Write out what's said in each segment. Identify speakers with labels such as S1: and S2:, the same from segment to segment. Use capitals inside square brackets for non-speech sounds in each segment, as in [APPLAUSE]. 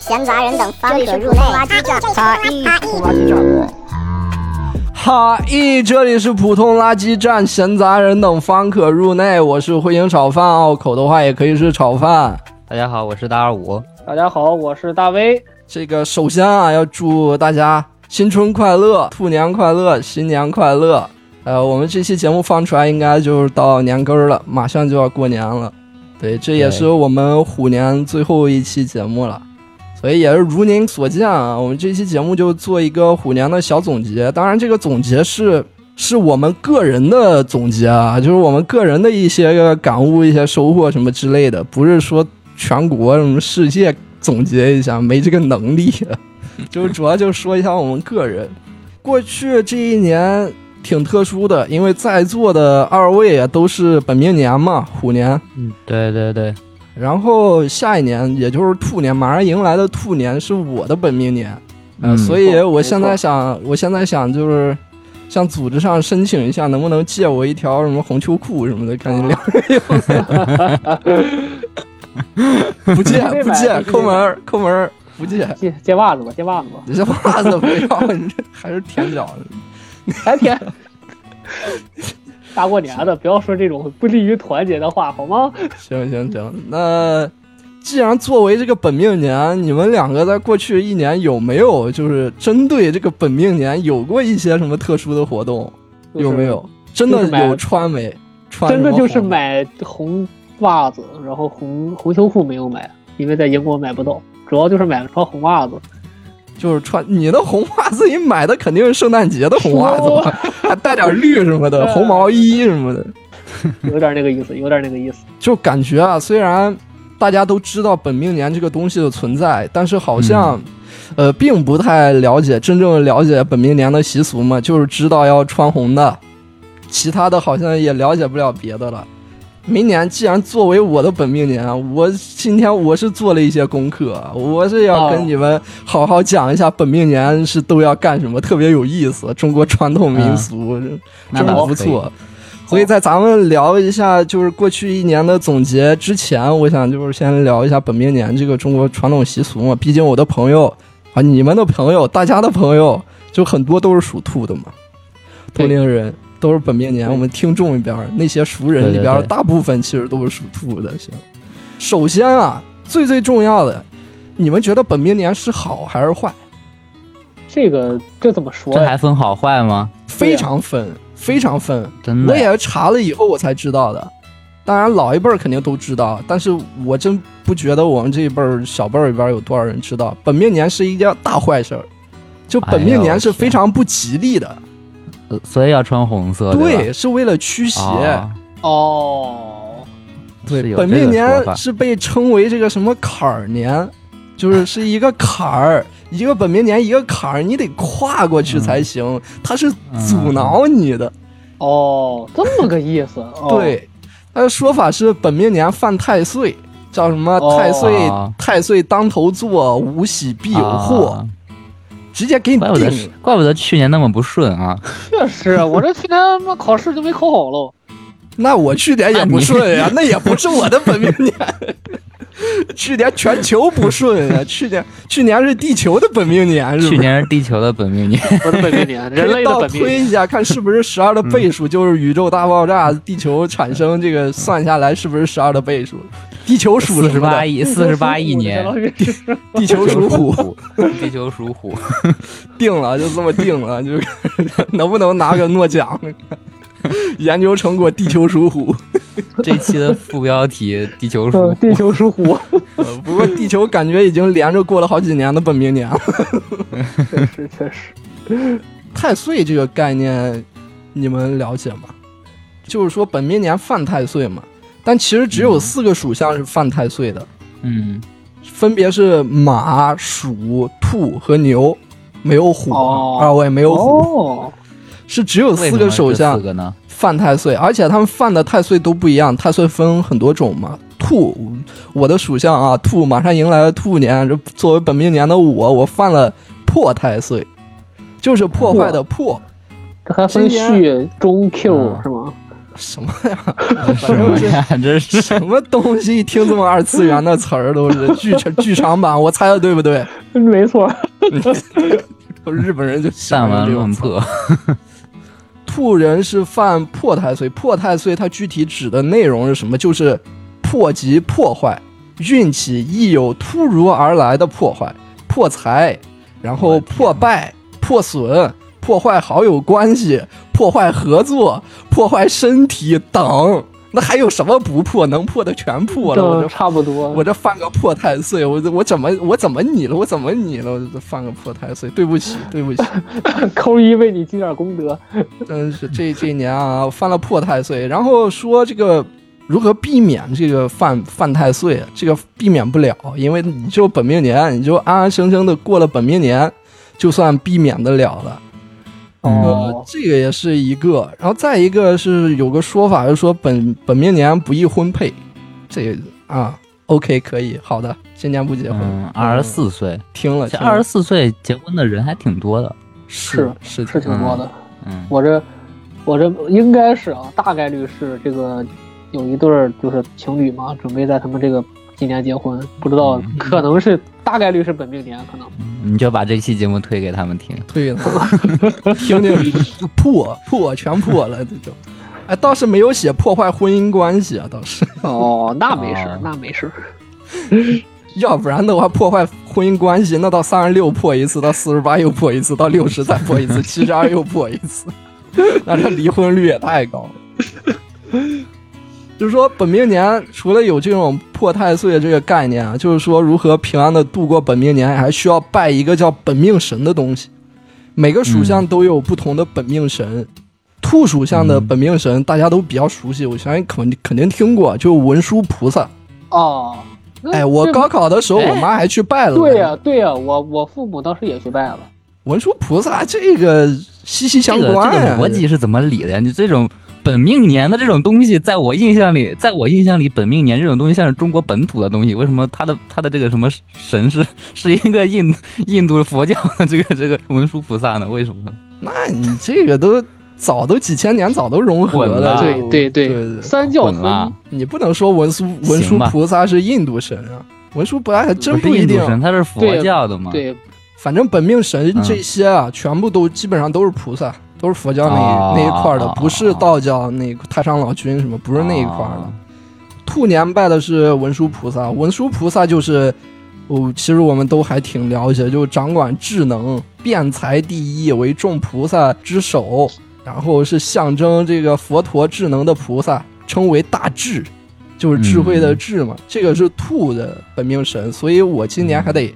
S1: 闲杂人等方可入内。垃圾站，哈一垃圾站。
S2: 哈一，这里是普通垃圾站，闲杂人等方可入内。我是慧英炒饭，拗口的话也可以是炒饭。
S3: 大家好，我是大二五。
S4: 大家好，我是大威。
S2: 这个首先啊，要祝大家新春快乐，兔年快乐，新年快乐。呃，我们这期节目放出来应该就是到年根儿了，马上就要过年了。对，这也是我们虎年最后一期节目了。所以也是如您所见啊，我们这期节目就做一个虎年的小总结。当然，这个总结是是我们个人的总结啊，就是我们个人的一些个感悟、一些收获什么之类的，不是说全国什么世界总结一下，没这个能力。[LAUGHS] 就主要就说一下我们个人，过去这一年挺特殊的，因为在座的二位啊都是本命年嘛，虎年。
S3: 嗯，对对对。
S2: 然后下一年，也就是兔年，马上迎来的兔年是我的本命年，嗯，所以我现在想，我现在想就是向组织上申请一下，能不能借我一条什么红秋裤什么的，赶紧两人用。[LAUGHS] [LAUGHS] 不借不借，抠门抠门，不 [LAUGHS] 借。
S4: 借借袜子吧，借袜子吧。
S2: 你这袜子不要，[LAUGHS] 你这还是舔脚
S4: 呢，还舔。大过年的，不要说这种不利于团结的话，好吗？
S2: 行行行，那既然作为这个本命年，你们两个在过去一年有没有就是针对这个本命年有过一些什么特殊的活动？有没有？真的有穿没？穿
S4: 真的就是买红袜子，然后红红秋裤没有买，因为在英国买不到，主要就是买了双红袜子。
S2: 就是穿你的红袜子，你买的肯定是圣诞节的红袜子吧？[LAUGHS] 还带点绿什么的，红毛衣什么的，[LAUGHS]
S4: 有点那个意思，有点那个意思。
S2: 就感觉啊，虽然大家都知道本命年这个东西的存在，但是好像，呃，并不太了解真正了解本命年的习俗嘛，就是知道要穿红的，其他的好像也了解不了别的了。明年既然作为我的本命年，我今天我是做了一些功课，我是要跟你们好好讲一下本命年是都要干什么，特别有意思，中国传统民俗真的不错。所以在咱们聊一下就是过去一年的总结之前，我想就是先聊一下本命年这个中国传统习俗嘛。毕竟我的朋友啊，你们的朋友，大家的朋友，就很多都是属兔的嘛，同龄人。都是本命年，我们听众里边那些熟人里边，大部分其实都是属兔的。行，首先啊，最最重要的，你们觉得本命年是好还是坏？
S4: 这个这怎么说？
S3: 这还分好坏吗？
S2: 非常分，非常分。
S3: 真的，
S2: 我也查了以后我才知道的。当然，老一辈儿肯定都知道，但是我真不觉得我们这一辈儿小辈儿里边有多少人知道，本命年是一件大坏事儿，就本命年是非常不吉利的。
S3: 所以要穿红色，
S2: 对，是为了驱邪。
S4: 哦，
S2: 对，本命年是被称为这个什么坎儿年，[LAUGHS] 就是是一个坎儿，一个本命年一个坎儿，你得跨过去才行，它是阻挠你的。
S4: 哦，这么个意思。
S2: 对，它的说法是本命年犯太岁，叫什么太岁？太岁当头坐，无喜必有祸。直接给你定，
S3: 怪不得去年那么不顺啊！
S4: 确实，[LAUGHS] 我这去年妈考试就没考好喽。
S2: 那我去年也不顺呀，[LAUGHS] 那也不是我的本命年。[LAUGHS] 去年全球不顺啊，[LAUGHS] 去年去年是地球的本命年，是
S3: 去年是地球的本命年，
S4: 我的本命年，[LAUGHS] 人类的本命
S2: 年。推一下，看是不是十二的倍数，就是宇宙大爆炸，地球产生这个算下来是不是十二的倍数？地球属
S3: 四十八亿，四十八亿年，
S2: 地球属虎，
S3: 地球属虎，
S2: 定了，就这么定了，就能不能拿个诺奖？[LAUGHS] 研究成果：地球属虎。[LAUGHS]
S3: 这期的副标题：地球属
S4: 地球属虎。[LAUGHS]
S2: 不过地球感觉已经连着过了好几年的本命年了。
S4: 确实确实。
S2: 太岁这个概念，你们了解吗？就是说本命年犯太岁嘛。但其实只有四个属相是犯太岁的，
S3: 嗯，
S2: 分别是马、鼠、兔和牛，没有虎。二位没有虎，是只有四个属相犯太岁，而且他们犯的太岁都不一样。太岁分很多种嘛。兔，我的属相啊，兔马上迎来了兔年，这作为本命年的我，我犯了破太岁。就是破坏的破。
S4: 这还分
S2: 今
S4: 序、中、Q
S3: 嗯
S4: 是吗？
S2: 什么呀？[LAUGHS]
S3: 什么呀？这是
S2: 什么东西？一听这么二次元的词儿都是 [LAUGHS] 剧场剧场版，我猜的对不对？
S4: 没错，[LAUGHS]
S2: 日本人就喜欢这种
S3: 破，
S2: 兔人是犯破太岁，破太岁它具体指的内容是什么？就是破及破坏，运气亦有突如而来的破坏、破财，然后破败、破损、破坏好友关系、破坏合作、破坏身体等。那还有什么不破？能破的全破了。我
S4: 这
S2: 这
S4: 差不多。
S2: 我这犯个破太岁，我这我怎么我怎么你了？我怎么你了？我这犯个破太岁，对不起，[LAUGHS] 对不起。
S4: 扣一为你积点功德。[LAUGHS]
S2: 真是这这一年啊，犯了破太岁，然后说这个如何避免这个犯犯太岁，这个避免不了，因为你就本命年，你就安安生生的过了本命年，就算避免得了了。呃
S4: 哦，，
S2: 这个也是一个，然后再一个是有个说法，就是说本本命年不宜婚配，这个啊，OK 可以，好的，今年不结婚，
S3: 嗯，二十四岁，
S2: 听了，听了
S3: 这二十四岁结婚的人还挺多的。
S2: 是是
S4: 是挺多的。
S3: 嗯，
S4: 我这我这应该是啊，大概率是这个有一对儿就是情侣嘛，准备在他们这个今年结婚，不知道
S3: 嗯
S4: 可能是大概率是本命年，可能 [LAUGHS]
S3: 你就把这期节目推给他们听。
S2: 对了，听听 [LAUGHS] 破破全破了，这就，哎，倒是没有写破坏婚姻关系啊，倒是，
S4: 哦，那没事
S3: 哦，
S4: 那没事。[LAUGHS]
S2: 要不然的话，破坏婚姻关系，那到三十六破一次，到四十八又破一次，到六十再破一次，七十二又破一次，那这离婚率也太高了。就是说，本命年除了有这种破太岁的这个概念啊，就是说如何平安的度过本命年，还需要拜一个叫本命神的东西。每个属相都有不同的本命神，兔属相的本命神大家都比较熟悉，我相信肯肯定听过，就文殊菩萨。
S4: 哦，那
S2: 哎，我高考的时候，
S3: 哎
S2: 我妈还去拜了。
S4: 对呀、对呀、我我父母当时也去拜了。
S2: 文殊菩萨这个息息相
S3: 这个
S2: 关呀、
S3: 这个逻辑是怎么理的呀？你这种本命年的这种东西，在我印象里，在我印象里，本命年这种东西像是中国本土的东西，为什么它的它的这个什么神是 [LAUGHS] 是一个印印度佛教的这个这个文殊菩萨呢？为什么？
S2: 那你这个都早都几千年早都融合了，
S3: 了
S4: 对对
S2: 对对
S4: 三教合
S3: 混了
S4: 一。
S2: 你不能说文殊文殊菩萨是印度神啊，文殊菩萨还真
S3: 不
S2: 一定。
S3: 印度神，它是佛教的嘛？
S4: 对，
S2: 反正本命神
S3: 嗯
S2: 这些啊，全部都基本上都是菩萨，都是佛教那那一块的，
S3: 哦
S2: 不是道教那个太上老君什么，不是那一块的。
S3: 哦
S2: 兔年拜的是文殊菩萨，文殊菩萨就是，哦，其实我们都还挺了解，就掌管智能、辩才第一，为众菩萨之首，然后是象征这个佛陀智能的菩萨，称为大智，就是智慧的智嘛。这个是兔的本命神，所以我今年还得。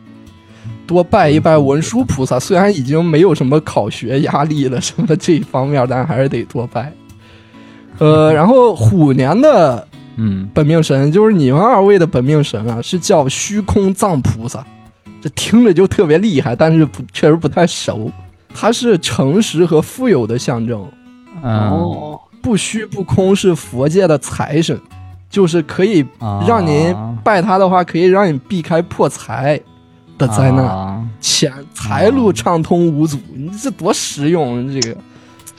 S2: 多拜一拜文殊菩萨，虽然已经没有什么考学压力了什么的这一方面，但还是得多拜。呃，然后虎年的
S3: 嗯，
S2: 本命神就是你们二位的本命神啊，是叫虚空藏菩萨，这听着就特别厉害，但是不确实不太熟。它是诚实和富有的象征，
S3: 嗯，
S4: 哦，
S2: 不虚不空是佛界的财神，就是可以
S3: 啊
S2: 让您拜他的话，可以让你避开破财的灾难，
S3: 啊
S2: 钱财路畅通无阻。你这多实用，这个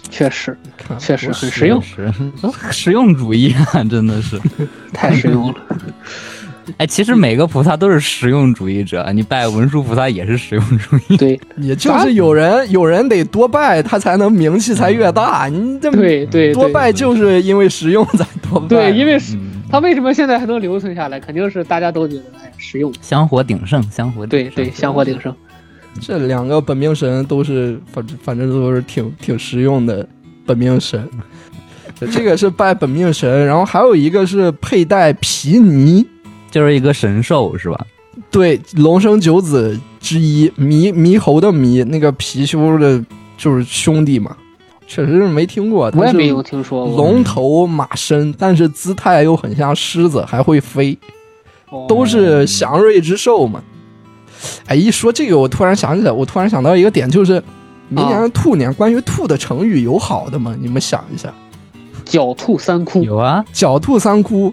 S4: 确实确实很实用，[LAUGHS]
S3: 实用主义啊，真的是。[LAUGHS]
S4: 太实用了。[LAUGHS]
S3: 哎，其实每个菩萨都是实用主义者，你拜文殊菩萨也是实用主义。
S4: 对
S2: 也就是有人有人得多拜，他才能名气才越大。你这
S4: 对对对
S2: 多拜就是因为实用才多拜。
S4: 对，因为它为什么现在还能留存下来，肯定是大家都觉得哎实用。
S3: 香火鼎盛，香火
S4: 对对，香火鼎盛。
S2: 这两个本命神都是反正反正都是挺挺实用的本命神。这个是拜本命神，然后还有一个是佩戴皮尼，
S3: 就是一个神兽是吧？
S2: 对，龙生九子之一，猕猕猴的猕，那个貔貅的就是兄弟嘛，确实是没听过。
S4: 我也没有听说过。
S2: 龙头马身，但是姿态又很像狮子，还会飞，
S4: 哦
S2: 都是祥瑞之兽嘛。哎，一说这个，我突然想起来，我突然想到一个点，就是明年的兔年，关于兔的成语有好的吗？你们想一下，
S4: 狡兔三窟
S3: 有啊，
S2: 狡兔三窟，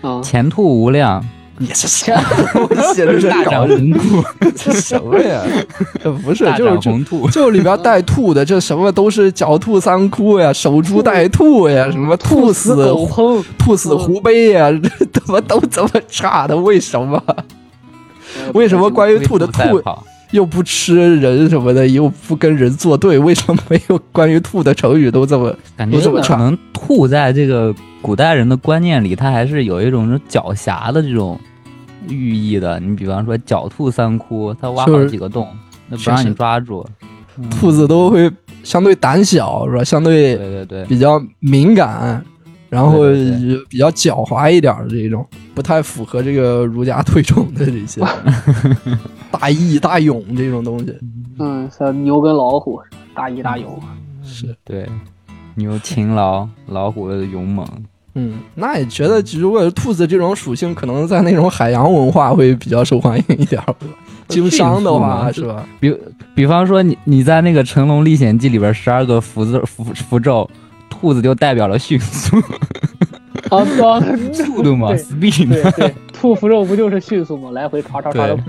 S4: 啊，
S3: 前兔无量，
S2: 你这什么东西？这是
S3: 大展宏兔，
S2: 这什么呀？[LAUGHS] 这不是，就是
S3: 红兔，
S2: 就里边带兔的，这什么都是狡兔三窟呀，守株待兔呀，什么兔死兔死狐悲呀，这怎么都这么差的？为什么？为什么关于兔的兔又不吃人什么的，又不跟人作对？为什么没有关于兔的成语都这么？
S3: 感觉可能兔在这个古代人的观念里，它还是有一种狡黠的这种寓意的。你比方说狡兔三窟，它挖好几个洞，那不让你抓住。嗯
S2: 兔子都会相对胆小，是吧？相对
S3: 对对对，
S2: 比较敏感，然后比较狡猾一点的这种，不太符合这个儒家推崇的这些 [LAUGHS] 大义大勇这种东西。
S4: 嗯，像牛跟老虎，大义大勇。
S2: 是，
S3: 对，牛勤劳，老虎的勇猛。
S2: 嗯，那也觉得如果是兔子这种属性，可能在那种海洋文化会比较受欢迎一点儿吧。经商的话是吧？
S3: 比比方说你你在那个《成龙历险记》里边十二个符字符符咒，兔子就代表了迅速
S4: 啊啊，
S3: 速度嘛
S4: 对
S3: ，speed。
S4: 对对，兔符咒不就是迅速吗？来回唰唰唰的跑。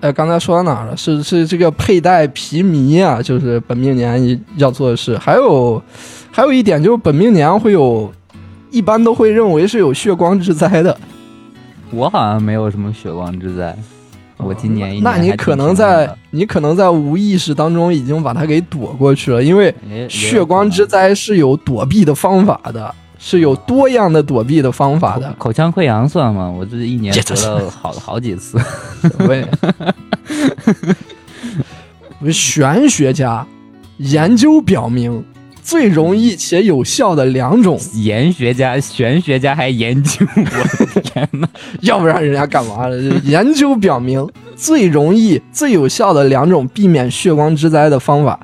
S2: 哎，刚才说到哪儿了？是是这个佩戴皮迷啊，就是本命年要做的事。还有还有一点就是本命年会有，一般都会认为是有血光之灾的。
S3: 我好像没有什么血光之灾，我今年一年
S2: 那你可能在你可能在无意识当中已经把它给躲过去了，因为血光之灾是有躲避的方法的，是有多样的躲避的方法的。
S3: 口腔溃疡算吗？我这一年
S2: 这
S3: 得了好好几次。
S2: 喂，[LAUGHS] 玄学家研究表明，最容易且有效的两种，
S3: 研学家、玄学家还研究，我的天呐！[LAUGHS]
S2: 要不然人家干嘛了？研究表明，[LAUGHS] 最容易、最有效的两种避免血光之灾的方法，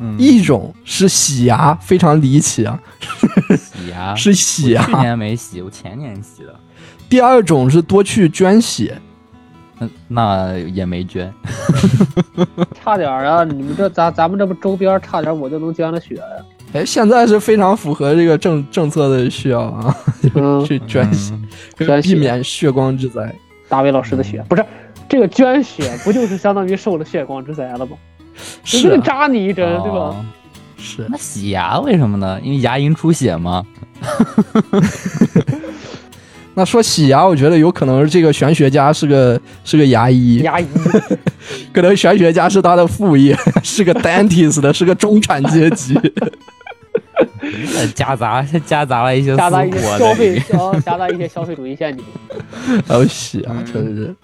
S3: 嗯
S2: 一种是洗牙，非常离奇啊，
S3: 洗牙 [LAUGHS]
S2: 是洗
S3: 牙去；年没洗，我前年洗的。
S2: 第二种是多去捐血。
S3: 那那也没捐，[LAUGHS]
S4: 差点儿啊！你们这咱咱们这不周边差点我就能捐了血呀。
S2: 哎，现在是非常符合这个政政策的需要啊，
S4: 嗯，[LAUGHS]
S2: 去捐血，
S3: 嗯
S4: 捐血
S2: 避免血光之灾。
S4: 大卫老师的血不是这个捐血，不就是相当于受了血光之灾了吗？[LAUGHS]
S2: 是
S4: 扎你一针，对吧？
S3: 哦
S2: 是，
S3: 那洗牙为什么呢？因为牙龈出血吗？
S2: 那说洗牙，我觉得有可能是这个玄学家是个是个牙医，
S4: 牙医，[LAUGHS]
S2: 可能玄学家是他的副业，是个 dentist 的，是个中产阶级。[LAUGHS]
S3: 呃夹杂夹杂了一些
S4: 夹杂一些消。费消夹杂一些消费主义陷阱。[LAUGHS]
S2: 还有洗啊，真是。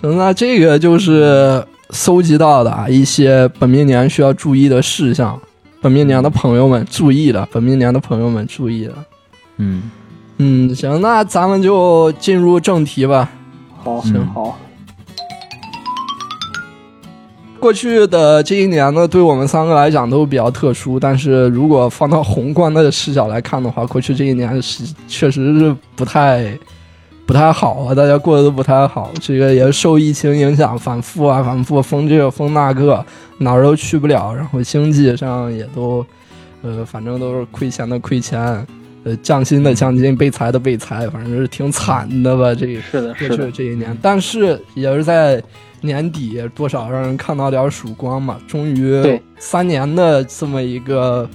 S2: 行，那这个就是搜集到的啊一些本命年需要注意的事项，本命年的朋友们注意了，本命年的朋友们注意了。
S3: 嗯，
S2: 嗯，行，那咱们就进入正题吧。
S4: 好，
S3: 行
S4: 好，
S2: 过去的这一年呢，对我们三个来讲都比较特殊，但是如果放到宏观的视角来看的话，过去这一年是确实是不太不太好啊，大家过得都不太好。这个也受疫情影响，反复啊，反复封这个封那个，哪儿都去不了，然后经济上也都，呃，反正都是亏钱的亏钱，呃，降薪的降薪，被裁的被裁，反正是挺惨的吧，这个。
S4: 是的，是的，
S2: 这一年，但是也是在年底多少让人看到点曙光嘛。终于
S4: 对
S2: 三年的这么一个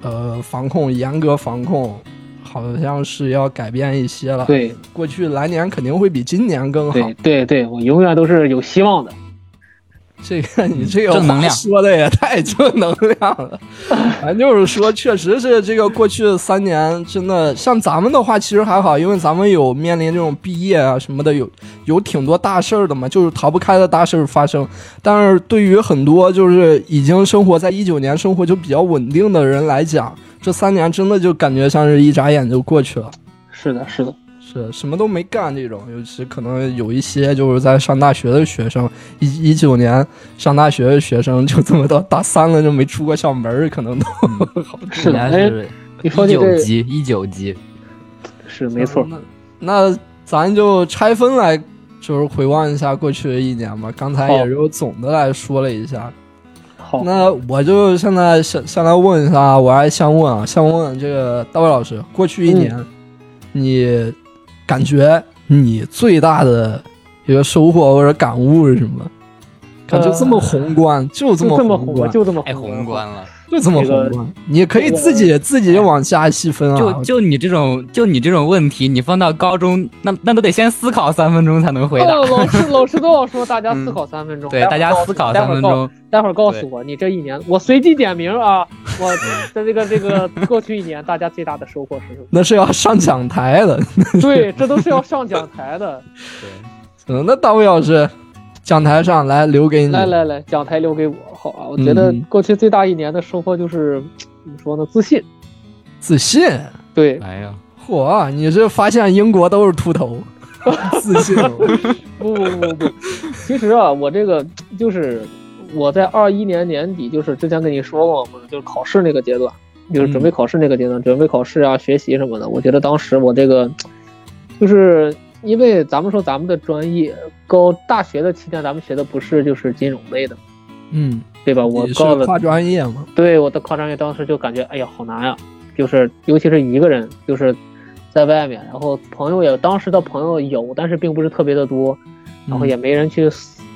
S2: 呃防控严格防控，好像是要改变一些了。
S4: 对
S2: 过去来年肯定会比今年更好
S4: 对。对对，我永远都是有希望的。
S2: 这个你这个话
S3: 正能量
S2: 说的也太正能量了。咱就是说，确实是这个过去三年，真的像咱们的话，其实还好，因为咱们有面临这种毕业啊什么的，有有挺多大事儿的嘛，就是逃不开的大事儿发生。但是对于很多就是已经生活在一九年生活就比较稳定的人来讲，这三年真的就感觉像是一眨眼就过去了。
S4: 是的，是的，
S2: 是什么都没干这种，尤其可能有一些就是在上大学的学生，一一九年上大学的学生，就这么到大三了就没出过校门，可能都好多。
S4: 是的
S3: 是
S4: 你说
S3: 一九级，一九级。
S4: 是没错。
S2: 那那咱就拆分来，就是回望一下过去的一年吧。刚才也就总的来说了一下。
S4: 好，
S2: 那我就现在先先来问一下，我还想问啊，想问这个大卫老师，过去一年、你感觉你最大的一个收获或者感悟是什么？感觉这么宏观，就这
S4: 就这么宏
S2: 宏观，
S4: 就这么
S3: 太宏观了。
S2: 就这么
S4: 这个
S2: 宏观。你可以自己自己往下细分啊。
S3: 就就你这种就你这种问题，你放到高中，那那都得先思考三分钟才能回答。
S4: 哦，老师 [LAUGHS] 老师都要说大家思考三分钟，
S3: 对，大家思考三分钟。
S4: 待会儿告诉我你这一年，我随机点名啊，[LAUGHS] 我在这个这个过去一年大家最大的收获是什么？
S2: 那是要上讲台的。
S4: 对，这都是要上讲台的。[LAUGHS]
S2: 对嗯，那大卫老师，讲台上来留给你。
S4: 来来来，讲台留给我，好啊！我觉得
S2: 嗯
S4: 过去最大一年的收获就是怎么说呢？自信。
S2: 自信。
S4: 对，
S3: 哎呀，
S2: 嚯，你是发现英国都是秃头，[LAUGHS] 自信哦。
S4: 不不不不不，其实啊，我这个就是我在二一年年底，就是之前跟你说过嘛，就是考试那个阶段，就是准备考试那个阶段，准备考试啊、学习什么的。我觉得当时我这个，就是因为咱们说咱们的专业高大学的期间，咱们学的不是就是金融类的，
S2: 嗯，
S4: 对吧？我高了
S2: 跨专业嘛？
S4: 对我的跨专业，当时就感觉哎呀好难呀，就是尤其是一个人，就是在外面，然后朋友也当时的朋友有，但是并不是特别的多，然后也没人去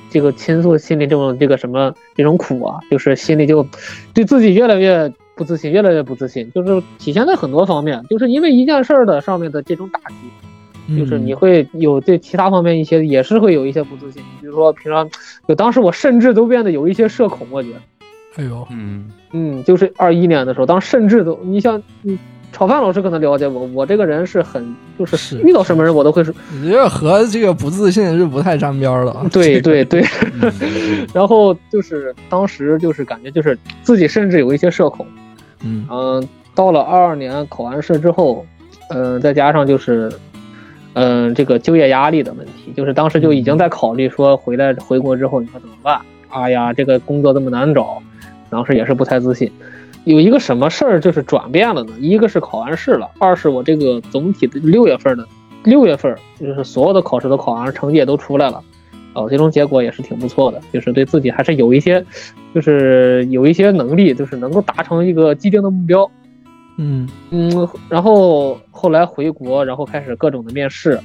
S4: 这个倾诉心里这种这个什么这种苦啊，就是心里就 [LAUGHS] 对自己越来越不自信，越来越不自信，就是体现在很多方面，就是因为一件事儿的上面的这种打击，
S2: 嗯
S4: 就是你会有对其他方面一些也是会有一些不自信，比如说平常就当时我甚至都变得有一些社恐，我觉得。
S2: 哎呦，
S3: 嗯，
S4: 嗯，就是二一年的时候，当时甚至都，你像你炒饭老师可能了解我，我这个人是很就是
S2: 是
S4: 遇到什么人我都会说，
S2: 你这和这个不自信是不太沾边儿的啊。
S4: 对对对，
S3: 嗯嗯
S4: 然后就是当时就是感觉就是自己甚至有一些社恐，
S2: 嗯
S4: 嗯、到了二二年考完试之后，嗯、再加上就是，嗯、这个就业压力的问题，就是当时就已经在考虑说回来回国之后你说怎么办？哎呀，这个工作这么难找，当时也是不太自信。有一个什么事儿就是转变了呢？一个是考完试了，二是我这个总体的六月份的六月份，就是所有的考试都考完，成绩也都出来了，哦，最终结果也是挺不错的，就是对自己还是有一些，就是有一些能力，就是能够达成一个既定的目标。
S2: 嗯。
S4: 嗯，然后后来回国，然后开始各种的面试，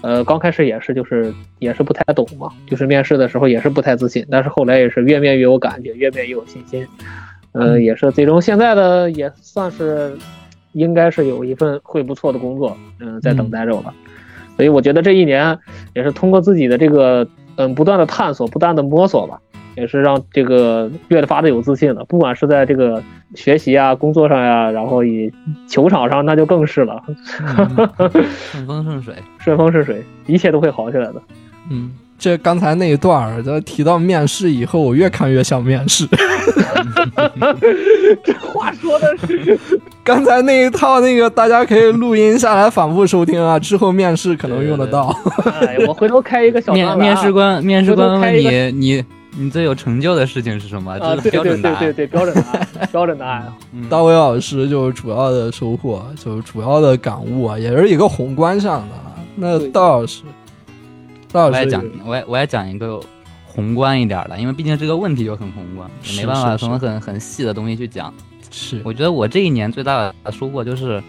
S4: 呃，刚开始也是就是也是不太懂嘛，就是面试的时候也是不太自信，但是后来也是越面越有感觉，越面越有信心，呃，
S2: 嗯。
S4: 也是最终现在的也算是应该是有一份会不错的工作，嗯、在等待着我吧，所以我觉得这一年也是通过自己的这个嗯不断的探索，不断的摸索吧。也是让这个越发的有自信了，不管是在这个学习啊、工作上呀、然后以球场上那就更是了，
S3: 顺风顺水。[LAUGHS]
S4: 顺风顺水，一切都会好起来的。
S2: 嗯，这刚才那一段儿，这提到面试以后，我越看越像面试。[LAUGHS]
S4: 这话说的是，
S2: 刚才那一套那个，大家可以录音下来反复收听啊，之后面试可能用得到。
S4: 哎，我回头开一个小
S3: 面面试官面试官问你你你最有成就的事情是什么？
S4: 啊，
S3: 这
S4: 对
S3: 是标准答案。
S4: 对对对对，标准答案，[LAUGHS] 标准答案。
S3: 嗯
S2: 大卫老师就是主要的收获，就是主要的感悟啊，也是一个宏观上的啊。那
S4: 对
S2: 道老师，大老师
S3: 我也讲，我也我也讲一个宏观一点的，因为毕竟这个问题就很宏观，没办法从很很细的东西去讲。
S2: 是
S3: 我觉得我这一年最大的收获就是，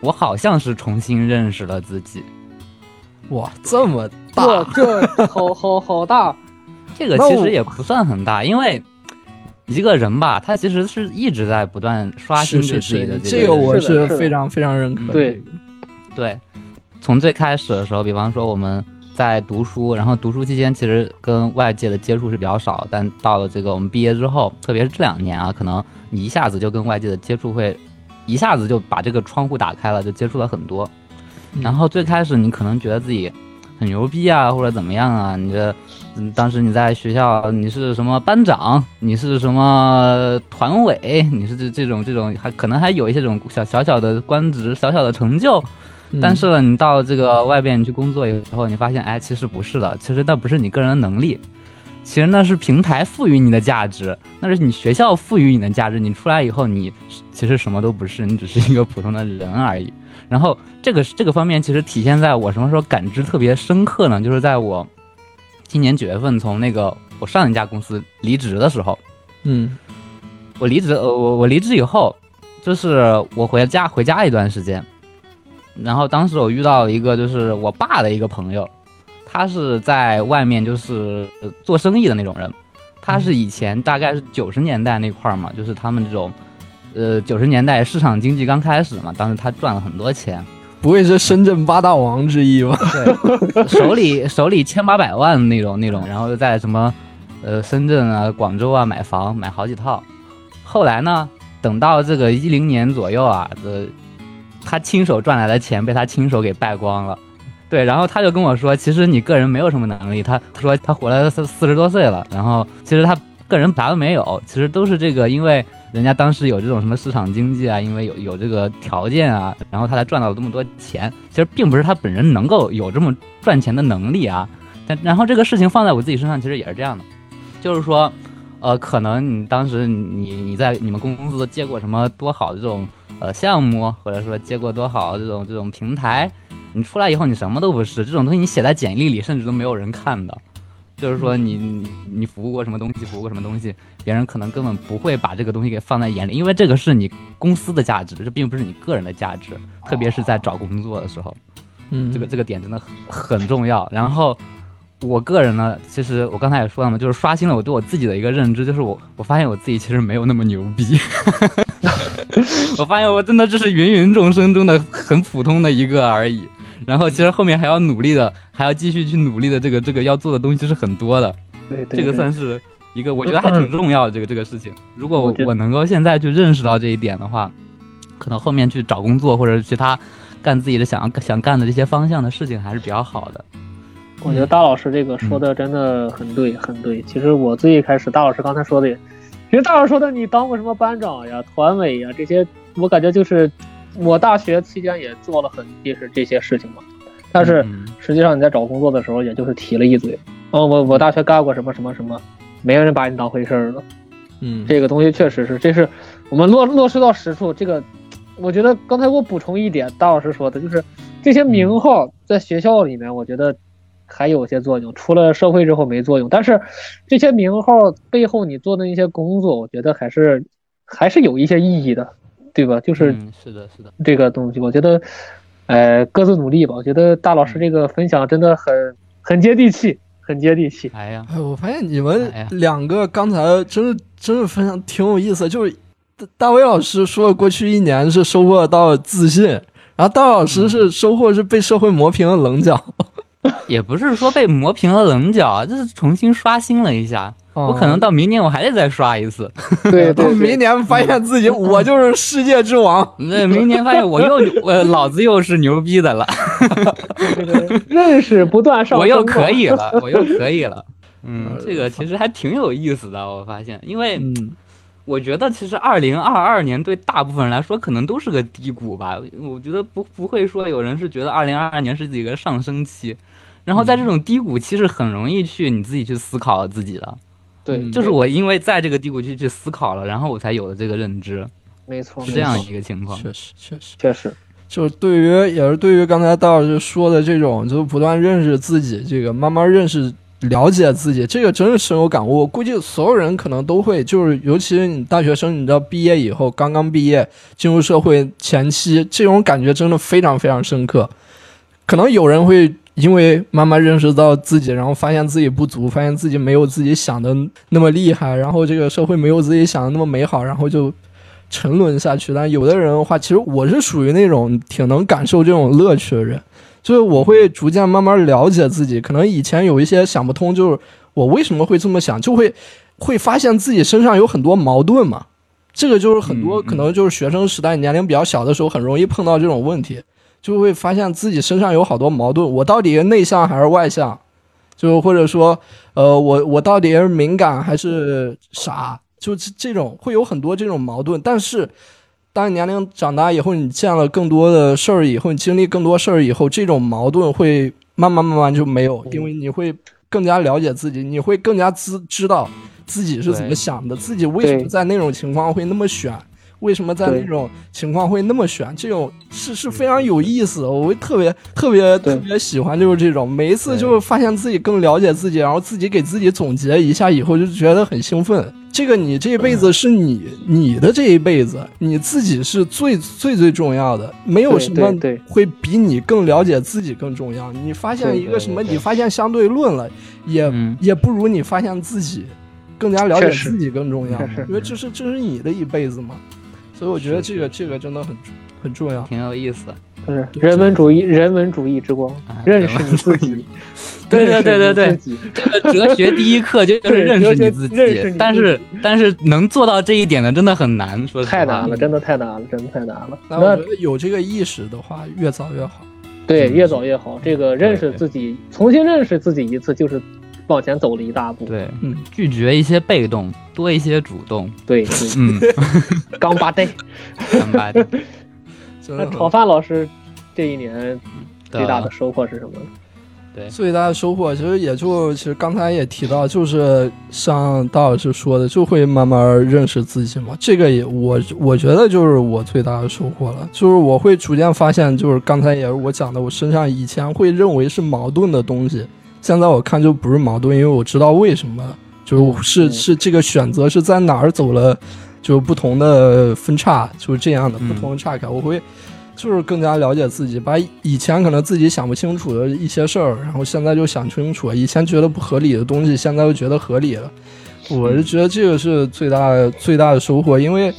S3: 我好像是重新认识了自己。
S2: 哇这么
S4: 这
S2: 大，
S4: 这好好好大，
S3: 这个其实也不算很大，因为一个人吧，他其实是一直在不断刷新自己的
S2: 是，这个我
S4: 是
S2: 非常非常认可。
S4: 对，
S3: 对，从最开始的时候，比方说我们在读书，然后读书期间其实跟外界的接触是比较少，但到了这个我们毕业之后，特别是这两年啊，可能你一下子就跟外界的接触会，一下子就把这个窗户打开了，就接触了很多。
S2: 嗯
S3: 然后最开始你可能觉得自己很牛逼啊，或者怎么样啊，你这。嗯，当时你在学校，你是什么班长？你是什么团委？你是这这种这种，还可能还有一些这种小小小的官职、小小的成就，
S2: 嗯
S3: 但是呢，你到这个外边你去工作以后，你发现，哎，其实不是的，其实那不是你个人的能力，其实那是平台赋予你的价值，那是你学校赋予你的价值。你出来以后，你其实什么都不是，你只是一个普通的人而已。然后这个这个方面其实体现在我什么时候感知特别深刻呢？就是在我今年九月份从那个我上一家公司离职的时候，
S2: 嗯
S3: 我离职，我我离职以后，就是我回家回家一段时间，然后当时我遇到了一个就是我爸的一个朋友，他是在外面就是呃做生意的那种人，他是以前大概是九十年代那块儿嘛，就是他们这种，呃九十年代市场经济刚开始嘛，当时他赚了很多钱，
S2: 不会是深圳八大王之一吧？
S3: 对，手里 [LAUGHS] 手里千八百万那种那种，然后又在什么，呃，深圳啊、广州啊买房买好几套。后来呢，等到这个一零年左右啊，呃，他亲手赚来的钱被他亲手给败光了。对，然后他就跟我说，其实你个人没有什么能力。他他说他活了四四十多岁了，然后其实他个人啥都没有，其实都是这个，因为人家当时有这种什么市场经济啊，因为有有这个条件啊，然后他才赚到了这么多钱。其实并不是他本人能够有这么赚钱的能力啊。但然后这个事情放在我自己身上，其实也是这样的，就是说，呃，可能你当时你你在你们公司接过什么多好的这种呃项目，或者说接过多好这种这种平台，你出来以后你什么都不是，这种东西你写在简历里，甚至都没有人看的。就是说你你你服务过什么东西，服务过什么东西，别人可能根本不会把这个东西给放在眼里，因为这个是你公司的价值，这并不是你个人的价值，特别是在找工作的时候，
S2: 嗯，
S3: 这个这个点真的很很重要。然后我个人呢，其实我刚才也说了嘛，就是刷新了我对我自己的一个认知，就是我我发现我自己其实没有那么牛逼，[LAUGHS] 我发现我真的就是芸芸众生中的很普通的一个而已。然后其实后面还要努力的，还要继续去努力的，这个这个要做的东西是很多的。
S4: 对对，
S3: 这个算是一个我觉得还挺重要的这个这个事情。如果我
S4: 我
S3: 能够现在去认识到这一点的话，可能后面去找工作或者其他干自己的想要想干的这些方向的事情还是比较好的。
S4: 我觉得大老师这个说的真的很对，很对。其实我最一开始，大老师刚才说的也，其实大老师说的你当过什么班长呀、团委呀这些，我感觉就是我大学期间也做了很也是这些事情嘛。但是
S3: 嗯
S4: 实际上你在找工作的时候，也就是提了一嘴，哦，我我大学干过什么什么什么，没人把你当回事儿了。
S2: 嗯，
S4: 这个东西确实是，这是我们落落实到实处。这个，我觉得刚才我补充一点，大老师说的就是这些名号在学校里面，我觉得还有些作用，出了社会之后没作用。但是这些名号背后你做的那些工作，我觉得还是还是有一些意义的，对吧？就是
S3: 嗯，是的，是的，
S4: 这个东西，我觉得，呃，各自努力吧。我觉得大老师这个分享真的很很接地气，很接地气。
S3: 哎呀，
S2: 哎，我发现你们两个刚才真的真的分享挺有意思，就是大大卫老师说过去一年是收获到自信，然后大老师是收获是被社会磨平了棱角。[LAUGHS]
S3: 也不是说被磨平了棱角，就是重新刷新了一下。我可能到明年我还得再刷一次。
S4: 对对 [LAUGHS]
S2: 到明，年发现自己我就是世界之王。
S3: 那明年发现我又我老子又是牛逼的了，
S4: 这个 [LAUGHS] 认识不断上升，
S3: 我又可以了，我又可以了。[LAUGHS] 嗯，这个其实还挺有意思的，我发现，因为
S2: 嗯。
S3: 我觉得其实二零二二年对大部分人来说可能都是个低谷吧。我觉得不不会说有人是觉得二零二二年是一个上升期，然后在这种低谷期是很容易去你自己去思考自己的。
S4: 对，
S2: 嗯
S3: 就是我因为在这个低谷期去思考了，然后我才有了这个认知，
S4: 没错，
S3: 是这样一个情况。
S2: 确实确实，
S4: 确实，
S2: 就是对于也是对于刚才大老师说的这种，就是不断认识自己，这个慢慢认识。了解自己，这个真是深有感悟。我估计所有人可能都会，就是尤其是你大学生，你知道毕业以后，刚刚毕业进入社会前期，这种感觉真的非常非常深刻。可能有人会因为慢慢认识到自己，然后发现自己不足，发现自己没有自己想的那么厉害，然后这个社会没有自己想的那么美好，然后就沉沦下去。但有的人的话，其实我是属于那种挺能感受这种乐趣的人，就是我会逐渐慢慢了解自己。可能以前有一些想不通，就是我为什么会这么想，就会会发现自己身上有很多矛盾嘛。这个就是很多可能就是学生时代年龄比较小的时候，很容易碰到这种问题。就会发现自己身上有好多矛盾，我到底是内向还是外向？就或者说，呃，我我到底是敏感还是傻？就这这种会有很多这种矛盾。但是，当你年龄长大以后，你见了更多的事儿以后，你经历更多事儿以后，这种矛盾会慢慢慢慢就没有，因为你会更加了解自己，你会更加知知道自己是怎么想的，自己为什么在那种情况会那么选。为什么在那种情况会那么选？这种是是非常有意思的，我会特别特别特别喜欢，就是这种每一次就是发现自己更了解自己，然后自己给自己总结一下以后，就觉得很兴奋。这个你这一辈子是你你的这一辈子，你自己是最最最重要的，没有什么会比你更了解自己更重要。你发现一个什么，你发现相对论了，也、
S3: 嗯。
S2: 也不如你发现自己更加了解自己更重要，因为这是这是你的一辈子嘛。所以我觉得这个这个真的很很重要。
S3: 挺有意思。
S4: 就是人文主义，人文主义之光
S3: 啊，
S4: 认识你自己。[LAUGHS]
S3: 对对对对对这个哲学第一课就是认识你自己，
S4: 认识你自己
S3: 但是但是能做到这一点的真的很难，说实话
S4: 太难了，真的太难了，真的太难了。
S2: 那我觉得有这个意识的话，越早越好。
S4: 对，
S3: 嗯
S4: 越早越好。这个认识自己，重新认识自己一次，就是往前走了一大步。
S3: 对，
S2: 嗯，
S3: 拒绝一些被动，多一些主动。
S4: 对，对
S3: 嗯，[LAUGHS]
S4: 刚八代。
S3: 明白的。[LAUGHS]
S4: 那炒饭老师这一年最大的收获是什么？
S3: 对，
S2: 最大的收获，其实也就其实刚才也提到，就是像大老师说的，就会慢慢认识自己嘛。这个也我我觉得就是我最大的收获了，就是我会逐渐发现，就是刚才也是我讲的，我身上以前会认为是矛盾的东西，现在我看就不是矛盾，因为我知道为什么，就是是
S4: 嗯
S2: 是这个选择是在哪儿走了，就是不同的分叉，就是这样的
S3: 嗯
S2: 不同的岔开，我会。就是更加了解自己，把以前可能自己想不清楚的一些事儿，然后现在就想清楚了。以前觉得不合理的东西，现在又觉得合理了。我是觉得这个是最大最大的收获，因为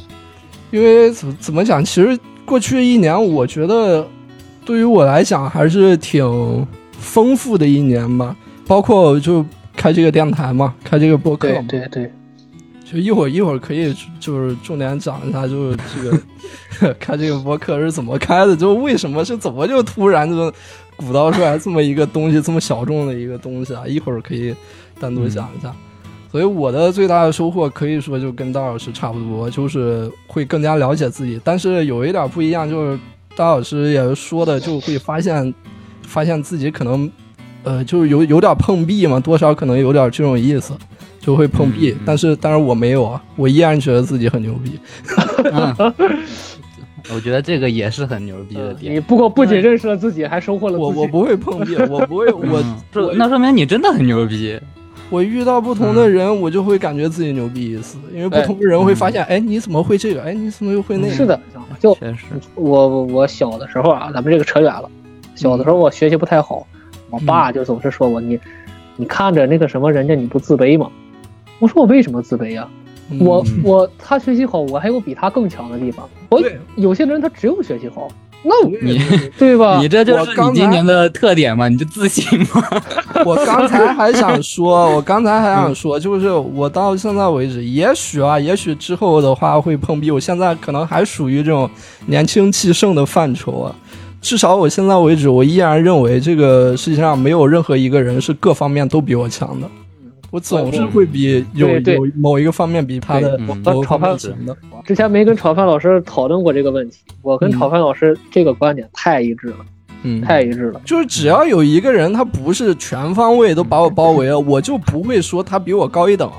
S2: 因为怎么怎么讲，其实过去一年，我觉得对于我来讲还是挺丰富的一年吧。包括就开这个电台嘛，开这个播客嘛，
S4: 对对，
S2: 就一会儿一会儿可以就是重点讲一下，就是这个 [LAUGHS] 开这个播客是怎么开的，就为什么是怎么就突然就鼓捣出来这么一个东西，这么小众的一个东西啊？一会儿可以单独讲一下。所以我的最大的收获可以说就跟大老师差不多，就是会更加了解自己。但是有一点不一样，就是大老师也说的，就会发现发现自己可能呃，就是有有点碰壁嘛，多少可能有点这种意思。就会碰壁，
S3: 嗯嗯
S2: 但是但是我没有啊，我依然觉得自己很牛逼。
S3: 嗯，[LAUGHS] 我觉得这个也是很牛逼的
S4: 呃
S3: 点。
S4: 你不过不仅认识了自己，还收获了自己。
S2: 我我不会碰壁，[LAUGHS] 我不会，我
S3: 嗯这那说明你真的很牛逼。
S2: 我遇到不同的人，我就会感觉自己牛逼一次，因为不同的人会发现，哎，你怎么会这个？哎，你怎么又会那个？
S4: 是的，就
S3: 确实，
S4: 我我小的时候啊，咱们这个扯远了。小的时候我学习不太好，我爸就总是说我你你看着那个什么人家你不自卑吗？我说我为什么自卑呀、
S2: 嗯
S4: 我我他学习好，我还有比他更强的地方。我有些人他只有学习好，那我
S3: 你
S4: 对 [LAUGHS] 吧？
S3: 你这就是你今年的特点嘛？你就自信嘛？[LAUGHS]
S2: 我刚才还想 [LAUGHS] 说，我刚才还想说，就是我到现在为止，也许啊，也许之后的话会碰壁，我现在可能还属于这种年轻气盛的范畴啊。至少我现在为止，我依然认为这个世界上没有任何一个人是各方面都比我强的。我总是会比有有某一个方面比他的某方面
S4: 炒饭
S2: 强的。
S4: 之前没跟炒饭老师讨论过这个问题，我跟
S2: 嗯
S4: 炒饭老师这个观点太一致了，
S2: 嗯，
S4: 太一致了。
S2: 就是只要有一个人他不是全方位都把我包围了，我就不会说他比我高一等。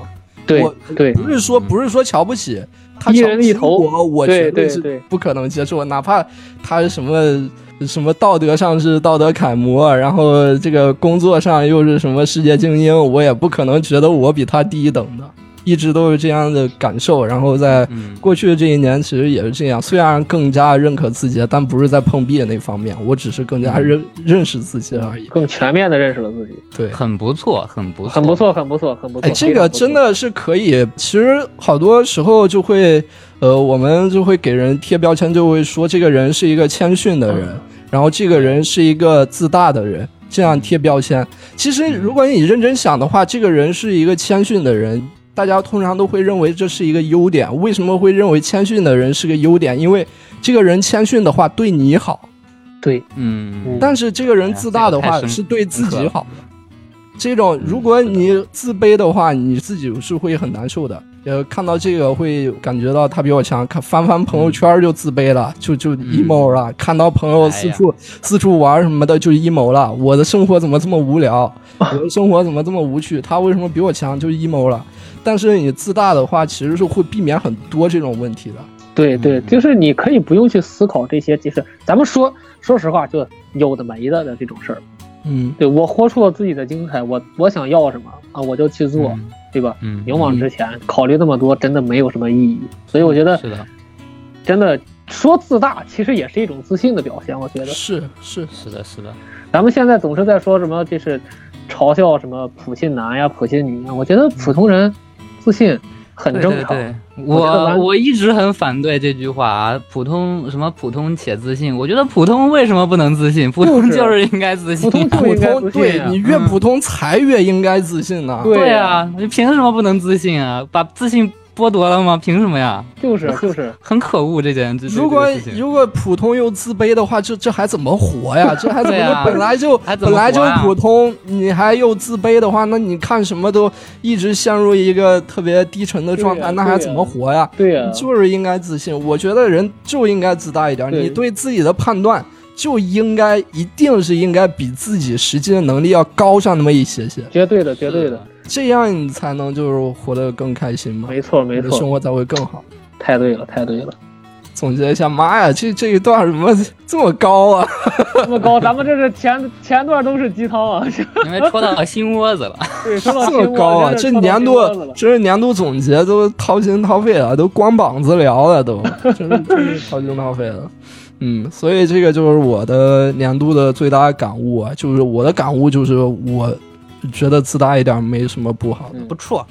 S4: 对
S2: 我
S4: 对
S2: 不是说不是说瞧不起他
S4: 一
S2: 瞧不起
S4: 人一头
S2: 我，我
S4: 对
S2: 绝是
S4: 对是
S2: 不可能接受，哪怕他是什么什么道德上是道德楷模，然后这个工作上又是什么世界精英，我也不可能觉得我比他低一等的，一直都是这样的感受。然后在
S3: 嗯，
S2: 过去的这一年，其实也是这样，虽然更加认可自己，但不是在碰壁的那方面，我只是更加认认识自己而已。
S4: 更全面的认识了自己，
S2: 对，
S3: 很不错，很不错，
S4: 很不。错，很不错，很不错。
S2: 哎，这个真的是可以。其实好多时候就会，呃，我们就会给人贴标签，就会说这个人是一个谦逊的人，然后这个人是一个自大的人，这样贴标签。其实如果你认真想的话，这个人是一个谦逊的人。大家通常都会认为这是一个优点，为什么会认为谦逊的人是个优点？因为这个人谦逊的话对你好，
S4: 对，
S3: 嗯，
S2: 但是这个人自大的话是对自己好的。这种如果你自卑的话，你自己是会很难受的。呃，看到这个会感觉到他比我强，看翻翻朋友圈就自卑了，就就 emo 了。看到朋友四处、四处玩什么的就 emo 了。我的生活怎么这么无聊？[LAUGHS] 我的生活怎么这么无趣？他为什么比我强？就 emo 了。但是你自大的话，其实是会避免很多这种问题的。
S4: 对对，就是你可以不用去思考这些，就是咱们说说实话，就有的没的的这种事儿。
S2: 嗯
S4: 对我活出了自己的精彩，我我想要什么啊，我就去做。
S3: 嗯
S4: 对吧？
S3: 嗯，
S4: 勇往直前，考虑那么多真的没有什么意义。所以我觉得
S3: 是的，
S4: 真的说自大，其实也是一种自信的表现。我觉得
S2: 是是，
S3: 是的，是的，
S4: 咱们现在总是在说什么，就是嘲笑什么普信男呀、普信女呀。我觉得普通人自信很
S3: 对
S4: 正常。
S3: 对对，
S4: 我
S3: 我我一直很反对这句话啊，普通什么普通且自信，我觉得普通为什么不能自信？普通就是应该自信啊。
S4: 普通就
S2: 普
S4: 应该
S2: 通对
S4: 自信啊
S2: 你越普通才越应该自信呢。
S4: 对
S3: 对啊，你凭什么不能自信啊？把自信剥夺了吗？凭什么呀？
S4: 就是 [LAUGHS] 就是，
S3: 很可恶这件这这
S2: 如果如果普通又自卑的话，这这还怎么活呀？[LAUGHS] 这还怎么、本来就本来就普通，你还又自卑的话，那你看什么都一直陷入一个特别低沉的状态，那还怎么活呀？
S4: 对呀、
S2: 就是应该自信。我觉得人就应该自大一点，
S4: 对
S2: 你对自己的判断就应该一定是应该比自己实际的能力要高上那么一些些，
S4: 绝对的，绝对的，
S2: 这样你才能就是活得更开心嘛，
S4: 没错没错，
S2: 生活才会更好。
S4: 太对了，太对了。
S2: 总结一下，妈呀，这这一段怎么 [LAUGHS] 这么高啊？
S4: 这么高，咱们这是前前段都是鸡汤啊，
S3: 你们戳到心窝子了。[LAUGHS]
S4: 对，说到
S2: 这
S4: 心窝
S2: 么高啊！
S4: 真是戳到
S2: 这年度这是年度总结，都掏心掏肺了，都光膀子聊了，都真是 [LAUGHS] 真是掏心掏肺了。嗯，所以这个就是我的年度的最大感悟啊，就是我的感悟就是我觉得自大一点没什么不好的。
S4: 嗯
S3: 不错，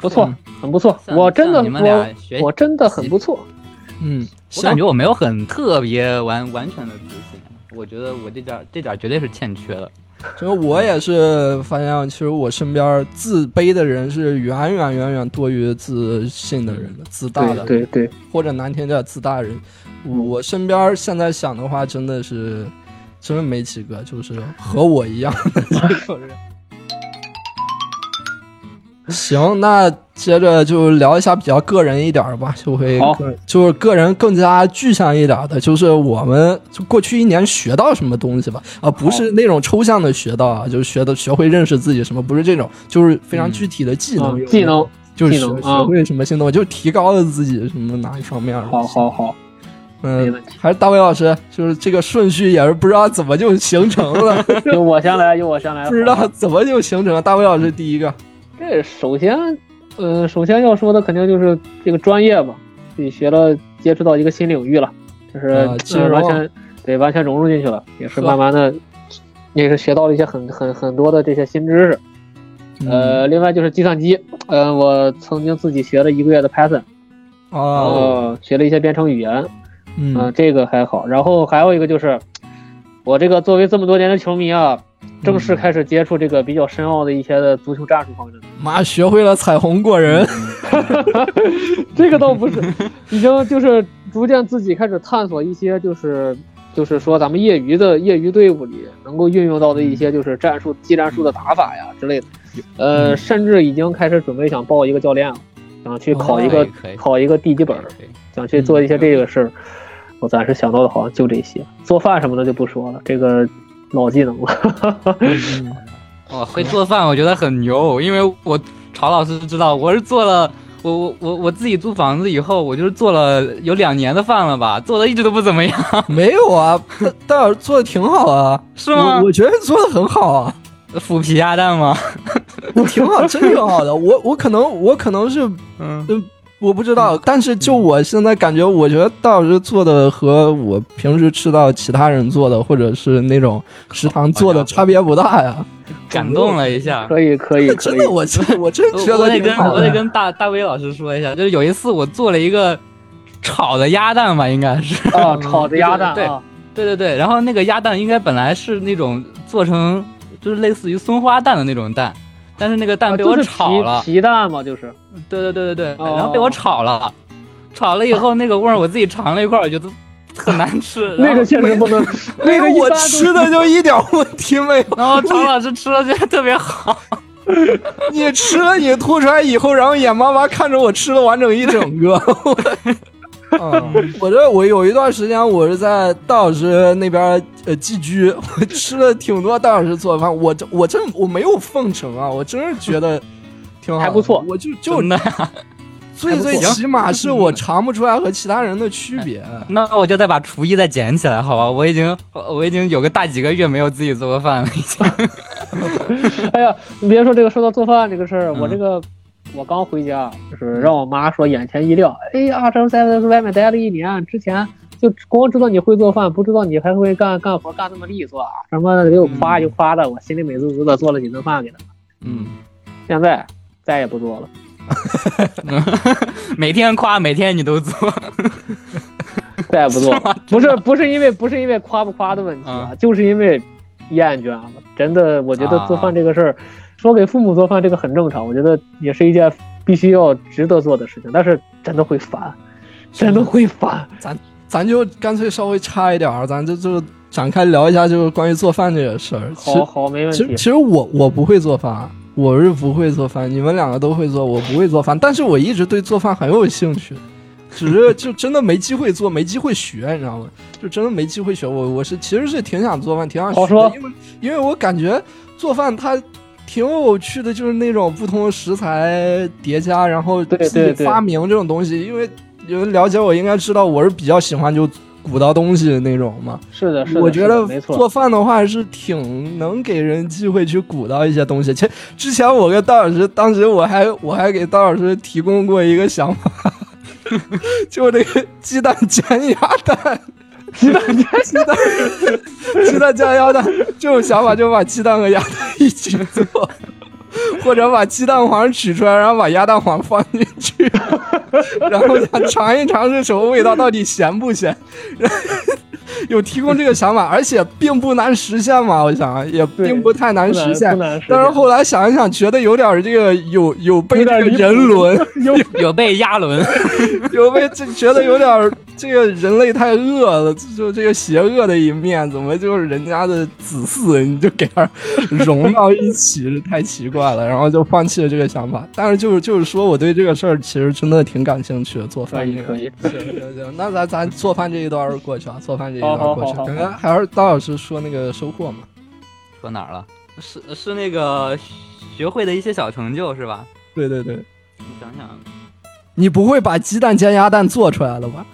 S4: 不错，很不错。我真的
S3: 向你们俩
S4: 我
S3: 学
S4: 我真的很不错。
S2: 嗯，
S3: 我感觉我没有很特别完完全的自信，我觉得我这点这点绝对是欠缺的。
S2: 其实我也是发现，其实我身边自卑的人是远远远远多于自信的人的，自大的
S4: 对对对，
S2: 或者难听点自大人。我身边现在想的话，真的是真没几个，就是和我一样的这种人。[LAUGHS] 行，那接着就聊一下比较个人一点儿吧，就会就是个人更加具象一点的，就是我们就过去一年学到什么东西吧，啊，不是那种抽象的学到啊，就是学的学会认识自己什么，不是这种，就是非常具体的技能，
S4: 嗯，技能，
S2: 就是学
S4: 技能啊
S2: 学会什么新东西，就是提高了自己什么哪一方面。
S4: 好好好，
S2: 嗯，还是大卫老师，就是这个顺序也是不知道怎么就形成了，[LAUGHS]
S4: 由我先来，由我先来。[LAUGHS]
S2: 不知道怎么就形成了。大卫老师第一个，
S4: 这首先，呃，首先要说的肯定就是这个专业嘛，自己学了，接触到一个新领域了，就是、完全对完全融入进去了，也是慢慢的，也是学到了一些很很很多的这些新知识。
S2: 嗯
S4: 呃，另外就是计算机，呃，我曾经自己学了一个月的 Python，
S2: 哦，
S4: 后学了一些编程语言，嗯、
S2: 嗯
S4: 这个还好。然后还有一个就是，我这个作为这么多年的球迷啊，正式开始接触这个比较深奥的一些的足球战术方面。的。
S2: 妈学会了彩虹过人，[LAUGHS]
S4: 这个倒不是，已经就是逐渐自己开始探索一些，就是就是说咱们业余的业余队伍里能够运用到的一些就是战术、技战术的打法呀之类的。呃，甚至已经开始准备想报一个教练了，想去考一个、
S3: 哦
S4: 考一个地级本儿，想去做一些这个事儿。我暂时想到的好像就这些，做饭什么的就不说了，这个老技能了。
S2: 嗯
S3: 哇，会做饭我觉得很牛，因为我曹老师知道我是做了。我我我我自己租房子以后，我就是做了有两年的饭了吧，做的一直都不怎么样，
S2: 没有啊，大大老师做的挺好啊，
S3: 是吗
S2: 我？我觉得做的很好啊，
S3: 腐皮鸭蛋吗？[LAUGHS]
S2: 挺好，真挺好的。我我可能我可能是
S3: 嗯，
S2: 我不知道，但是就我现在感觉，我觉得大老师做的和我平时吃到其他人做的，或者是那种食堂做的差别不大呀。
S3: 感动了一下。
S4: 可以可以可以
S2: 真的，，我真我真
S3: 我
S2: 觉
S3: 我得跟
S2: 得挺好的。
S3: 我得跟大大威老师说一下，就是有一次我做了一个炒的鸭蛋吧，应该是，
S4: 啊，炒的鸭蛋 [LAUGHS]
S3: 对
S4: 啊，
S3: 对对对，然后那个鸭蛋应该本来是那种做成就是类似于松花蛋的那种蛋，但是那个蛋被我炒了，
S4: 皮皮蛋嘛，就是。
S3: 对对对对对，
S4: 哦。
S3: 然后被我炒了，炒了以后 [LAUGHS] 那个味儿我自己尝了一块儿，我觉得 [LAUGHS] 很难吃，[LAUGHS]
S4: 那个确实不能，那个
S2: 我吃的就一点问题没有。
S3: 然后张老师吃了觉得特别好，
S2: 你吃了你吐出来以后，然后眼巴巴看着我吃了完整一整个。嗯，我这我有一段时间我是在大老师那边呃寄居，我吃了挺多大老师做的饭，我这我真我没有奉承啊，我真是觉得挺好，
S4: 还不错
S2: 我就就
S3: 真的呀。
S2: 最最起码是我尝不出来和其他人的区别。
S3: 那我就再把厨艺再捡起来，好吧？我已经我已经有个大几个月没有自己做过饭了，已经。[LAUGHS]
S4: 哎呀，你别说这个，说到做饭这个事儿，我这个我刚回家，就是让我妈说眼前一亮，哎呀，这在外面待了一年，之前就光知道你会做饭，不知道你还会干干活干那么利索啊，什么给我夸就夸的，我心里美滋滋的，做了几顿饭给他。
S3: 嗯，
S4: 现在再也不做了。[LAUGHS]
S3: 每天夸，每天你都做，[LAUGHS]
S4: 再也不做了。[LAUGHS] 不是不是因为不是因为夸不夸的问题啊，就是因为厌倦了。真的，我觉得做饭这个事儿，说给父母做饭这个很正常，我觉得也是一件必须要值得做的事情。但是真的会烦，真的会烦。
S2: 咱咱就干脆稍微差一点儿，咱就就展开聊一下，就是关于做饭这个事儿。
S4: 好好，没问题。
S2: 其实其实我我不会做饭。我是不会做饭，你们两个都会做，我不会做饭，但是我一直对做饭很有兴趣，只是就真的没机会做，没机会学，你知道吗？就真的没机会学。我我是其实是挺想做饭，挺想学的，因为因为我感觉做饭它挺有趣的，就是那种不同的食材叠加，然后自己发明这种东西。因为有人了解我，应该知道我是比较喜欢就。鼓捣东西的那种嘛，
S4: 是的，是的，
S2: 我觉得。做饭的话是挺能给人机会去鼓捣一些东西。其实之前我跟戴老师，当时我还我还给戴老师提供过一个想法，[LAUGHS] 就那个鸡蛋 [LAUGHS] 煎鸭蛋，
S4: 鸡蛋加鸡蛋，
S2: 鸡蛋加鸭蛋这种想法，就把鸡蛋和鸭蛋一起做。或者把鸡蛋黄取出来，然后把鸭蛋黄放进去，然后想尝一尝是什么味道，到底咸不咸？有提供这个想法，而且并不难实现嘛。我想也并不太难实现，但是后来想一想，觉得有点这个有有被这个人伦，
S3: 有有被鸭伦，
S2: 有被这觉得有点这个人类太恶了，就这个邪恶的一面，怎么就是人家的子嗣你就给它融到一起，太奇怪了。然后就放弃了这个想法。但是就是就是说，我对这个事儿其实真的挺感兴趣的，做饭。可
S4: 以可以，
S2: 行行行，那咱咱做饭这一段过去啊，做饭这一段。过去，刚刚还是刀老师说那个收获嘛？
S3: 说哪儿了？[LAUGHS] 是是那个学会的一些小成就是吧？
S2: 对对对，
S3: 你想想，
S2: 你不会把鸡蛋煎鸭蛋做出来了吧？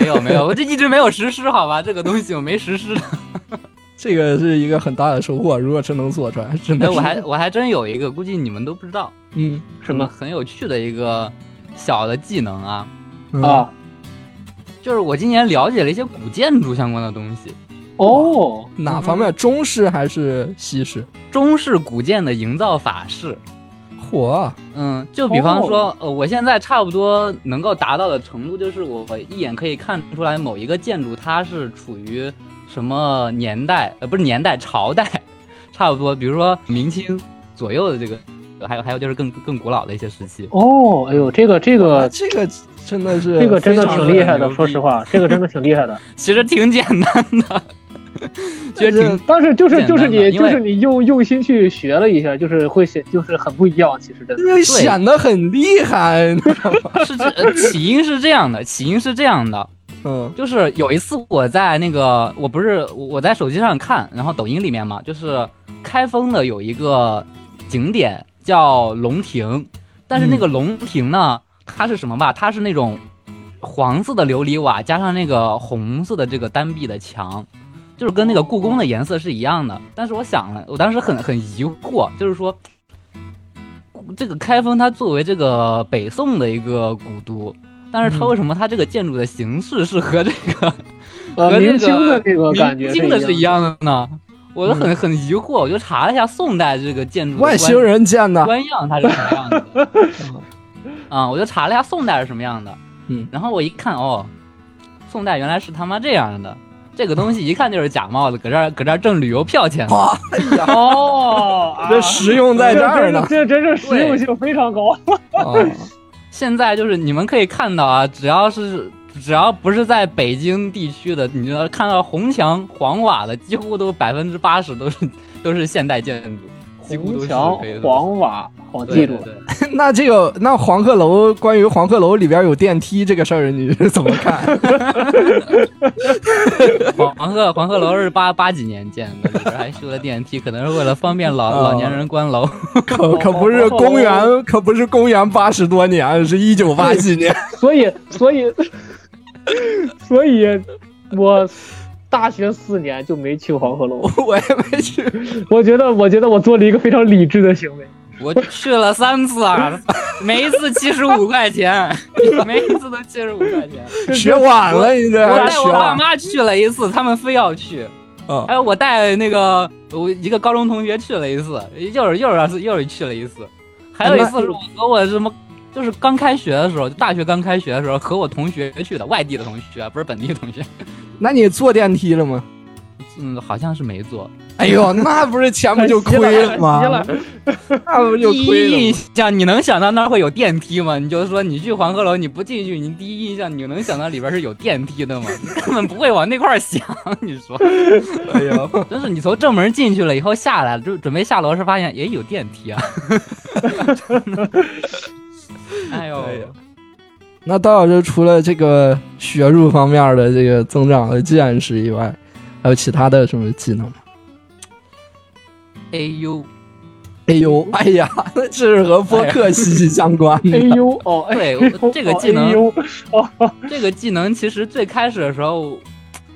S3: 没有没有，我这一直没有实施，好吧？这个东西我没实施。[LAUGHS]
S2: 这个是一个很大的收获，如果真能做出来，真的。
S3: 我还我还真有一个，估计你们都不知道，
S2: 嗯，
S3: 什么很有趣的一个小的技能啊
S4: 啊。
S3: 就是我今年了解了一些古建筑相关的东西，
S4: 哦，
S2: 哪方面？中式还是西式？
S3: 中式古建的营造法式，
S2: 嚯，
S3: 嗯，就比方说，呃，我现在差不多能够达到的程度，就是我一眼可以看出来某一个建筑它是处于什么年代，呃，不是年代，朝代，差不多，比如说明清左右的这个，还有还有就是更更古老的一些时期。
S4: 哦，哎呦，这个这个
S2: 这个。真的是
S4: 这个真的挺厉害的，说实话，这个真的挺厉害的。[LAUGHS]
S3: 其实挺简单的，
S2: 其实挺，
S4: 但是就是就是你就是你用用心去学了一下，就是会显就是很不一样。其实真的
S2: 显得很厉害。[LAUGHS]
S3: 是起因是这样的，起因是这样的，[LAUGHS]
S2: 嗯，
S3: 就是有一次我在那个我不是我在手机上看，然后抖音里面嘛，就是开封的有一个景点叫龙亭，但是那个龙亭呢。它是什么吧？它是那种黄色的琉璃瓦，加上那个红色的这个单壁的墙，就是跟那个故宫的颜色是一样的。但是我想了，我当时很很疑惑，就是说，这个开封它作为这个北宋的一个古都，但是它为什么它这个建筑的形式是和这个和
S4: 明清的这个感觉
S3: 的是一样的呢？我就很很疑惑，我就查了一下宋代这个建筑
S2: 外星人建的
S3: 官样，它是什么样的？啊，[LAUGHS] 我就查了一下宋代是什么样的，
S2: 嗯，
S3: 然后我一看，哦，宋代原来是他妈这样的，这个东西一看就是假冒的，搁这儿搁这儿挣旅游票钱。
S4: 哦，
S2: 这实用在这儿呢，
S4: 这真是实用性非常高。
S3: 现在就是你们可以看到啊，只要是只要不是在北京地区的，你就看到红墙黄瓦的，几乎都百分之八十都是都是现代建筑。
S4: 红墙黄瓦，好记住。[LAUGHS]
S2: 那这个，那黄鹤楼关于黄鹤楼里边有电梯这个事儿，你是 [LAUGHS] 怎么看？[LAUGHS]
S3: 黄鹤黄鹤楼是八八几年建的，里边还修了电梯，可能是为了方便老老年人关楼。
S2: 可可不是公元，可不是公元八十多年，是一九八几年。
S4: 所以，所以，所以，我。大学四年就没去黄鹤楼，[LAUGHS]
S2: 我也没去。[LAUGHS]
S4: 我觉得，我觉得我做了一个非常理智的行为。
S3: 我去了三次啊，[LAUGHS] 每一次七十五块钱，每一次都七十五块钱。
S2: 学晚了，你这
S3: 我带我爸妈去了一次，他们非要去。
S2: 嗯
S3: 还有我带那个我一个高中同学去了一次，又是又是又是去了一次，还有一次是我和我什么，就是刚开学的时候，就大学刚开学的时候和我同学去的，外地的同学，不是本地同学。[LAUGHS]
S2: 那你坐电梯了吗？
S3: 嗯，好像是没坐。
S2: 哎呦，那不是钱不就 [LAUGHS] 亏了吗？那不就
S3: 第
S2: 亏
S3: 一印
S2: 了吗？
S3: 象，你能想到那儿会有电梯吗？你就说你去黄鹤楼，你不进去，你第一印象你能想到里边是有电梯的吗？你根本不会往那块儿想。你说，[LAUGHS]
S2: 哎呦，
S3: 真是你从正门进去了以后下来，就准备下楼时发现也有电梯啊。[LAUGHS] 哎呦，
S2: 那道老师除了这个学术方面的这个增长的见识以外，还有其他的什么技能吗？
S3: 哎呦，
S2: 哎呦，哎呀，[LAUGHS] 那这是和播客息息相关的。
S4: 哎呦哦，哎
S3: 对这个技能 [LAUGHS] 这个技能其实最开始的时候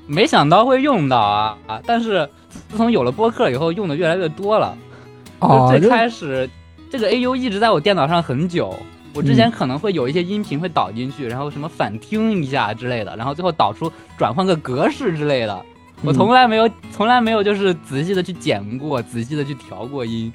S3: 没想到会用到啊啊！但是自从有了播客以后，用的越来越多了。
S2: 啊，
S3: 就最开始这个 AU 一直在我电脑上很久，我之前可能会有一些音频会导进去，然后什么反听一下之类的，然后最后导出转换个格式之类的。我
S2: 嗯
S3: 从来没有从来没有就是仔细的去剪过，仔细的去调过音，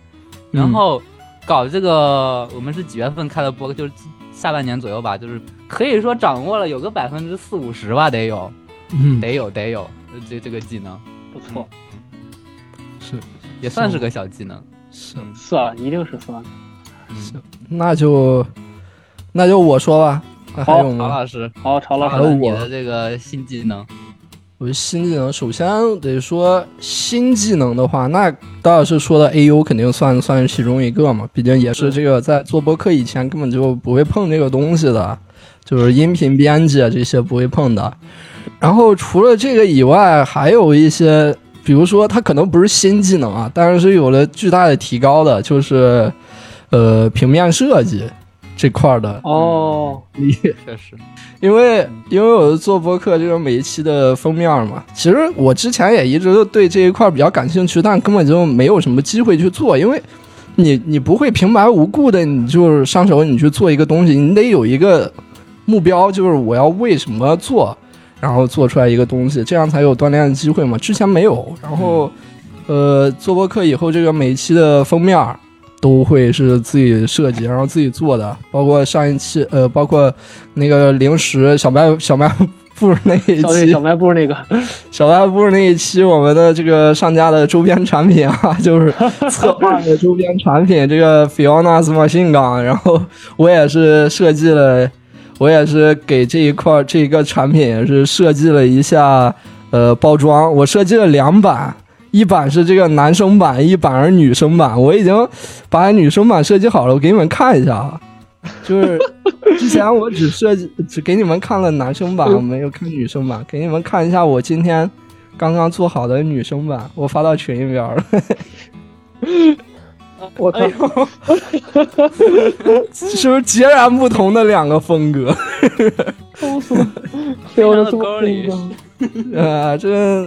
S2: 嗯。
S3: 然后搞这个，我们是几月份开的播？就是下半年左右吧，就是可以说掌握了有个百分之四五十吧，得有，
S2: 嗯。
S3: 得有，得有，呃这这个技能。
S4: 不错，
S2: 是。
S3: 也算是个小技能。
S2: 是。
S4: 算一定是算。
S3: 是，
S2: 那就那就我说吧，那还有
S3: 曹？老师，
S4: 好，曹老
S2: 还有
S4: 师，
S2: 我
S3: 你的这个新技能，
S2: 我的新技能，首先得说新技能的话，那当老师说的 AU 肯定算算是其中一个嘛，毕竟也是这个在做播客以前根本就不会碰这个东西的，就是音频编辑啊这些不会碰的。然后除了这个以外，还有一些，比如说它可能不是新技能啊，但是是有了巨大的提高的，就是呃平面设计这块儿的
S4: 哦，
S2: 力。
S3: 确实，
S2: 因为因为我是做播客就是每一期的封面嘛，其实我之前也一直都对这一块比较感兴趣，但根本就没有什么机会去做，因为你你不会平白无故的你就是上手你去做一个东西，你得有一个目标，就是我要为什么做，然后做出来一个东西，这样才有锻炼的机会嘛。之前没有，然后呃做播客以后，这个每一期的封面。都会是自己设计，然后自己做的，包括上一期，呃，包括那个零食小卖小卖部那一期。
S4: 小小卖部那个，
S2: 小卖部 [LAUGHS] 那一期，我们的这个上架的周边产品啊，[LAUGHS] 就是策划的周边产品，[LAUGHS] 这个 Fiona 斯马信港，然后我也是设计了，我也是给这一块这一个产品也是设计了一下呃包装，我设计了两版。一版是这个男生版，一版是女生版。我已经把女生版设计好了，我给你们看一下啊。就 [LAUGHS] 是之前我只设计只给你们看了男生版，我没有看女生版，给你们看一下我今天刚刚做好的女生版，我发到群里边了。
S4: 我操，[LAUGHS]
S2: 是不是截然不同的两个风格？[LAUGHS]
S4: 抠死了，标的这么
S3: 高里
S2: 呃，这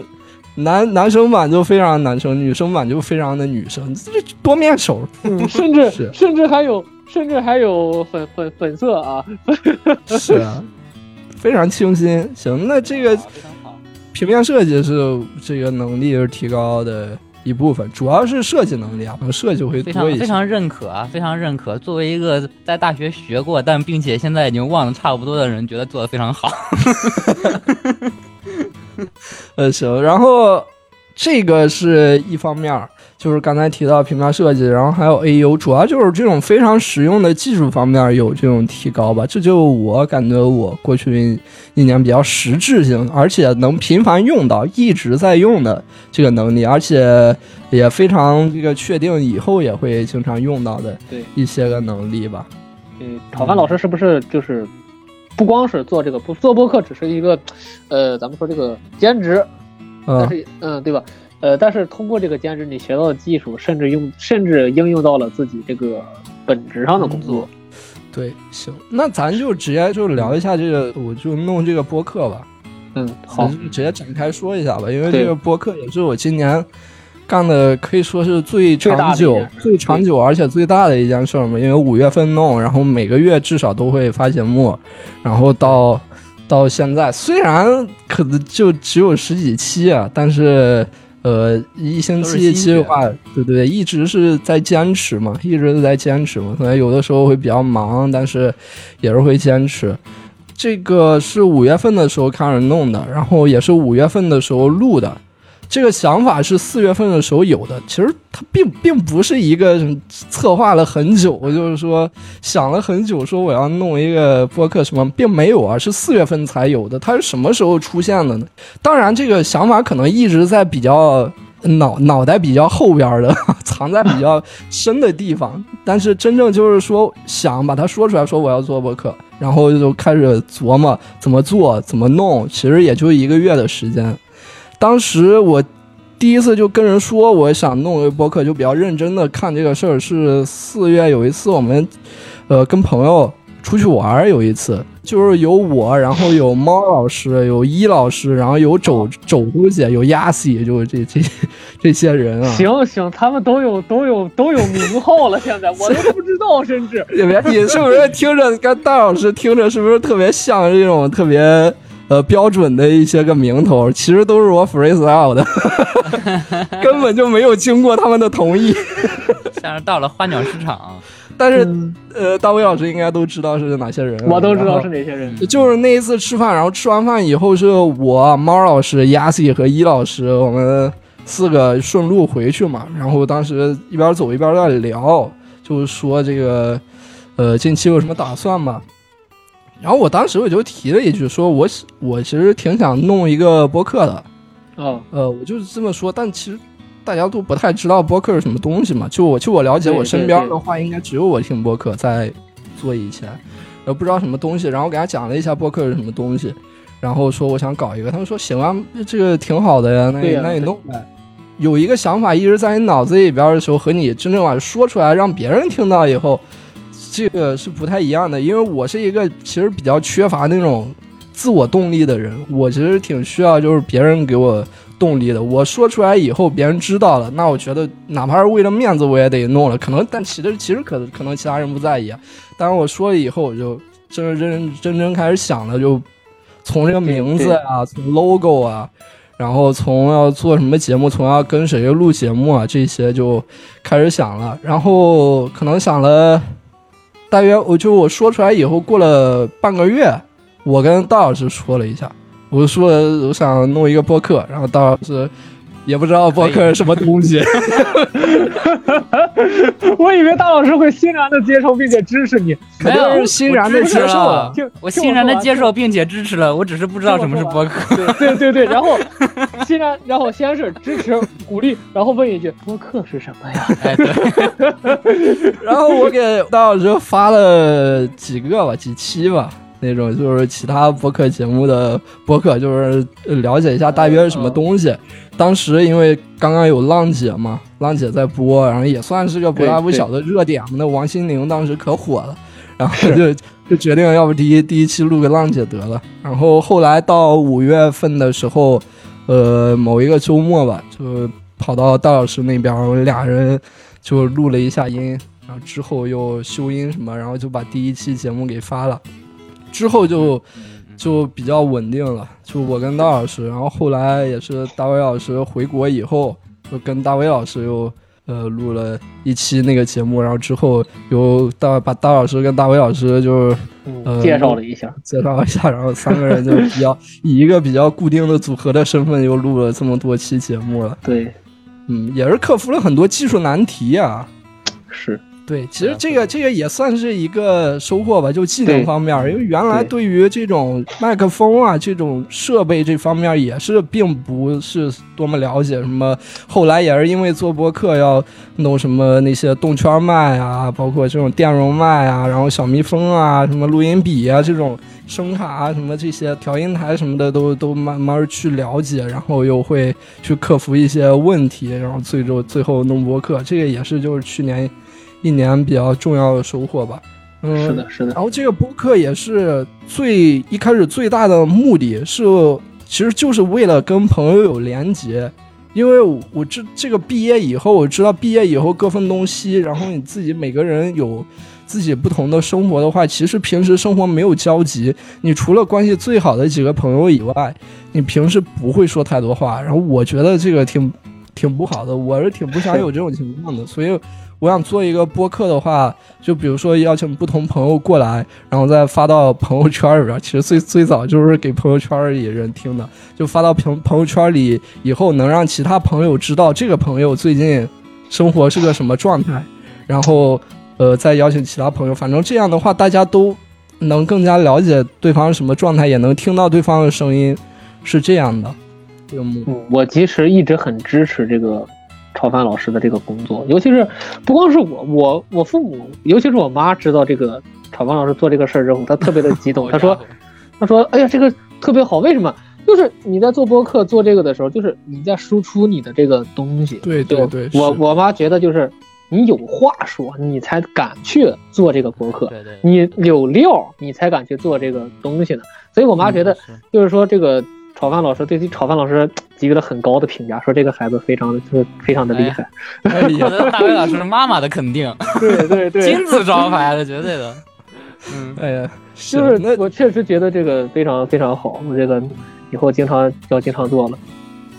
S2: 男男生版就非常男生，女生版就非常的女生，这多面手。
S4: 嗯，[LAUGHS] 甚至甚至还有甚至还有粉粉粉色啊，[LAUGHS]
S2: 是啊，非常清新。行，那这个
S3: 非常好。
S2: 平面设计是这个能力是提高的一部分，主要是设计能力啊，可能设计会
S3: 非
S2: 多一些。
S3: 常非常认可啊，非常认可。作为一个在大学学过，但并且现在已经忘得差不多的人，觉得做的非常好。[LAUGHS] [LAUGHS]
S2: 呃，行，然后这个是一方面，就是刚才提到平面设计，然后还有 AU，主要就是这种非常实用的技术方面有这种提高吧。这就我感觉我过去一年比较实质性，而且能频繁用到，一直在用的这个能力，而且也非常这个确定以后也会经常用到的
S4: 对
S2: 一些个能力吧。
S4: 嗯，炒饭老师是不是就是不光是做这个不做播客，只是一个呃，咱们说这个兼职，但
S2: 嗯，
S4: 是嗯，对吧？呃，但是通过这个兼职，你学到的技术，甚至用甚至应用到了自己这个本职上的工作。
S2: 对，行，那咱就直接就聊一下这个，我就弄这个播客吧。
S4: 嗯，好
S2: 直接展开说一下吧，因为这个播客也是我今年干的可以说是最长久最长久而且最大的一件事儿嘛。因为五月份弄，然后每个月至少都会发节目，然后到到现在，虽然可能就只有十几期啊，但是呃，一星期一期的话，对对对，一直是在坚持嘛，一直都在坚持嘛。可能有的时候会比较忙，但是也是会坚持。这个是五月份的时候开始弄的，然后也是五月份的时候录的。这个想法是四月份的时候有的，其实它并并不是一个策划了很久，就是说想了很久，说我要弄一个播客什么，并没有啊，是四月份才有的。它是什么时候出现的呢？当然，这个想法可能一直在比较脑 [LAUGHS] 脑袋比较后边的，藏在比较深的地方。但是真正就是说想把它说出来，说我要做播客，然后就开始琢磨怎么做、怎么弄，其实也就一个月的时间。当时我第一次就跟人说我想弄一个播客，就比较认真的看这个事儿。是四月有一次我们，呃，跟朋友出去玩儿，有一次就是有我，然后有猫老师，有一老师，然后有肘 [LAUGHS] 肘姑姐，有亚西，就是这这这些人啊。
S4: 行行，他们都有都有都有名号了，现在我都不知道，甚至 [LAUGHS]
S2: 你你是不是听着跟大老师听着是不是特别像这种特别？呃，标准的一些个名头，其实都是我 freestyle 的，[LAUGHS] 根本就没有经过他们的同意。
S3: 像是到了花鸟市场，
S2: 但是呃，大卫老师应该都知道是哪些人，
S4: 我都知道是哪些人。
S2: 就是那一次吃饭，然后吃完饭以后，是我猫老师、亚西和伊老师，我们四个顺路回去嘛。然后当时一边走一边在聊，就是说这个呃，近期有什么打算嘛？然后我当时我就提了一句，说我我其实挺想弄一个播客的，
S4: 哦，
S2: 呃，我就是这么说，但其实大家都不太知道播客是什么东西嘛。就我就我了解，我身边的话，应该只有我听播客在做以前，呃，不知道什么东西。然后给他讲了一下播客是什么东西，然后说我想搞一个，他们说行啊，这个挺好的呀，那你那你弄呗。有一个想法一直在你脑子里边的时候，和你真正把它说出来，让别人听到以后。这个是不太一样的，因为我是一个其实比较缺乏那种自我动力的人，我其实挺需要就是别人给我动力的。我说出来以后，别人知道了，那我觉得哪怕是为了面子，我也得弄了。可能但其实其实可可能其他人不在意，但是我说了以后，我就真真真真开始想了，就从这个名字啊，从 logo 啊，然后从要做什么节目，从要跟谁录节目啊，这些就开始想了，然后可能想了。大约我就我说出来以后，过了半个月，我跟大老师说了一下，我说我想弄一个播客，然后大老师也不知道播客是什么东西，[LAUGHS]
S4: 我以为大老师会欣然的接受并且支持你，
S3: 没有
S2: 欣然的接受了，
S3: 我欣然的接受并且支持了，我只是不知道什么是播客，
S4: 对对对，然后欣然，然后先是支持鼓励，然后问一句播客是什么呀？[LAUGHS]
S3: 哎，对，[LAUGHS]
S2: 然后我给大老师发了几个吧，几期吧。那种就是其他播客节目的播客，就是了解一下大约是什么东西。当时因为刚刚有浪姐嘛，浪姐在播，然后也算是个不大不小的热点嘛。那王心凌当时可火了，然后就就决定要不第一第一期录个浪姐得了。然后后来到五月份的时候，呃，某一个周末吧，就跑到大老师那边，我们俩人就录了一下音，然后之后又修音什么，然后就把第一期节目给发了。之后就就比较稳定了，就我跟大老师，然后后来也是大伟老师回国以后，就跟大伟老师又呃录了一期那个节目，然后之后又大把大老师跟大伟老师就是呃
S4: 介绍了一下，
S2: 介绍一下，然后三个人就比较以一个比较固定的组合的身份又录了这么多期节目了。
S4: 对，
S2: 嗯，也是克服了很多技术难题啊。
S4: 是。
S2: 对，其实这个这个也算是一个收获吧，就技能方面，因为原来对于这种麦克风啊这种设备这方面也是并不是多么了解。什么后来也是因为做播客要弄什么那些动圈麦啊，包括这种电容麦啊，然后小蜜蜂啊，什么录音笔啊这种声卡啊，什么这些调音台什么的都都慢慢去了解，然后又会去克服一些问题，然后最终最后弄播客，这个也是就是去年。一年比较重要的收获吧，
S4: 嗯，是的，是的。
S2: 然后这个播客也是最一开始最大的目的是，其实就是为了跟朋友有连接，因为我我这这个毕业以后，我知道毕业以后各分东西，然后你自己每个人有自己不同的生活的话，其实平时生活没有交集，你除了关系最好的几个朋友以外，你平时不会说太多话。然后我觉得这个挺挺不好的，我是挺不想有这种情况的，所以我想做一个播客的话，就比如说邀请不同朋友过来，然后再发到朋友圈里边。其实最最早就是给朋友圈里人听的，就发到朋朋友圈里以后，能让其他朋友知道这个朋友最近生活是个什么状态，然后呃再邀请其他朋友。反正这样的话，大家都能更加了解对方是什么状态，也能听到对方的声音，是这样的。
S4: 嗯，我其实一直很支持这个炒饭老师的这个工作，尤其是不光是我，我我父母，尤其是我妈知道这个炒饭老师做这个事儿之后，她特别的激动，她说，她说，哎呀，这个特别好，为什么？就是你在做播客做这个的时候，就是你在输出你的这个东西。
S2: 对对对，
S4: 我我妈觉得就是你有话说，你才敢去做这个播客，
S3: 对对，
S4: 你有料，你才敢去做这个东西呢。所以我妈觉得，就是说这个。炒饭老师对炒饭老师给予了很高的评价，说这个孩子非常的就是非常的厉害。
S3: 哎呀，[LAUGHS] 大卫老师是妈妈的肯定，
S4: 对对对，
S3: 金字招牌的，绝对的。嗯，
S2: 哎呀，
S4: 就是我确实觉得这个非常非常好，我这个以后经常要经常做了，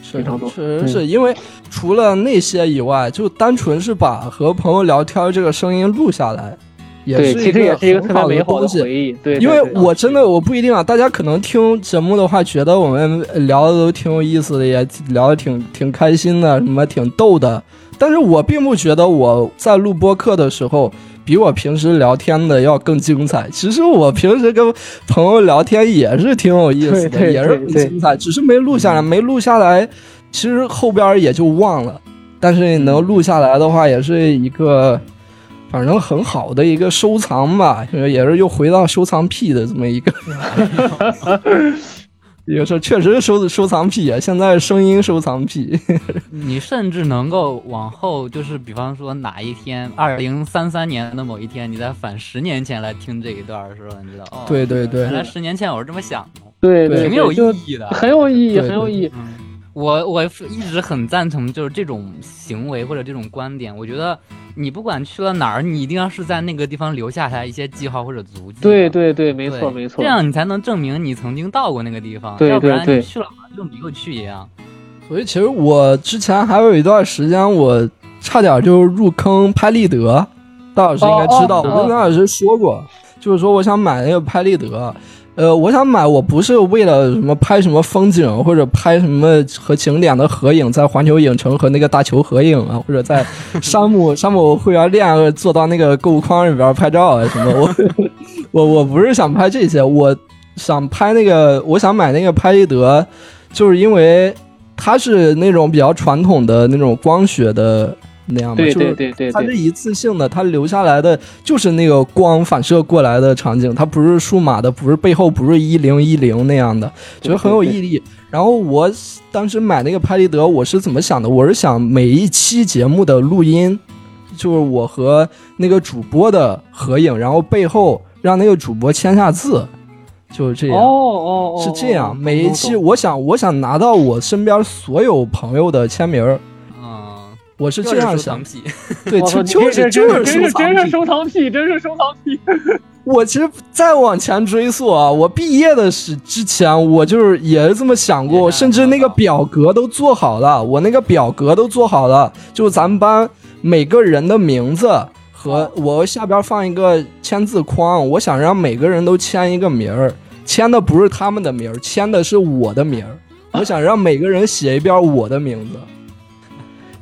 S4: 经常做。
S2: 确实是因为除了那些以外，就单纯是把和朋友聊天这个声音录下来。
S4: 对，其实也是一个特别美好
S2: 的
S4: 回忆。对，
S2: 因为我真的我不一定啊，大家可能听节目的话，觉得我们聊的都挺有意思的，也聊的挺挺开心的，什么挺逗的。但是我并不觉得我在录播课的时候，比我平时聊天的要更精彩。其实我平时跟朋友聊天也是挺有意思的，也是很精彩，只是没录下来，没录下来，其实后边也就忘了。但是能录下来的话，也是一个。反正很好的一个收藏吧，也是又回到收藏癖的这么一个。有时候确实是收收藏癖啊，现在声音收藏癖。[LAUGHS]
S3: 你甚至能够往后，就是比方说哪一天，二零三三年的某一天，你再返十年前来听这一段的时候，你知道哦，
S2: 对对对，
S3: 原来十年前我是这么想的，
S4: 对，
S3: 挺有意义的，
S4: 很有意义，很有意义。
S3: 我我一直很赞成就是这种行为或者这种观点，我觉得。你不管去了哪儿，你一定要是在那个地方留下来一些记号或者足迹。
S4: 对对对，没错没错。
S3: 这样你才能证明你曾经到过那个地方。
S4: 对对
S3: 对。要不然你去了就没有去一样。
S2: 所以其实我之前还有一段时间，我差点就入坑拍立得。大老师应该知道，我跟大老师说过，就是说我想买那个拍立得。呃，我想买，我不是为了什么拍什么风景，或者拍什么和景点的合影，在环球影城和那个大球合影啊，或者在山姆 [LAUGHS] 山姆会员店坐到那个购物框里边拍照啊什么。我我我不是想拍这些，我想拍那个，我想买那个拍立得，就是因为它是那种比较传统的那种光学的。那样
S4: 的，就是
S2: 它是一次性的，它留下来的就是那个光反射过来的场景，它不是数码的，不是背后不是一零一零那样的，觉得很有毅力。然后我当时买那个拍立得，我是怎么想的？我是想每一期节目的录音，就是我和那个主播的合影，然后背后让那个主播签下字，就是这样。哦
S4: 哦
S2: 哦，是这样。每一期，我想，我想拿到我身边所有朋友的签名。我是这样想，对，就就是就是
S4: 真是真是收藏癖，真是收藏癖。
S2: 我其实再往前追溯啊，我毕业的时之前，我就是也是这么想过，甚至那个表格都做好了，我那个表格都做好了，就咱们班每个人的名字和我下边放一个签字框，我想让每个人都签一个名儿，签的不是他们的名儿，签的是我的名儿，我想让每个人写一遍我的名字。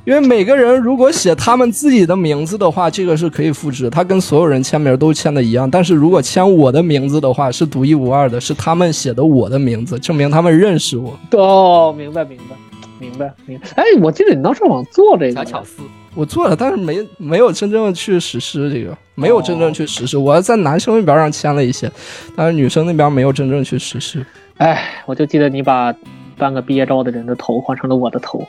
S2: 因为每个人如果写他们自己的名字的话，这个是可以复制，他跟所有人签名都签的一样。但是如果签我的名字的话，是独一无二的，是他们写的我的名字，证明他们认识我。
S4: 哦，明白，明白，明白，明白。哎，我记得你当时往做这个
S3: 小巧思，
S2: 我做了，但是没没有真正去实施这个，没有真正去实施。我在男生那边上签了一些，但是女生那边没有真正去实施。
S4: 哎，我就记得你把。办个毕业照的人的头换成了我的头，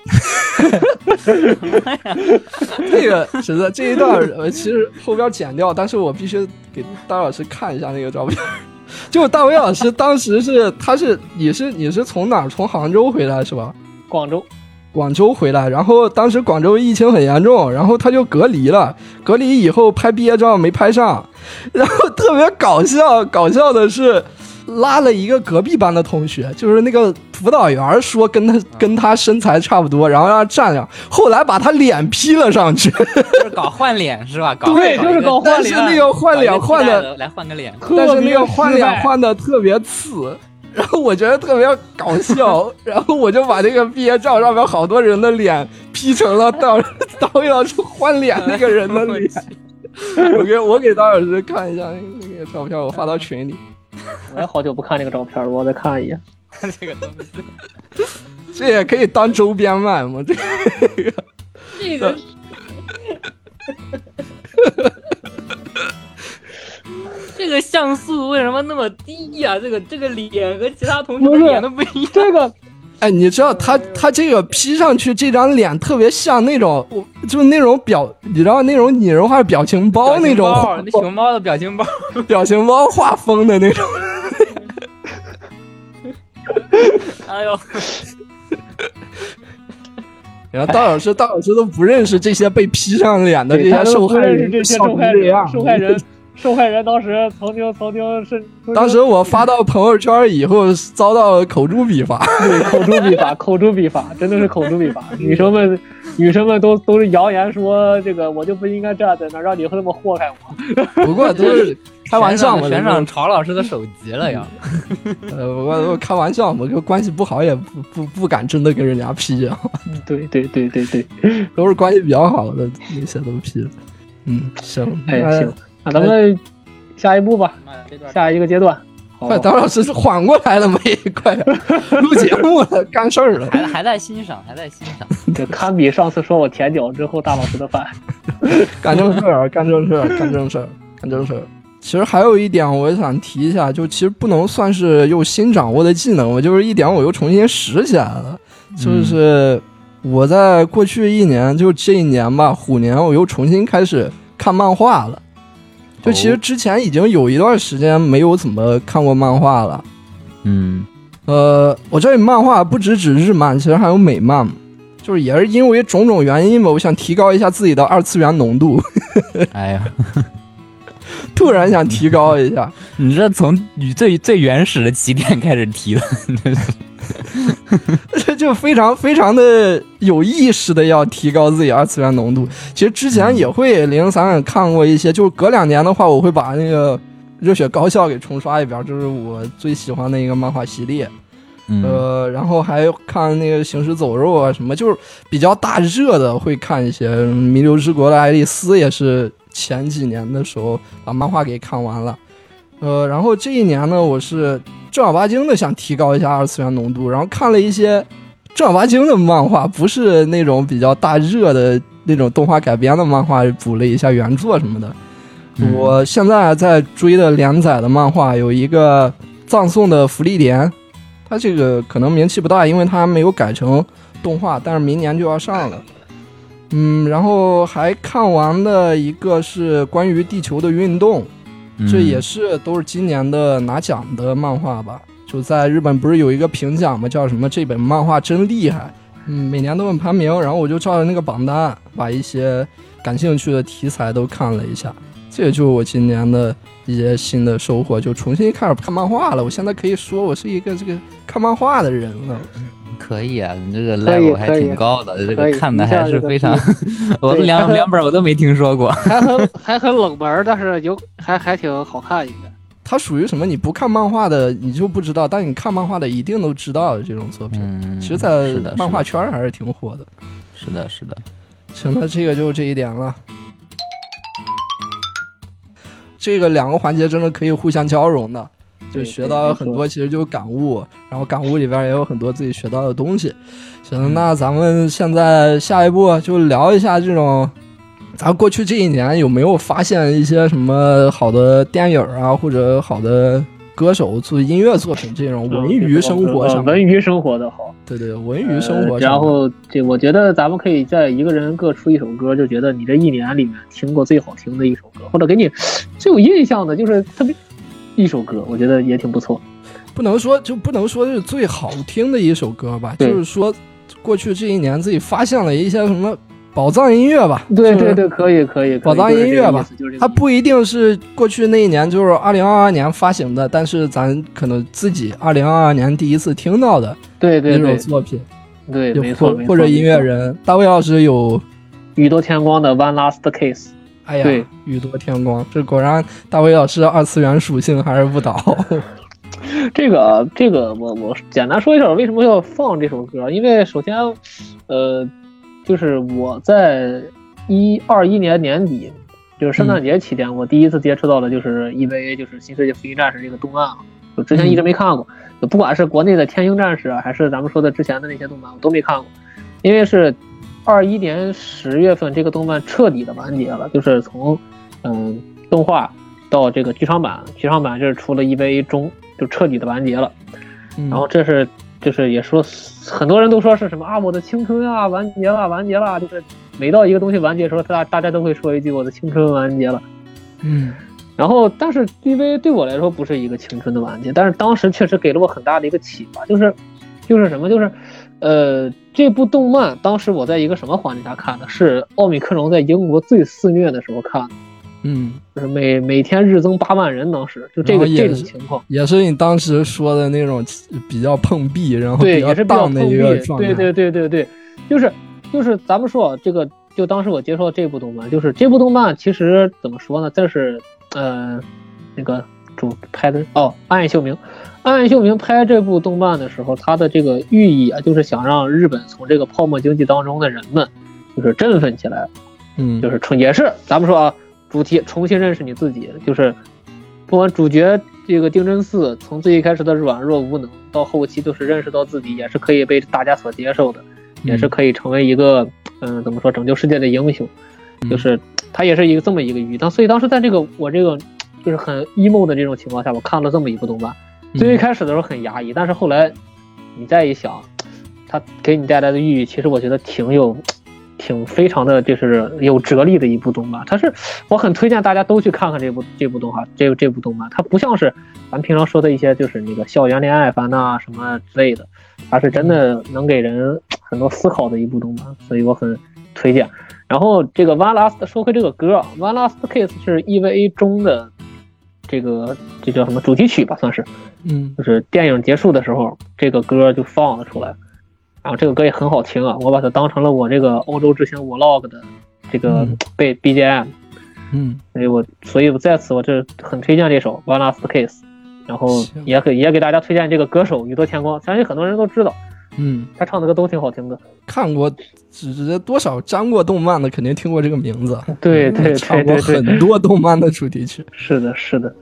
S4: [LAUGHS]
S2: 这个实在这一段呃，其实后边剪掉，但是我必须给大伟老师看一下那个照片。[LAUGHS] 就大伟老师当时是，他是你是你是从哪儿从杭州回来是吧？
S4: 广州，
S2: 广州回来，然后当时广州疫情很严重，然后他就隔离了。隔离以后拍毕业照没拍上，然后特别搞笑。搞笑的是，拉了一个隔壁班的同学，就是那个辅导员说跟他跟他身材差不多，然后让他站上，后来把他脸 P 了上去。
S3: 就是搞换脸是吧？[LAUGHS] 搞
S4: 对就是搞换
S2: 但是那个换脸换的，
S3: 来换个脸，
S2: 但是那个换脸换的特别次。然后我觉得特别搞笑，[LAUGHS] 然后我就把那个毕业照上面好多人的脸 P 成了 [LAUGHS] 导导演师换脸那个人的脸。我给我给导老师看一下那个照片，我发到群里。[LAUGHS]
S4: 我也好久不看这个照片了，我再看一眼。[LAUGHS]
S3: 这个东西，
S2: 这也可以当周边卖吗？这个
S3: 这个。[LAUGHS] 这个像素为什么那么低呀、这个这个脸和其他同学的脸都不一样。
S4: 这个
S2: 哎，你知道他他这个 P 上去这张脸特别像那种，就是那种表，你知道那种拟人化表情包那种
S3: 熊猫的表情包，[LAUGHS]
S2: 表情包画风的那种。[LAUGHS]
S3: 哎呦，[LAUGHS]
S2: 然后道老师，道老师都不认识这些被 P 上脸的这些受害人，
S4: 这些受害人，受害人当时曾经曾经是
S2: 当时我发到朋友圈以后，遭到口诛笔伐。
S4: 对口诛笔伐，[LAUGHS] 口诛笔伐，真的是口诛笔伐。[LAUGHS] 女生们，女生们都都是谣言说这个我就不应该站在那儿，让你这么祸害我。[LAUGHS]
S2: 不过都是开玩笑嘛，
S3: 悬上曹老师的手机了呀。
S2: 呃，我我开玩笑嘛，就关系不好也不不不敢真的跟人家 P 啊，
S4: 对对对对对，
S2: 都是关系比较好的那些都 P 了。嗯，行，
S4: 哎
S2: 那
S4: 行，那咱们下一步吧，下一个阶段。
S2: 快，当老师是缓过来了没？快点，[LAUGHS] 录节目了，干事儿了。
S3: 还还在欣赏，还在欣赏。[LAUGHS]
S4: 这堪比上次说我舔脚之后大老师的饭。[LAUGHS]
S2: 干正事儿，干正事儿，干正事儿，干正事儿。其实还有一点，我想提一下，就其实不能算是又新掌握的技能，我就是一点我又重新拾起来了。就是我在过去一年，就这一年吧，虎年，我又重新开始看漫画了。就其实之前已经有一段时间没有怎么看过漫画了。
S3: 嗯，
S2: 呃，我这里漫画不只指日漫，其实还有美漫，就是也是因为种种原因吧，我想提高一下自己的二次元浓度，[LAUGHS]
S3: 哎呀，[LAUGHS]
S2: 突然想提高一下。[LAUGHS]
S3: 你这从最最原始的起点开始提的，[LAUGHS]
S2: 这就非常非常的有意识的要提高自己二次元浓度。其实之前也会零零散散看过一些，就是隔两年的话，我会把那个《热血高校》给重刷一遍，这是我最喜欢的一个漫画系列。
S3: 嗯
S2: 呃，然后还看那个《行尸走肉》啊，什么就是比较大热的会看一些，《弥留之国的爱丽丝》也是前几年的时候把漫画给看完了。呃，然后这一年呢，我是正儿八经的想提高一下二次元浓度，然后看了一些正儿八经的漫画，不是那种比较大热的那种动画改编的漫画，补了一下原作什么的。
S3: 嗯
S2: 我现在在追的连载的漫画有一个葬送的福利莲，它这个可能名气不大，因为它没有改成动画，但是明年就要上了。嗯，然后还看完的一个是关于地球的运动，这也是都是今年的拿奖的漫画吧？就在日本不是有一个评奖吗？叫什么这本漫画真厉害。嗯，每年都有排名，然后我就照着那个榜单，把一些感兴趣的题材都看了一下。这也就是我今年的一些新的收获，就重新开始看漫画了。我现在可以说我是一个这个看漫画的人了。
S3: 可以啊，你这个 level 还挺高的，这个看的还是非常，[LAUGHS] 我
S4: 对
S3: 两两本我都没听说过。[LAUGHS]
S4: 还很还很冷门，但是有还还挺好看应该。
S2: 它属于什么？你不看漫画的你就不知道，但你看漫画的一定都知道的这种作品。
S3: 嗯，
S2: 其实，在漫画圈还是挺火的。
S3: 是的，是的，
S2: 行，那这个就这一点了。这个两个环节真的可以互相交融的，就学到了很多，其实就是感悟，然后感悟里边也有很多自己学到的东西。行，那咱们现在下一步就聊一下这种，咱过去这一年有没有发现一些什么好的电影啊，或者好的歌手做音乐作品这种文娱生活
S4: 文娱生活的好。
S2: 对对，文娱生活。
S4: 呃然后这我觉得咱们可以在一个人各出一首歌，就觉得你这一年里面听过最好听的一首歌，或者给你最有印象的，就是特别一首歌，我觉得也挺不错。
S2: 不能说就不能说是最好听的一首歌吧，就是说过去这一年自己发现了一些什么宝藏音乐吧？
S4: 对对对，可以可以，
S2: 宝藏音乐吧，它不一定是过去那一年，就是二零二二年发行的，但是咱可能自己二零二二年第一次听到的对
S4: 对对对
S2: 作品，
S4: 对，没错，
S2: 或或者音乐人，大卫老师有，
S4: 宇多田光的《One Last Kiss》。
S2: 哎呀
S4: 对，
S2: 宇多天光，这果然大卫老师二次元属性还是不倒。[LAUGHS]
S4: 这个这个我我简单说一下我为什么要放这首歌，因为首先，呃，就是我在一二一年年底，就是圣诞节期间，我第一次接触到的就是 EVA，就是《新世界福音战士》这个动漫啊，就之前一直没看过，就不管是国内的《天鹰战士》啊，还是咱们说的之前的那些动漫，我都没看过，因为是二一年十月份这个动漫彻底的完结了，就是从嗯动画到这个剧场版，剧场版就是出了 EVA 中就彻底的完结了。
S2: 然
S4: 然后这是就是也说很多人都说是什么啊，我的青春啊完结了，完结了，就是每到一个东西完结的时候，大大家都会说一句我的青春完结了。
S2: 嗯
S4: 然后，但是 EVA 对我来说不是一个青春的完结，但是当时确实给了我很大的一个启发，就是就是什么，就是呃，这部动漫当时我在一个什么环境下看的？是奥密克戎在英国最肆虐的时候看的，
S2: 嗯，
S4: 就是每每天日增八万人，当时就这个这种情况。
S2: 也是你当时说的那种比较碰壁，然后
S4: 对，
S2: 比较
S4: 也是比较碰壁
S2: 一个状态。
S4: 对对对对对，就是就是咱们说啊这个，就当时我接触到这部动漫，就是这部动漫其实怎么说呢？这是呃那个主拍的哦，暗夜秀明，暗夜秀明拍这部动漫的时候，他的这个寓意啊，就是想让日本从这个泡沫经济当中的人们，就是振奋起来，
S2: 嗯，
S4: 就是重也是咱们说啊，主题重新认识你自己，就是不管主角这个丁真寺从最一开始的软弱无能，到后期就是认识到自己也是可以被大家所接受的，也是可以成为一个嗯、怎么说拯救世界的英雄，就是他也是一个这么一个寓意。当所以当时在这个我这个就是很 emo 的这种情况下，我看了这么一部动漫，最一开始的时候很压抑，但是后来你再一想，它给你带来的寓意，其实我觉得挺有。挺非常的就是有哲理的一部动漫，它是我很推荐大家都去看看这部这部动画这这部动漫，它不像是咱平常说的一些就是那个校园恋爱番呐、什么之类的，它是真的能给人很多思考的一部动漫，所以我很推荐。然后这个 One Last 说回这个歌啊，One Last Kiss 是 EVA 中的这个这叫什么主题曲吧，算是，
S2: 嗯。
S4: 就是电影结束的时候，这个歌就放了出来，然后这个歌也很好听啊，我把它当成了我这个欧洲之行 vlog 的这个
S2: 嗯。
S4: 被 BGM，
S2: 嗯。
S4: 所以我所以我在此我这很推荐这首 One Last Kiss，然后也给也给大家推荐这个歌手宇多田光，相信很多人都知道，
S2: 嗯，
S4: 他唱的歌都挺好听的。
S2: 看过，只是多少沾过动漫的，肯定听过这个名字。[LAUGHS]
S4: 对对
S2: 唱过很多动漫的主题曲。[LAUGHS]
S4: 是的，是的。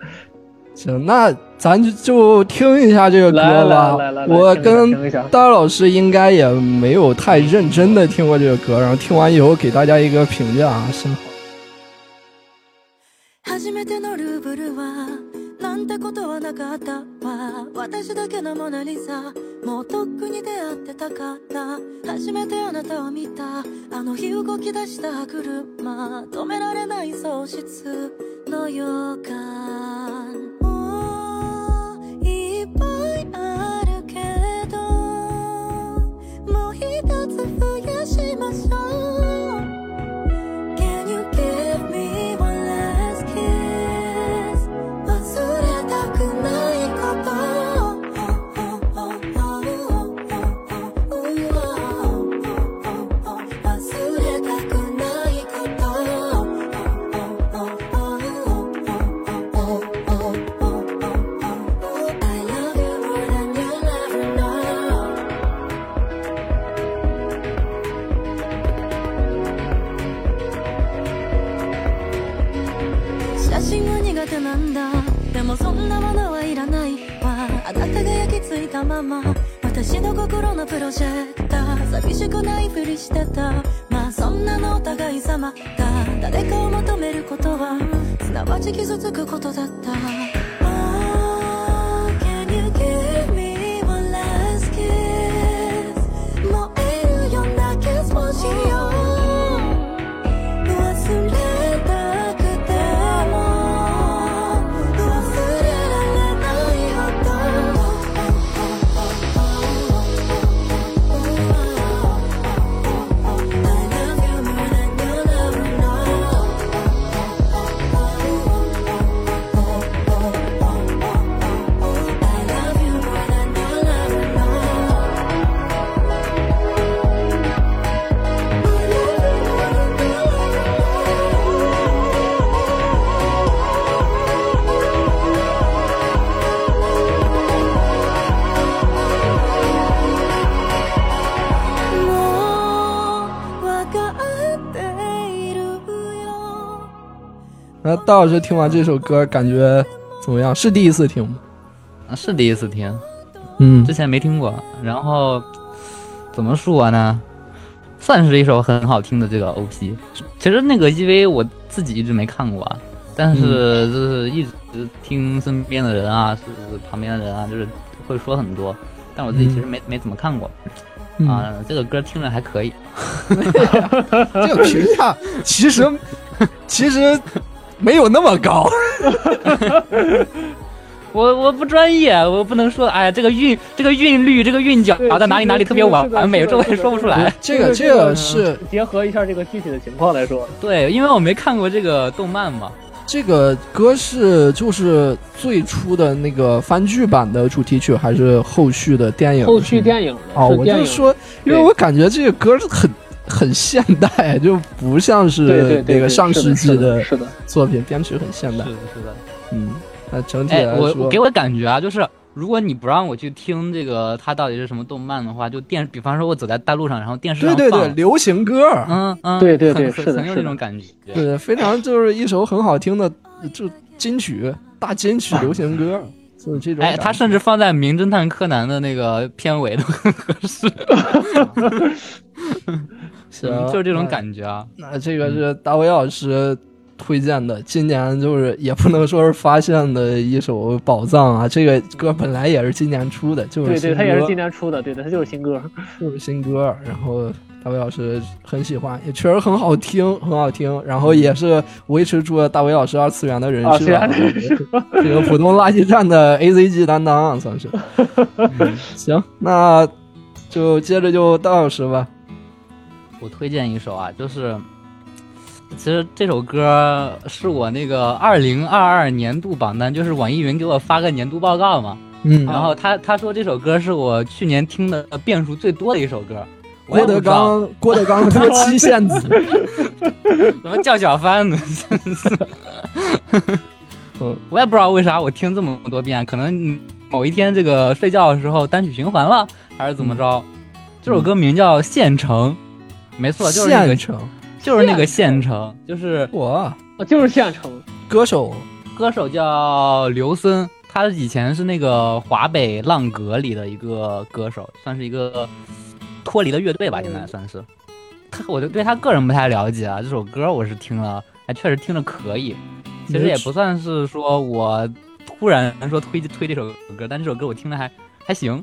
S2: 行，那咱就就听一下这个歌吧
S4: 来来来。来
S2: 我跟大老师应该也没有太认真的听过这个歌，然后听完以后给大家一个评价啊，先
S5: なんてことはなかったわ。私だけのモナリザ。もうとっくに出会ってたから。初めてあなたを見た。あの日動き出した車。止められない喪失の予感。もういっぱいあるけど。もう一つ増やしましょう。まま私の心のプロジェクター寂しくないふりしてた。まあそんなのお互い様。だ誰かを求めることはすなわち傷つくことだった。Oh, can you give me one last kiss? 燃えるようなキスをしよ。う
S2: 那大老师听完这首歌感觉怎么样？是第一次听吗？
S3: 啊是第一次听，
S2: 嗯
S3: 之前没听过。然后怎么说呢？算是一首很好听的这个 OP。其实那个 EV 我自己一直没看过啊，但是就是一直听身边的人啊，是旁边的人啊，就是会说很多，但我自己其实没、没怎么看过
S2: 嗯
S3: 啊。这个歌听着还可以，[LAUGHS]
S2: 这个评价其实其实没有那么高。[LAUGHS]
S3: 我我不专业，我不能说，哎，这个韵这个韵律这个韵脚啊，在哪里哪里特别完完美，这我也说不出来。
S2: 这个这个是
S4: 结合一下这个具体的情况来说，
S3: 对，因为我没看过这个动漫嘛。
S2: 这个歌是就是最初的那个番剧版的主题曲，还是后续的电影？
S4: 后续电影的
S2: 哦，我就说，因为我感觉这个歌是很很现代，就不像是那个上世纪
S4: 的是的，
S2: 作品，编曲很现代。
S3: 是的，是的。
S2: 嗯，那整体
S3: 哎，我
S2: 来说，
S3: 我给我的感觉啊，就是如果你不让我去听这个它到底是什么动漫的话，就电，比方说我走在大路上，然后电视上放
S2: 对对对，流行歌，
S3: 嗯嗯，
S4: 对对对
S3: 很很有
S4: 是的是的
S3: 那种感觉。
S2: 对，非常就是一首很好听的就金曲，大金曲流行歌，就是这种感
S3: 哎，
S2: 觉。
S3: 它甚至放在《名侦探柯南》的那个片尾都很合适，[LAUGHS]
S2: 行
S3: 嗯就是这种感觉啊。
S2: 那这个是大卫老师推荐的，今年就是也不能说是发现的一首宝藏啊。这个歌本来也是今年出的，就是
S4: 对对，
S2: 新
S4: 他也是今年出的，对的，他就是新歌。[LAUGHS]
S2: 就是新歌，然后大伟老师很喜欢，也确实很好听，很好听。然后也是维持住了大伟老师二次元的人设，这个普通垃圾站的 A Z G 担当算是。[LAUGHS] 嗯行，那就接着就大老师吧。
S3: 我推荐一首啊，就是其实这首歌是我那个二零二二年度榜单，就是网易云给我发个年度报告嘛。
S2: 嗯，
S3: 然后他他说这首歌是我去年听的遍数最多的一首歌。
S2: 郭德纲，郭德纲多妻献子。[LAUGHS]
S3: 怎么叫小帆呢？
S2: 嗯，
S3: 我也不知道为啥我听这么多遍，可能某一天这个睡觉的时候单曲循环了，还是怎么着？这首歌名叫《县城》，没错，就是那个
S2: 县城，
S3: 就是那个县城，就是
S2: 我
S4: 啊，就是县城，
S2: 歌手
S3: 歌手叫刘森，他以前是那个华北浪格里的一个歌手，算是一个脱离了乐队吧，现在算是。他我就对他个人不太了解啊，这首歌我是听了，还确实听着可以。其实也不算是说我突然说推推这首歌，但这首歌我听的还还行。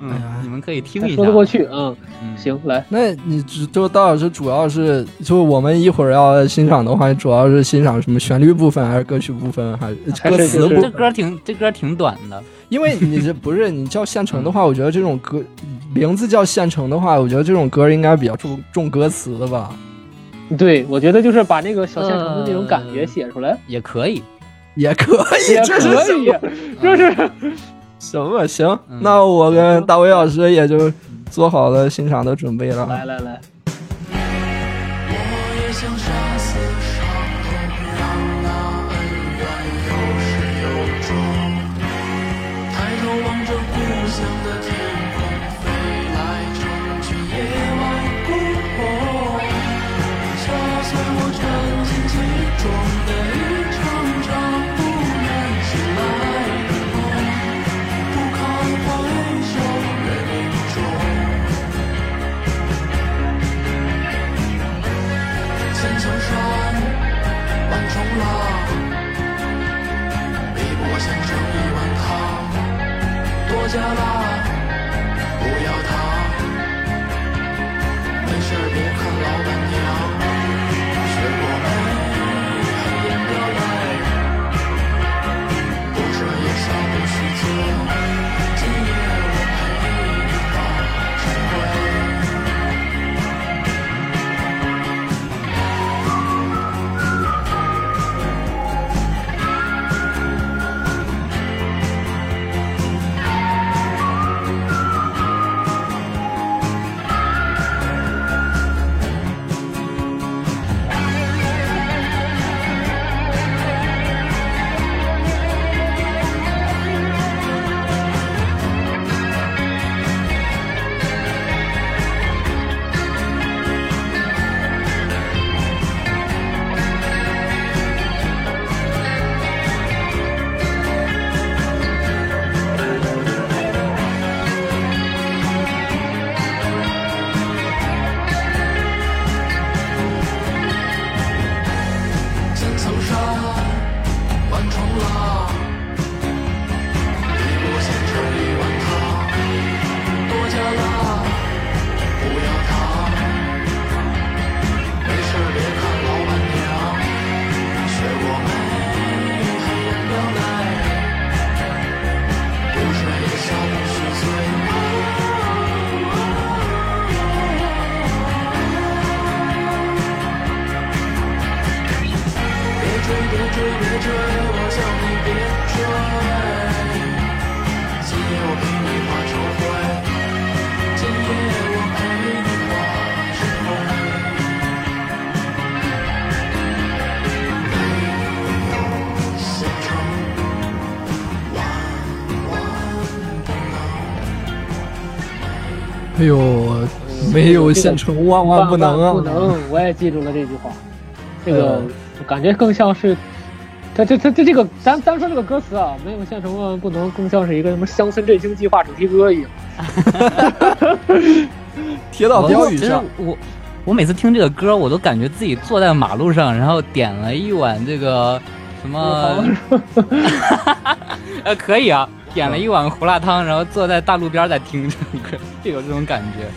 S3: 嗯，
S2: 哎呀
S3: 你们可以听一下。
S4: 说得过去，嗯，
S3: 嗯，
S4: 行，来，
S2: 那你就大老师主要是，就我们一会儿要欣赏的话，主要是欣赏什么旋律部分，还是歌曲部分，还是歌词部分？
S3: 这歌挺这歌挺短的。
S2: 因为你这不是你叫县城的话，[LAUGHS] 我觉得这种歌名字叫县城的话，我觉得这种歌应该比较重重歌词的吧，
S4: 对我觉得就是把那个小县城的那种感觉写出来，
S3: 也可以，
S2: 也可以，
S4: 也
S2: 这是
S4: 可以，就是 [LAUGHS]
S2: 什么行？
S3: 嗯
S2: 那我跟大卫老师也就做好了欣赏的准备了。
S4: 来来来，
S6: 我也想杀死伤痛，让那恩怨有始有终。抬头望着故乡的天汤，多
S2: 有现成万万不能啊！
S4: 不能，我也记住了这句话。这个
S2: 嗯
S4: 感觉更像是，他这他这这个，咱咱说这个歌词啊，没有现成万万不能，更像是一个什么乡村振兴计划主题歌一样。[LAUGHS]
S2: 贴到
S3: 我其实
S2: 标语上，
S3: 我我每次听这个歌，我都感觉自己坐在马路上，然后点了一碗这个什么，[LAUGHS] 呃，可以啊，点了一碗胡辣汤，然后坐在大路边在听这个歌，就有这种感觉。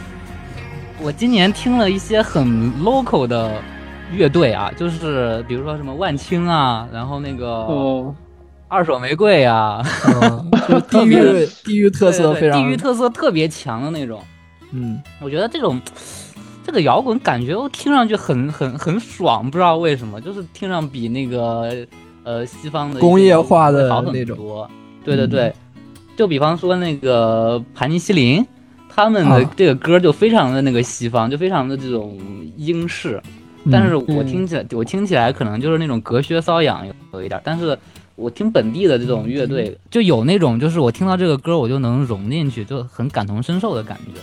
S3: 我今年听了一些很 local 的乐队啊，就是比如说什么万青啊，然后那个
S4: 哦，
S3: 二手玫瑰啊，
S2: 嗯，就 [LAUGHS] 地域地域特色非常
S3: 地域特色特别强的那种。
S2: 嗯，
S3: 我觉得这种这个摇滚感觉我听上去很很很爽，不知道为什么，就是听上比那个呃西方的
S2: 工业化的
S3: 好很多。对对对，就比方说那个盘尼西林，他们的
S2: 啊。
S3: 这个歌就非常的那个西方，就非常的这种英式。
S2: 嗯。
S3: 但是我听起来，我听起来可能就是那种隔靴搔痒有有一点儿，但是我听本地的这种乐队，就有那种就是我听到这个歌我就能融进去，就很感同身受的感觉。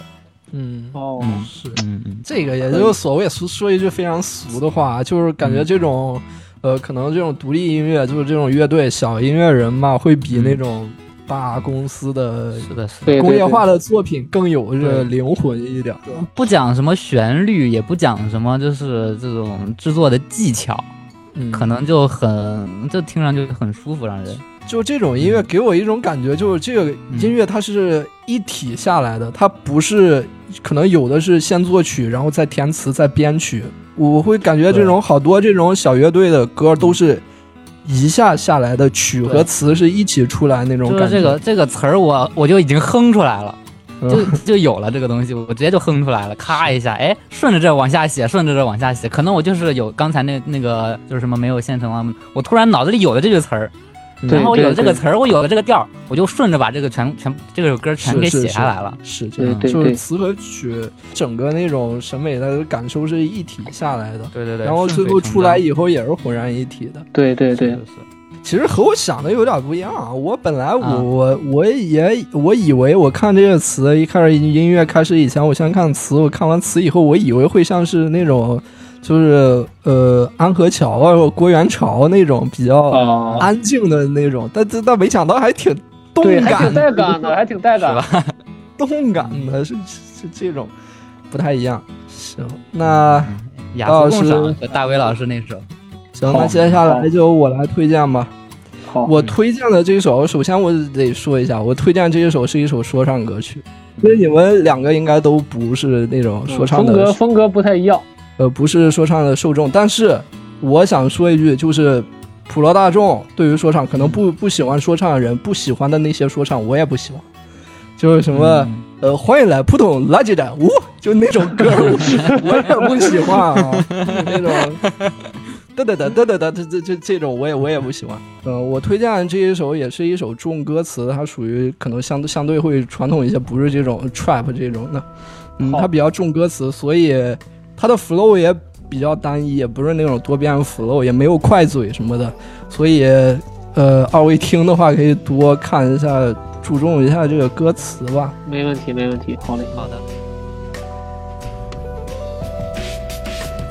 S2: 嗯，
S4: 哦，
S3: 嗯
S2: 是。
S3: 嗯嗯，
S2: 这个也就是所谓说说一句非常俗的话，就是感觉这种，呃，可能这种独立音乐，就是这种乐队小音乐人嘛，会比那种大公司的
S3: 是的，是
S2: 工业化的作品更有这
S3: 对
S2: 灵魂一点。
S3: 不讲什么旋律，也不讲什么就是这种制作的技巧，
S2: 嗯，
S3: 可能就很就听上去很舒服，让人。
S2: 就这种音乐给我一种感觉，就是这个音乐它是一体下来的，它不是可能有的是先作曲，然后再填词，再编曲。我会感觉这种好多这种小乐队的歌都是一下下来的，曲和词是一起出来那种
S3: 就是
S2: 感觉。
S3: 这个这个词儿，我我就已经哼出来了，
S2: 嗯。
S3: 就就有了这个东西，我直接就哼出来了，咔一下，哎，顺着这往下写，顺着这往下写，可能我就是有刚才那那个就是什么没有现成啊，我突然脑子里有了这句词儿，
S2: 嗯
S3: 然后我有了这个词儿，我有了这个调儿，我就顺着把这个全全这首歌全给写下来了。
S2: 是这样，
S4: 对对对
S2: 就是词和曲整个那种审美的感受是一体下来的，
S3: 对对对，
S2: 然后最后出来以后也是浑然一体的。
S4: 对对对
S2: 其实和我想的有点不一样啊！我本来我、
S3: 啊
S2: 我我也我以为我看这个词，一开始音乐开始以前，我先看词，我看完词以后，我以为会像是那种就是呃安河桥啊、或者郭元潮那种比较
S4: 啊，
S2: 安静的那种，但但但没想到还挺动
S4: 对，还挺
S2: 感的，
S4: 带感的，还挺带感的。[LAUGHS]
S2: 动感的，是是这种不太一样。行，那
S3: 雅
S2: 老师
S3: 俗共赏和大威老师那首，
S2: 行，那接下来就我来推荐吧。
S4: 好，
S2: 我推荐的这一首，首先我得说一下，我推荐这一首是一首说唱歌曲，因为你们两个应该都不是那种说唱的风，
S4: 格风格不太一样。
S2: 呃，不是说唱的受众。但是我想说一句，就是普罗大众对于说唱，可能不不喜欢说唱的人，不喜欢的那些说唱，我也不喜欢。就是什么、
S3: 嗯
S2: 呃，欢迎来普通垃圾站，呜、就那种歌，我 [LAUGHS] 我也不喜欢啊，那种。哒哒哒哒哒哒，这这这这种我也我也不喜欢。呃，我推荐的这一首也是一首重歌词，它属于可能相相对会传统一些，不是这种 trap 这种的。嗯，
S4: 好
S2: 它比较重歌词，所以它的 flow 也比较单一，也不是那种多变 flow，也没有快嘴什么的。所以，呃，二位听的话可以多看一下，注重一下这个歌词吧。
S4: 没问题，没问题。好嘞，
S3: 好的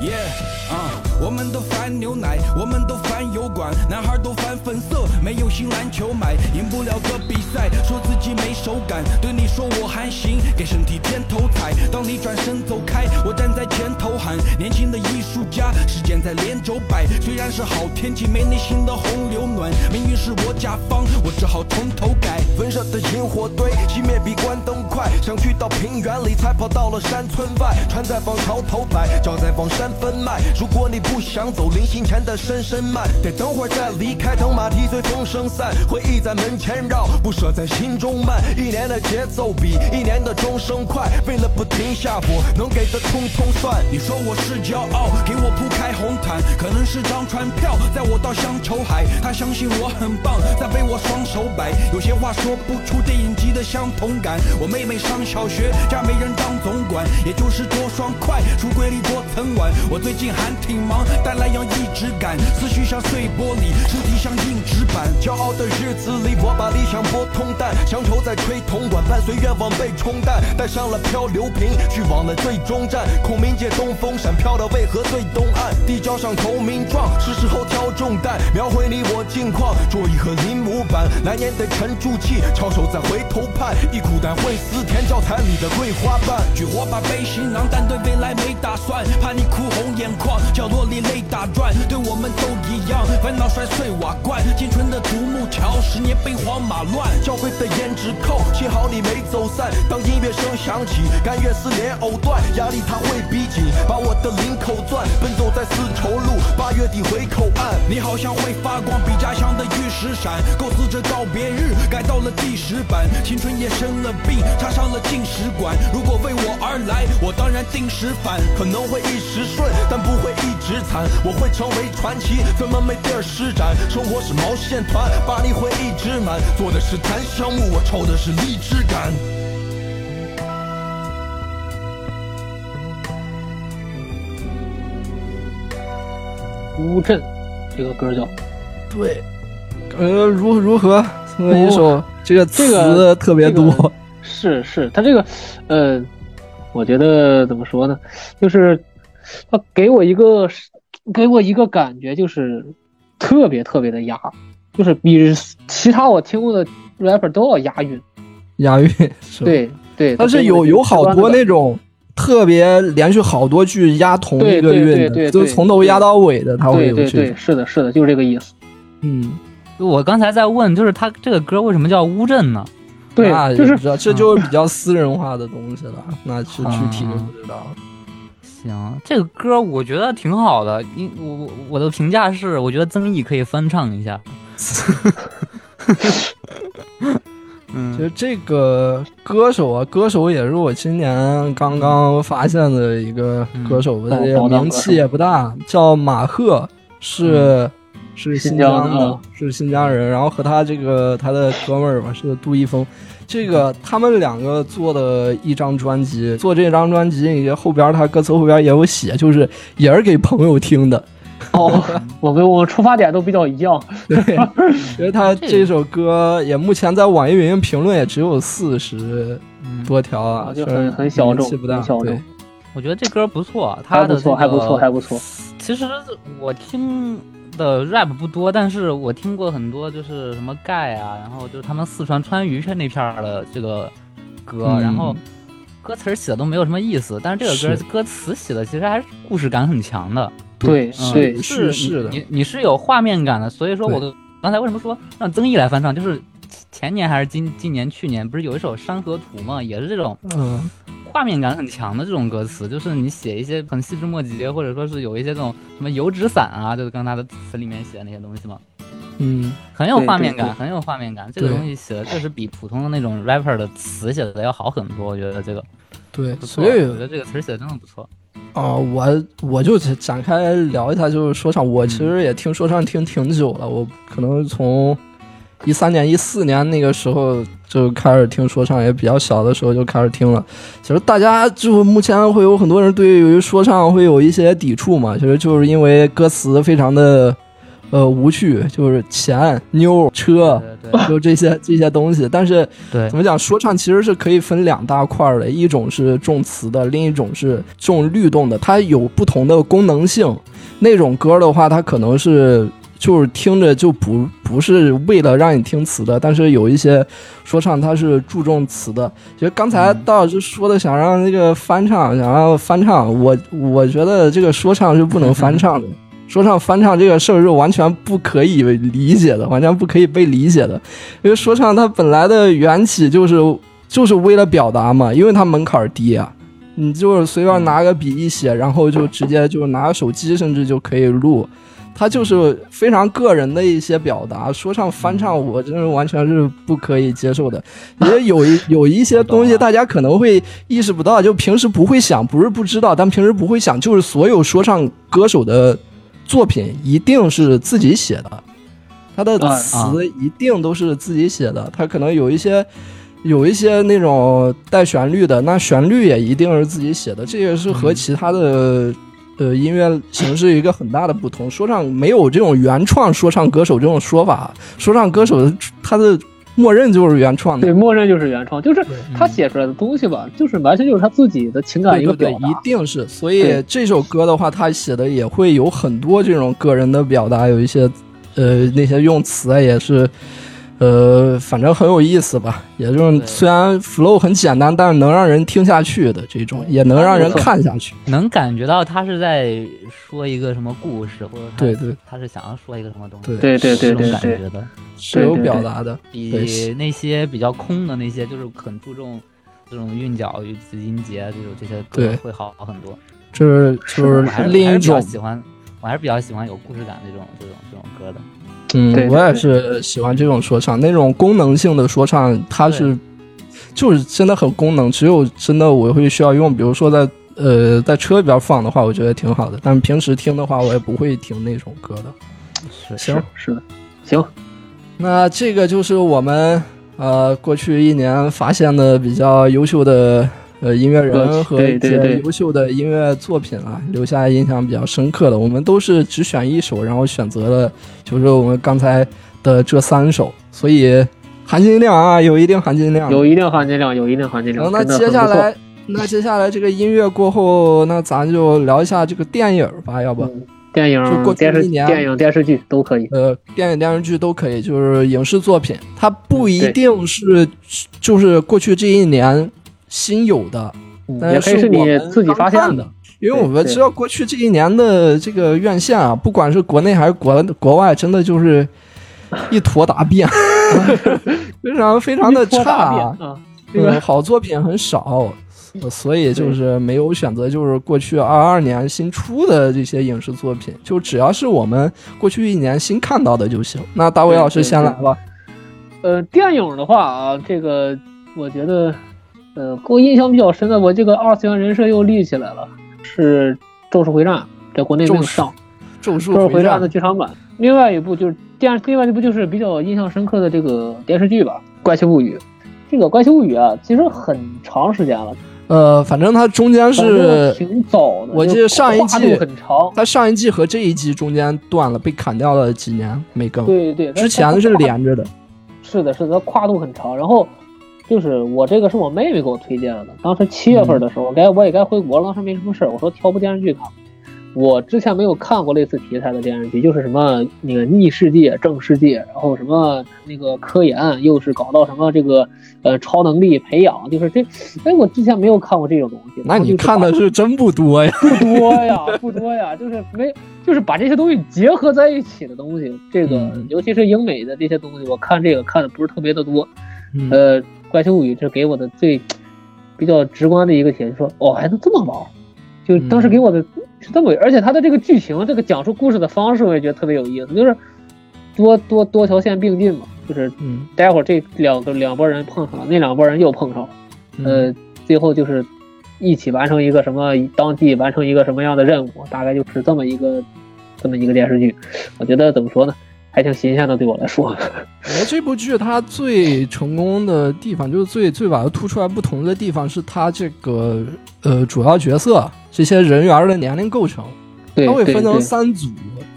S7: ，Yeah，啊、我们都烦牛奶，我们都翻油管，男孩都翻粉色，没有新篮球买，赢不了个比赛，说自己没手感，对你说我还行，给身体添头彩。当你转身走开，我前头喊，年轻的艺术家，时间在连轴摆，虽然是好天气，没内心的洪流暖，命运是我甲方，我只好从头改。焚烧的引火堆，熄灭比关灯快，想去到平原里，才跑到了山村外，船在往桥头摆，脚在往山分脉。如果你不想走临行前的深深慢，得等会儿再离开，等马蹄随风声散，回忆在门前绕，不舍在心中慢。一年的节奏比一年的钟声快，为了不停下火，能给的通通算。你说我是骄傲，给我铺开红毯，可能是张船票，载我到乡愁海。他相信我很棒，在被我双手摆。有些话说不出电影级的相同感。我妹妹上小学，家没人当总管，也就是多双筷，书柜里多层晚。我最近还挺忙，带来样一直感，思绪像碎玻璃，身体像硬纸板。骄傲的日子里，我把理想拨通但，乡愁在吹铜管，伴随愿望被冲淡，带上了漂流瓶，去往了最终站。孔明借东风闪，飘到渭河最东岸，地窖上投名状，是时候挑重担，描绘你我近况。桌椅和临摹板，来年得沉住气，翘首再回头盼，忆苦胆会思甜，教材里的桂花瓣。举火把背行囊，但对未来没打算，怕你哭红眼眶，角落里泪打转。对我们都一样，烦恼摔碎瓦罐，青春的独木桥，十年兵荒马乱。教会的胭脂扣，幸好你没走散。当音乐声响起，甘愿撕连藕断，压力它会逼紧，把我的领口钻。奔走在丝绸路，八月底回口岸，你好像会发光，比家乡的玉石闪。构思着告别日，改到了第十版。青春也生了病，插上了进食管。如果为我而来，我当然定时反。可能会一时顺，但不会一直惨。我会成为传奇，怎么没地儿施展？生活是毛线团，把你回忆织满。做的是檀香木，我抽的是荔枝杆。
S4: 乌镇这个歌叫，
S2: 对，呃，如如何？这么一首，这个
S4: 这个
S2: 词特别多。
S4: 这个是是，他这个，呃，我觉得怎么说呢，就是他给我一个给我一个感觉，就是特别特别的押，就是比其他我听过的 rapper 都要押韵。
S2: 押韵？
S4: 对对，
S2: 但是有有好多那种特别连续好多句压同一个
S4: 对对
S2: 韵的，就
S4: 对对对
S2: 从头压到尾的，它会
S4: 对对对，
S2: 有这种。
S4: 是的，是的，就是这个意思。
S2: 嗯，
S3: 我刚才在问，就是他这个歌为什么叫乌镇呢？
S4: 对
S2: 那，
S4: 就是
S2: 不知道，这就是比较私人化的东西了。那是具体就不知道了。
S3: 行，这个歌我觉得挺好的，因我我我的评价是，我觉得曾毅可以翻唱一下。[LAUGHS] 嗯，
S2: 其实这个歌手啊，歌手也是我今年刚刚发现的一个歌手，
S4: 嗯
S2: 他这个
S4: 宝岛歌手
S2: 名气也不大，叫马赫，是、是新
S4: 新疆
S2: 疆的
S4: 的，
S2: 是新疆人。然后和他这个他的哥们儿吧，是杜一峰。这个他们两个做的一张专辑，做这张专辑，你后边他歌词后边也有写，就是也是给朋友听的。
S4: 哦，我跟我出发点都比较一样。
S2: 对，因为他这首歌也目前在网易云评论也只有四十多条啊，
S4: 啊就很很小众
S2: 气不大。
S4: 很小众，
S3: 我觉得这歌不错，
S4: 还不错，
S3: 他的这个
S4: 还不错，还不错。
S3: 其实我听的 rap 不多，但是我听过很多，就是什么盖啊，然后就是他们四川川渝那片儿的这个歌，
S2: 嗯
S3: 然后歌词写的都没有什么意思，但是这个歌歌词写的其实还是故事感很强的，
S4: 对
S2: 是是的
S3: 你你你是有画面感的，所以说我刚才为什么说让曾毅来翻唱，就是前年还是今今年去年不是有一首《山河图》嘛，也是这种
S2: 嗯，
S3: 画面感很强的这种歌词，就是你写一些很细枝末节，或者说是有一些这种什么油纸伞啊，就是刚才的词里面写的那些东西嘛，
S2: 嗯，
S3: 很有画面感，很有画面感。这个东西写的确实比普通的那种 rapper 的词写的要好很多，我觉得这个。
S2: 对，所以
S3: 我觉得这个词写的真的不错。
S2: 啊、我我就展开聊一下，就是说唱。我其实也听说唱听挺久了，我可能从一三年、一四年那个时候就开始听说唱，也比较小的时候就开始听了。其实大家就目前会有很多人对于说唱会有一些抵触嘛，其实就是因为歌词非常的呃无趣，就是钱、妞、车，
S3: 对对
S2: 就这些这些东西。但是
S3: 对
S2: 怎么讲？说唱其实是可以分两大块的，一种是重词的，另一种是重律动的，它有不同的功能性。那种歌的话，它可能是就是听着就不不是为了让你听词的，但是有一些说唱它是注重词的。其实刚才道老师说的想让那个翻唱，想让翻唱，我我觉得这个说唱是不能翻唱的。[LAUGHS] 说唱翻唱这个事儿是完全不可以理解的，完全不可以被理解的。因为说唱它本来的缘起就是就是为了表达嘛，因为它门槛低啊，你就是随便拿个笔一写，然后就直接就拿个手机甚至就可以录，它就是非常个人的一些表达。说唱翻唱，我真是完全是不可以接受的。也有一有一些东西大家可能会意识不到，就平时不会想，不是不知道，但平时不会想，就是所有说唱歌手的作品一定是自己写的。他的
S4: 啊
S2: 词一定都是自己写的，他可能有一些有一些那种带旋律的，那旋律也一定是自己写的，这也是和其他的、呃音乐形式一个很大的不同。说唱没有这种原创说唱歌手这种说法，说唱歌手他的默认就是原创的
S4: 对，。默认就是原创，就是他写出来的东西吧，就是完全就是他自己的情感一个表达。
S2: 一定是。所以这首歌的话，他写的也会有很多这种个人的表达，有一些呃那些用词啊，也是呃，反正很有意思吧。也就是虽然 flow 很简单，但是能让人听下去的这种，也能让人看下去。
S3: 能感觉到他是在说一个什么故事，或者他
S2: 对对，
S3: 他是想要说一个什么东西，
S2: 对
S4: 对对对
S3: 这种
S4: 对对
S3: 感觉的，
S2: 是有表达的。
S3: 比那些比较空的那些，就是很注重这种韵脚与音节这种这些
S2: 对
S3: 歌会好很多。
S2: 这是就是
S3: 还是
S2: 另一
S3: 我还是比较
S2: 种，
S3: 喜欢，我还是比较喜欢有故事感这种这种这种歌的。
S2: 嗯
S4: 对，
S2: 我也是喜欢这种说唱，那种功能性的说唱，它是就是真的很功能，只有真的我会需要用，比如说在呃在车里边放的话，我觉得挺好的，但是平时听的话，我也不会听那种歌的。行，
S4: 是的，行，
S2: 那这个就是我们呃过去一年发现的比较优秀的呃音乐人和一些优秀的音乐作品啊，留下印象比较深刻的。我们都是只选一首，然后选择了就是我们刚才的这三首，所以含金量啊有一定含金量。
S4: 有一定含金量，有一定含金量。
S2: 那接下来，那接下来这个音乐过后，那咱就聊一下这个电影吧，要不？
S4: 嗯电
S2: 就过
S4: 影、电视、
S2: 去一年
S4: 电影、电视剧都可以。
S2: 呃，电影、电视剧都可以，就是影视作品，它不一定是就是过去这一年新有的，但
S4: 也可以是你
S2: 我
S4: 自己发现的。
S2: 因为我们知道过去这一年的这个院线啊，不管是国内还是国国外，真的就是一坨大便，[LAUGHS] 非常非常的差。嗯，好作品很少，呃所以就是没有选择，就是过去二二年新出的这些影视作品，就只要是我们过去一年新看到的就行。那大卫老师先来吧。
S4: 呃，电影的话啊，这个我觉得，呃，给我印象比较深的，我这个二次元人设又立起来了，是《咒术回战》，在国内没有上，
S2: 咒《术回战
S4: 的剧场版。另外一部就是电，另外一部就是比较印象深刻的这个电视剧吧，《怪奇物语》。这个《怪奇物语》啊，其实很长时间了，
S2: 呃，反正它中间是，
S4: 挺早的。
S2: 我记得上一季
S4: 很长。
S2: 它上一季和这一季中间断了，被砍掉了几年没更。
S4: 对对，
S2: 之前是连着的。
S4: 是的，是的，它跨度很长。然后就是我这个是我妹妹给我推荐的，当时七月份的时候，该我也该回国了，当时没什么事儿，我说挑部电视剧看。我之前没有看过类似题材的电视剧，就是什么那个逆世界、正世界，然后什么那个科研，又是搞到什么这个呃超能力培养，就是这，哎，我之前没有看过这种东西。
S2: 那你看的是真不多呀。
S4: 不多呀，不多呀，就是没，就是把这些东西结合在一起的东西，这个、
S2: 嗯
S4: 尤其是英美的这些东西，我看这个看的不是特别的多。
S2: 嗯
S4: 呃，《怪奇物语》这给我的最比较直观的一个体验，就说哦还能这么玩，就当时给我的是这么，而且它的这个剧情，这个讲述故事的方式，我也觉得特别有意思，就是多多多条线并进嘛，就是
S2: 嗯
S4: 待会儿这两个两拨人碰上了，那两拨人又碰上了。
S2: 嗯
S4: 呃，最后就是一起完成一个什么，当地完成一个什么样的任务，大概就是这么一个这么一个电视剧。我觉得怎么说呢，还挺新鲜的，对我来说。
S2: 我觉得这部剧它最成功的地方，就是最最把它突出来不同的地方，是它这个呃主要角色这些人员的年龄构成，
S4: 对
S2: 它会分成
S4: 对对，
S2: 三组，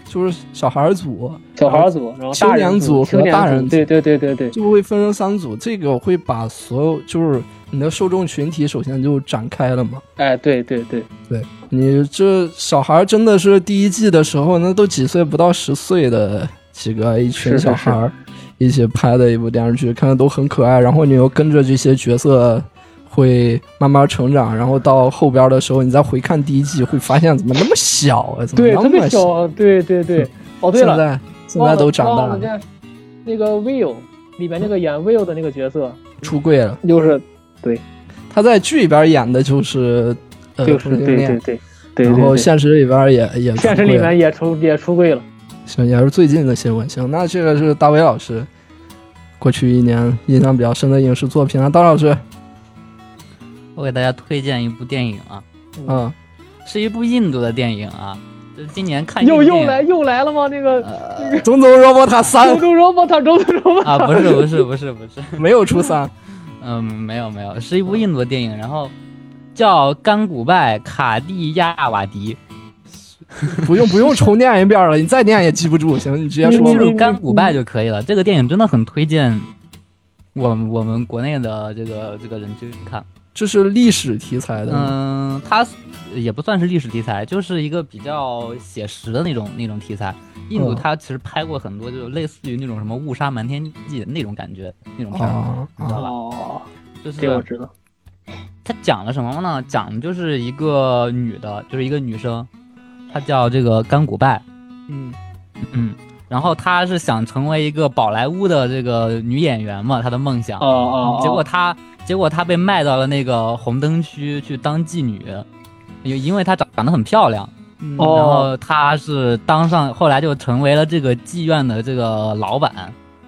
S2: 就是小孩组、
S4: 小孩组，然后
S2: 青年组和大人组
S4: 对对对对对，
S2: 就会分成三组，这个会把所有就是你的受众群体首先就展开了嘛。
S4: 哎，对对对，
S2: 你这小孩真的是第一季的时候，那都几岁不到十岁的几个一群小孩儿一起拍的一部电视剧，看着都很可爱。然后你又跟着这些角色会慢慢成长，然后到后边的时候，你再回看第一季，会发现怎么那么小啊？怎么
S4: 对，特别
S2: 那么小？
S4: 对对对。哦，对了，
S2: 现在现在都长大了，
S4: 那个 Will 里面那个演 Will 的那个角色，
S2: 出柜了。
S4: 就是对
S2: 他在剧里边演的就是呃
S4: 对对对对
S2: 然后现实里边也也
S4: 现实里面也出也出柜了。
S2: 行，也是最近的新闻。行，那这个是大伟老师过去一年印象比较深的影视作品啊。大老师，
S3: 我给大家推荐一部电影啊，
S2: 嗯，
S3: 是一部印度的电影啊，就是今年看
S4: 又又来又来了吗？那个
S3: 呃
S2: 种种萝卜塔三
S4: 周周罗伯特，周周罗伯特
S3: 啊，不是不是不是不是，
S2: 没有出三，
S3: 嗯，没有没有，是一部印度的电影，然后叫《甘古拜卡蒂亚瓦迪 [LAUGHS]
S2: 不用不用重念一遍了，你再念也记不住。行，你直接说
S3: 记。住甘古拜就可以了。这个电影真的很推荐我们我们国内的这个这个人去看。
S2: 这是历史题材的，
S3: 嗯，它也不算是历史题材，就是一个比较写实的那种那种题材。印度
S2: 嗯
S3: 它其实拍过很多，就是类似于那种什么误杀瞒天记那种感觉那种片儿，
S2: 啊啊
S3: 你知道吧？
S4: 哦，
S3: 就是
S4: 这我知道。
S3: 它讲了什么呢？讲的就是一个女的，就是一个女生，她叫这个甘古拜，
S2: 嗯
S3: 嗯，然后她是想成为一个宝莱坞的这个女演员嘛，她的梦想。
S4: 哦哦，
S3: 结果她结果她被卖到了那个红灯区去当妓女，因因为她长长得很漂亮，然后他是当上，后来就成为了这个妓院的这个老板。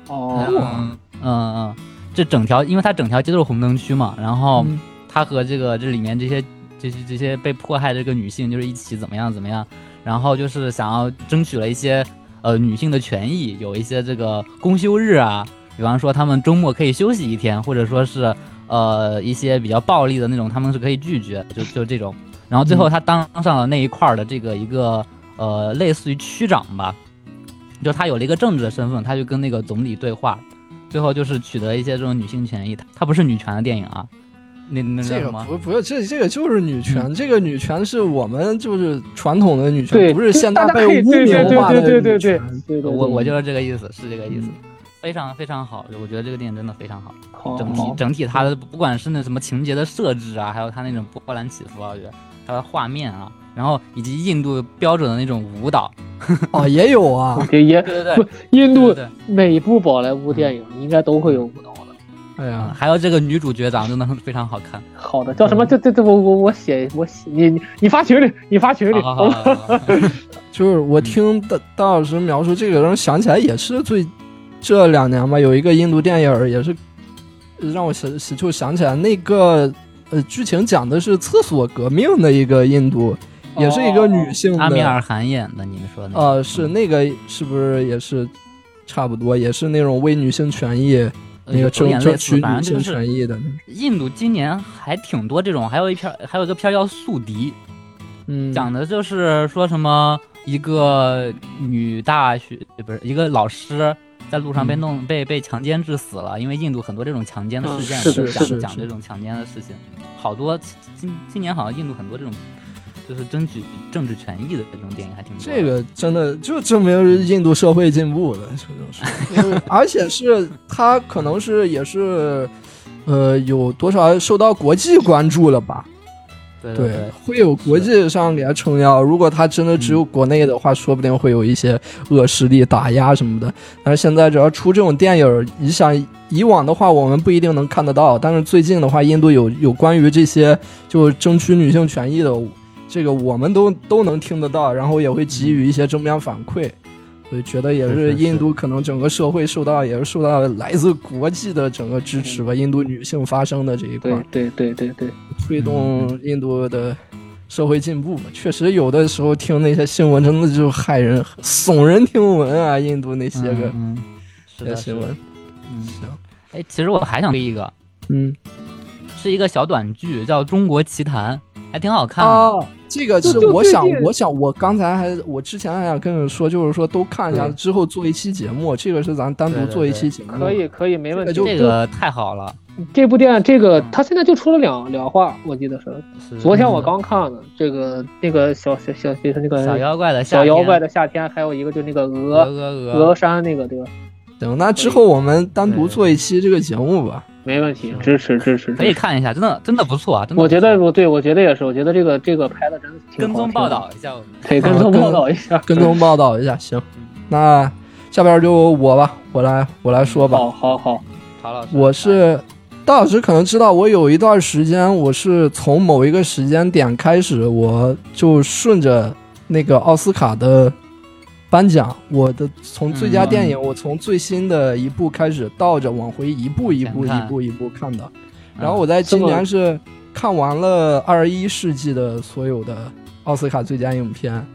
S4: 哦
S3: 嗯嗯嗯，这整条，因为他整条街都是红灯区嘛，然后
S2: 嗯
S3: 她和这个这里面这些这些这些被迫害的这个女性就是一起怎么样怎么样，然后就是想要争取了一些呃女性的权益，有一些这个公休日啊，比方说他们周末可以休息一天，或者说是呃一些比较暴力的那种，他们是可以拒绝，就就这种。然后最后他当上了那一块儿的这个一个呃类似于区长吧，就他有了一个政治的身份，他就跟那个总理对话，最后就是取得一些这种女性权益。他他不是女权的电影啊，那那叫
S2: 这个
S3: 什么？
S2: 不不是这这个就是女权，
S3: 嗯
S2: 这个女权是我们就是传统的女
S4: 对，
S2: 权，不是现在被污
S4: 对对
S2: 名化的
S4: 对对对对
S2: 女权。
S4: 对对，
S3: 我我就是这个意思，是这个意思，
S2: 嗯
S3: 非常非常好，我觉得这个电影真的非常好。
S4: 好
S3: 整体整体它的不管是那什么情节的设置啊，还有它那种波澜起伏啊，我觉得它的画面啊，然后以及印度标准的那种舞蹈，[LAUGHS]
S2: 哦，也有啊，
S4: 也也
S3: 对对
S4: 不
S3: 对，
S4: 印度
S3: 对对
S4: 每一部宝莱坞电影应该都会有舞蹈的。
S2: 哎
S3: 嗯，
S2: 呀，
S3: 还有这个女主角长得真的很非常好看。
S4: 好的，叫什么？这这这我我我写我写你你你发群里，你发群里。
S3: 好好好好好，[LAUGHS]
S2: 就是我
S3: 嗯
S2: 听大大老师描述这个，人想起来也是最这两年吧，有一个印度电影也是让我想就想起来那个呃剧情讲的是厕所革命的一个印度，也是一个女性的
S3: 阿米尔汗演的，你们说的那个？
S2: 呃是那个是不是也是差不多，也是那种为女性权益
S3: 呃
S2: 那个
S3: 有
S2: 争争
S3: 点类似
S2: 取女性
S3: 反正就是
S2: 权益的，
S3: 印度今年还挺多这种，还有一片还有一个片叫《宿敌》，
S2: 嗯，
S3: 讲的就是说什么一个女大学不是一个老师在路上被弄、被被强奸致死了，因为印度很多这种强奸的事件，
S4: 嗯是的
S3: 就是讲讲这种强奸的事情，好多今今年好像印度很多这种就是争取政治权益的这种电影还挺多。
S2: 这个真的就证明印度社会进步了，就是就是 [LAUGHS] 而且是他可能是也是，呃，有多少受到国际关注了吧？
S3: 对
S2: 对，
S3: 对，
S2: 会有国际上给他撑腰。如果他真的只有国内的话，说不定会有一些恶势力打压什么的。但是现在只要出这种电影，你想以往的话，我们不一定能看得到，但是最近的话，印度有有关于这些就争取女性权益的，这个我们都都能听得到，然后也会给予一些正面反馈。所以觉得也
S3: 是
S2: 印度可能整个社会受到也是受到来自国际的整个支持吧，印度女性发声的这一块儿
S4: 对。对对对对，
S2: 推动印度的社会进步嘛。确实，有的时候听那些新闻，真的就骇人、耸人听闻啊！印度那些个
S3: 是的，是的
S2: 新闻，，
S3: 嗯，
S2: 行，
S3: 哎，其实我还想推一个，
S2: 嗯
S3: 是一个小短剧，叫《中国奇谭》，还挺好看的。
S2: 哦，这个是我想，我想，我刚才还，我之前还想跟你说，就是说都看一下，之后做一期节目，这个是咱单独做一期节目，
S4: 可以可以，没问题。
S2: 就
S3: 这个太好了，
S4: 这部电影，这个
S3: 嗯
S4: 他现在就出了两两话，我记得是。
S3: 是
S4: 昨天我刚看的，这个那个小小小就是那个
S3: 小妖怪的夏
S4: 小妖怪
S3: 的
S4: 的夏天，还有一个就那个
S3: 鹅
S4: 鹅
S3: 鹅
S4: 鹅山那个对吧？
S2: 行，那之后我们单独做一期这个节目吧。
S4: 没问题，支持支持。
S3: 可以看一下，真的真的不错啊！真的
S4: 我觉得我对我觉得也是，我觉得这个这个拍的真的挺好
S3: 跟踪报，道一下我们。
S4: 挺好对，[LAUGHS] 跟踪报道一下，
S2: 跟踪报道一下，行，
S3: 嗯
S2: 那下边就我吧，我来我来说吧。
S4: 好好好，
S3: 曹老师，
S2: 我是大老师可能知道，我有一段时间我是从某一个时间点开始，我就顺着那个奥斯卡的颁奖，我的从最佳电影，我从最新的一部开始倒着往回一步一步一步一步看的。
S3: 嗯
S2: 然后我在今年是看完了二十一世纪的所有的奥斯卡最佳影片，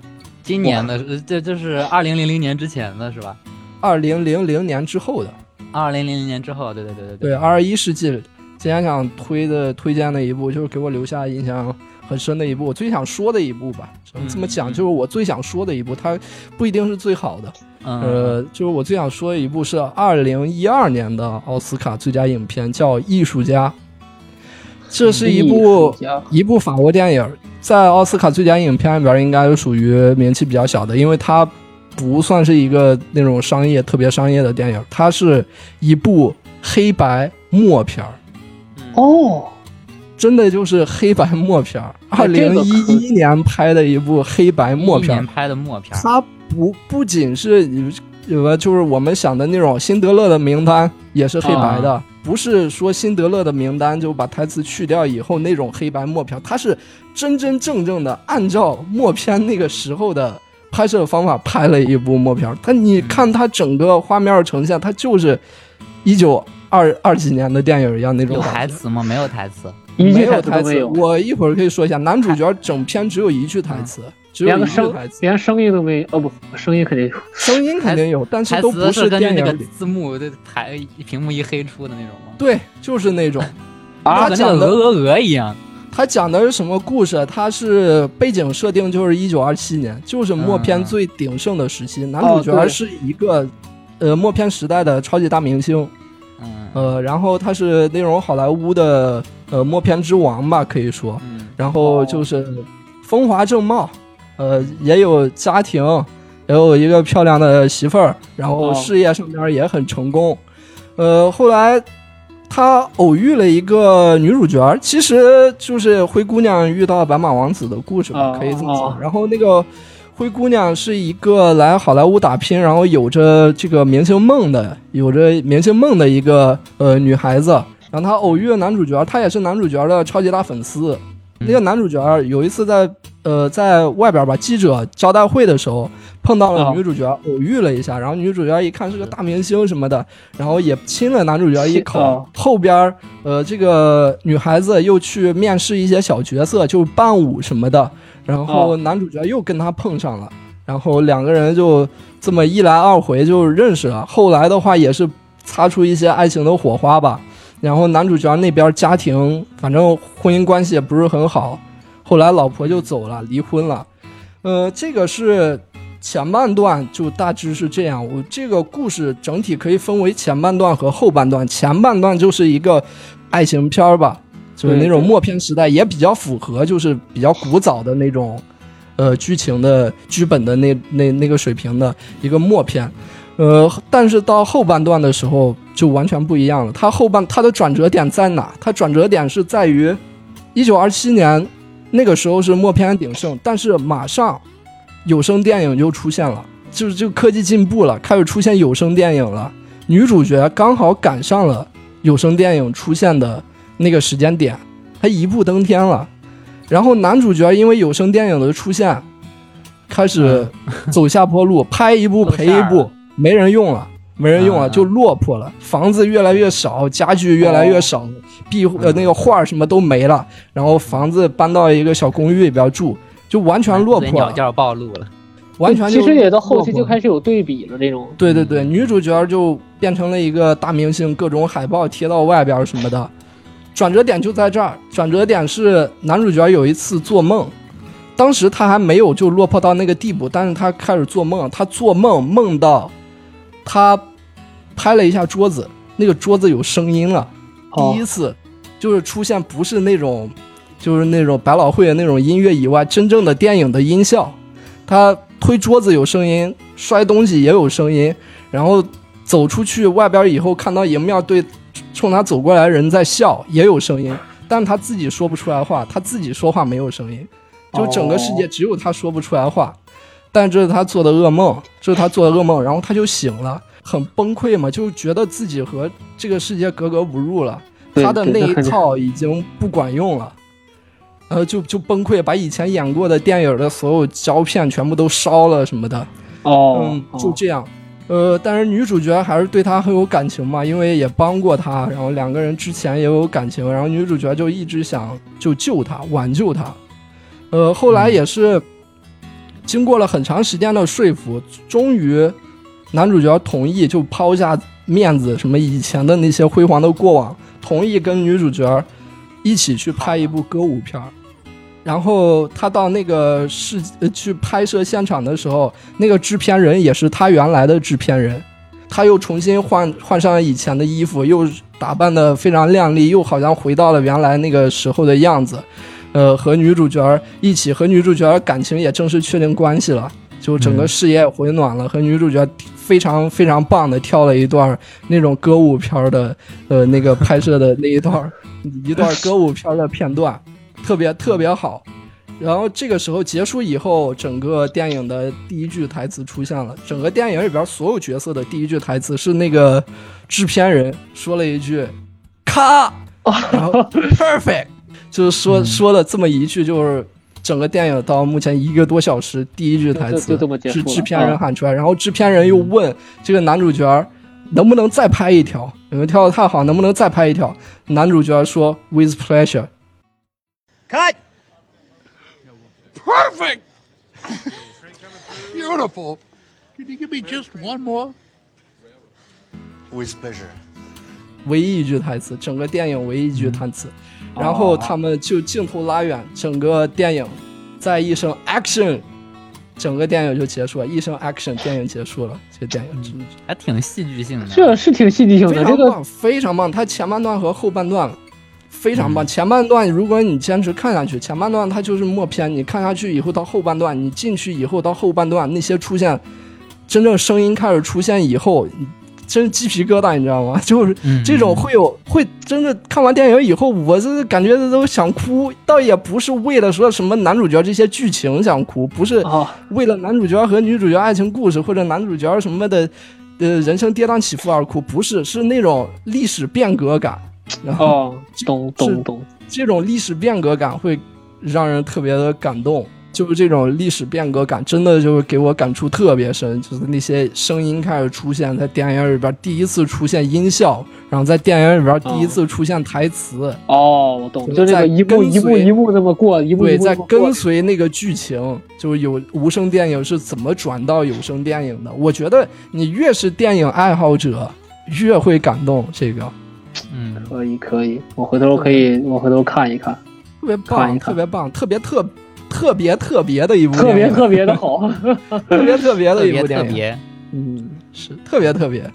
S3: 今年的，呃这这是二零零零年之前的是吧？
S2: 二零零零年之后的。
S3: 二零零零年之后，对对对对
S2: 对，二十一世纪今天想推的推荐的一部，就是给我留下印象很深的一部，我最想说的一部吧。只能这么讲，
S3: 嗯
S2: 就是我最想说的一部，它不一定是最好的。
S3: 嗯，
S2: 呃，就是我最想说的一部是二零一二年的奥斯卡最佳影片，叫《艺术家》。这是一部一部法国电影，在奥斯卡最佳影片里边应该是属于名气比较小的，因为它不算是一个那种商业特别商业的电影，它是一部黑白默片儿，
S4: 哦，
S2: 真的就是黑白默片儿。
S4: 哎
S2: 二零一一年拍的一部黑白默片儿
S3: 拍的默片儿，
S2: 它不不仅是有个就是我们想的那种辛德勒的名单也是黑白的，不是说辛德勒的名单就把台词去掉以后那种黑白默片，它是真真正正的按照默片那个时候的拍摄方法拍了一部默片。但你看它整个画面呈现，它就是一九二二几年的电影一样那种
S3: 有台词吗？没有台词。
S4: 一
S2: 有台词
S4: 台词都没有，
S2: 我一会儿可以说一下，男主角整篇只有一句台词，只有一句台词。
S4: 连声音都没，哦不，声音肯定有。
S2: 声音肯定有，但是都不
S3: 词是
S2: 电影里。
S3: 字幕的台屏幕一黑出的那种吗？
S2: 对，就是那种。
S4: 啊
S3: 跟那
S2: 讲的
S3: 鹅鹅鹅一样。
S2: 他讲的是什么故事？他是背景设定就是一九二七年，就是默片最鼎盛的时期。男主角是一个，呃，默片时代的超级大明星。
S3: 嗯
S2: 呃，然后他是那种好莱坞的呃默片之王吧，可以说。
S3: 嗯
S2: 然后就是风华正茂，呃，也有家庭，也有一个漂亮的媳妇儿，然后
S4: 哦
S2: 事业上边也很成功。呃，后来他偶遇了一个女主角，其实就是灰姑娘遇到白马王子的故事吧，
S4: 哦
S2: 可以这么说。
S4: 哦
S2: 然后那个灰姑娘是一个来好莱坞打拼，然后有着这个明星梦的，有着明星梦的一个呃女孩子。然后她偶遇了男主角，她也是男主角的超级大粉丝。那个男主角有一次在呃在外边吧记者招待会的时候碰到了
S4: 哦
S2: 女主角，偶遇了一下，然后女主角一看是个大明星什么的，然后也亲了男主角一口。[LAUGHS]
S4: 哦
S2: 后边儿呃这个女孩子又去面试一些小角色，就是伴舞什么的，然后
S4: 哦
S2: 男主角又跟她碰上了，然后两个人就这么一来二回就认识了。后来的话也是擦出一些爱情的火花吧。然后男主角那边家庭反正婚姻关系也不是很好，后来老婆就走了，离婚了。呃，这个是前半段就大致是这样。我这个故事整体可以分为前半段和后半段。前半段就是一个爱情片儿吧，就是那种默片时代，也比较符合就是比较古早的那种呃剧情的剧本的那那那个水平的一个默片。呃，但是到后半段的时候就完全不一样了。它后半它的转折点在哪？它转折点是在于一九二七年那个时候是默片鼎盛，但是马上有声电影就出现了，就是就科技进步了，开始出现有声电影了。女主角刚好赶上了有声电影出现的那个时间点，他一步登天了。然后男主角因为有声电影的出现，开始走下坡路，拍一部赔一部，没人用了。没人用了，
S3: 嗯
S2: 就落魄了，房子越来越少，家具越来越少，壁呃那个画儿什么都没了，然后房子搬到一个小公寓里边住，就完全落魄了，
S3: 鸟叫暴露了。
S2: 完全就
S4: 其实也到后期就开始有对比了，这种
S2: 对对对，女主角就变成了一个大明星，各种海报贴到外边什么的。转折点就在这儿，转折点是男主角有一次做梦，当时他还没有就落魄到那个地步，但是他开始做梦，他做梦梦到他拍了一下桌子，那个桌子有声音了，
S4: 哦。
S2: 第一次就是出现不是那种就是那种百老汇的那种音乐以外，真正的电影的音效。他推桌子有声音，摔东西也有声音，然后走出去外边以后看到迎面对冲他走过来的人在笑，也有声音，但他自己说不出来话，他自己说话没有声音，就整个世界只有他说不出来话。但这是他做的噩梦，这是他做的噩梦，然后他就醒了，很崩溃嘛，就觉得自己和这个世界格格不入了，他的那一套已经不管用了。呃，就就崩溃，把以前演过的电影的所有胶片全部都烧了什么的，
S4: 哦
S2: 嗯，，就这样。呃，但是女主角还是对他很有感情嘛，因为也帮过他，然后两个人之前也有感情，然后女主角就一直想就救他，挽救他。呃，后来也是经过了很长时间的说服，终于男主角同意就抛下面子，什么以前的那些辉煌的过往，同意跟女主角一起去拍一部歌舞片儿。然后他到那个是呃去拍摄现场的时候，那个制片人也是他原来的制片人，他又重新换换上了以前的衣服，又打扮的非常靓丽，又好像回到了原来那个时候的样子。呃，和女主角一起，和女主角感情也正式确定关系了，就整个事业也回暖了，和女主角非常非常棒的跳了一段那种歌舞片儿的呃那个拍摄的那一段儿一段歌舞片儿的片段，特别特别好。然后这个时候结束以后，整个电影的第一句台词出现了。整个电影里边所有角色的第一句台词是那个制片人说了一句“咔”，然后 [LAUGHS] “perfect”，就是说说了这么一句，就是整个电影到目前一个多小时，第一句台词是制片人喊出来，然后制片人又问这个男主角能不能再拍一条，你们跳的太好，能不能再拍一条？男主角说 “with pleasure”。
S8: Cut!
S9: Perfect! Beautiful. Can you give me just one more?
S8: With pleasure.
S2: 唯一一句台词，整个电影唯一一句台词，然后他们就镜头拉远，整个电影在一声 action，整个电影就结束了，一声 action，电影结束了，这个电影真的
S3: 还挺戏剧性的。
S4: 这是挺戏剧性的，这个
S2: 非常棒，非常棒。它前半段和后半段非常棒。前半段如果你坚持看下去，前半段它就是默片，你看下去以后到后半段，你进去以后到后半段那些出现，真正声音开始出现以后，真鸡皮疙瘩，你知道吗？就是
S3: 嗯
S2: 这种会有会真的看完电影以后，我是感觉都想哭，倒也不是为了说什么男主角这些剧情想哭，不是
S4: 啊，
S2: 为了男主角和女主角爱情故事或者男主角什么的，呃，人生跌宕起伏而哭，不是，是那种历史变革感。然后
S4: 哦，懂懂懂，
S2: 这种历史变革感会让人特别的感动，就是这种历史变革感，真的就是给我感触特别深。就是那些声音开始出现在电影里边，第一次出现音效，然后在电影里边第一次出现台词，
S4: 哦，我懂，
S2: 就在
S4: 一步一步一步这么过，一步
S2: 对，
S4: 一步
S2: 在跟随那个剧情，就是有无声电影是怎么转到有声电影的。我觉得你越是电影爱好者，越会感动这个。
S3: 嗯，
S4: 可以可以，我回头可以，我回头看一看，
S2: 特别棒，特别棒，特别特特别特别的一部
S4: 特别特别的好，[LAUGHS]
S2: 特别特别的一部电影，
S3: 特别。
S2: 嗯，是。特别特别。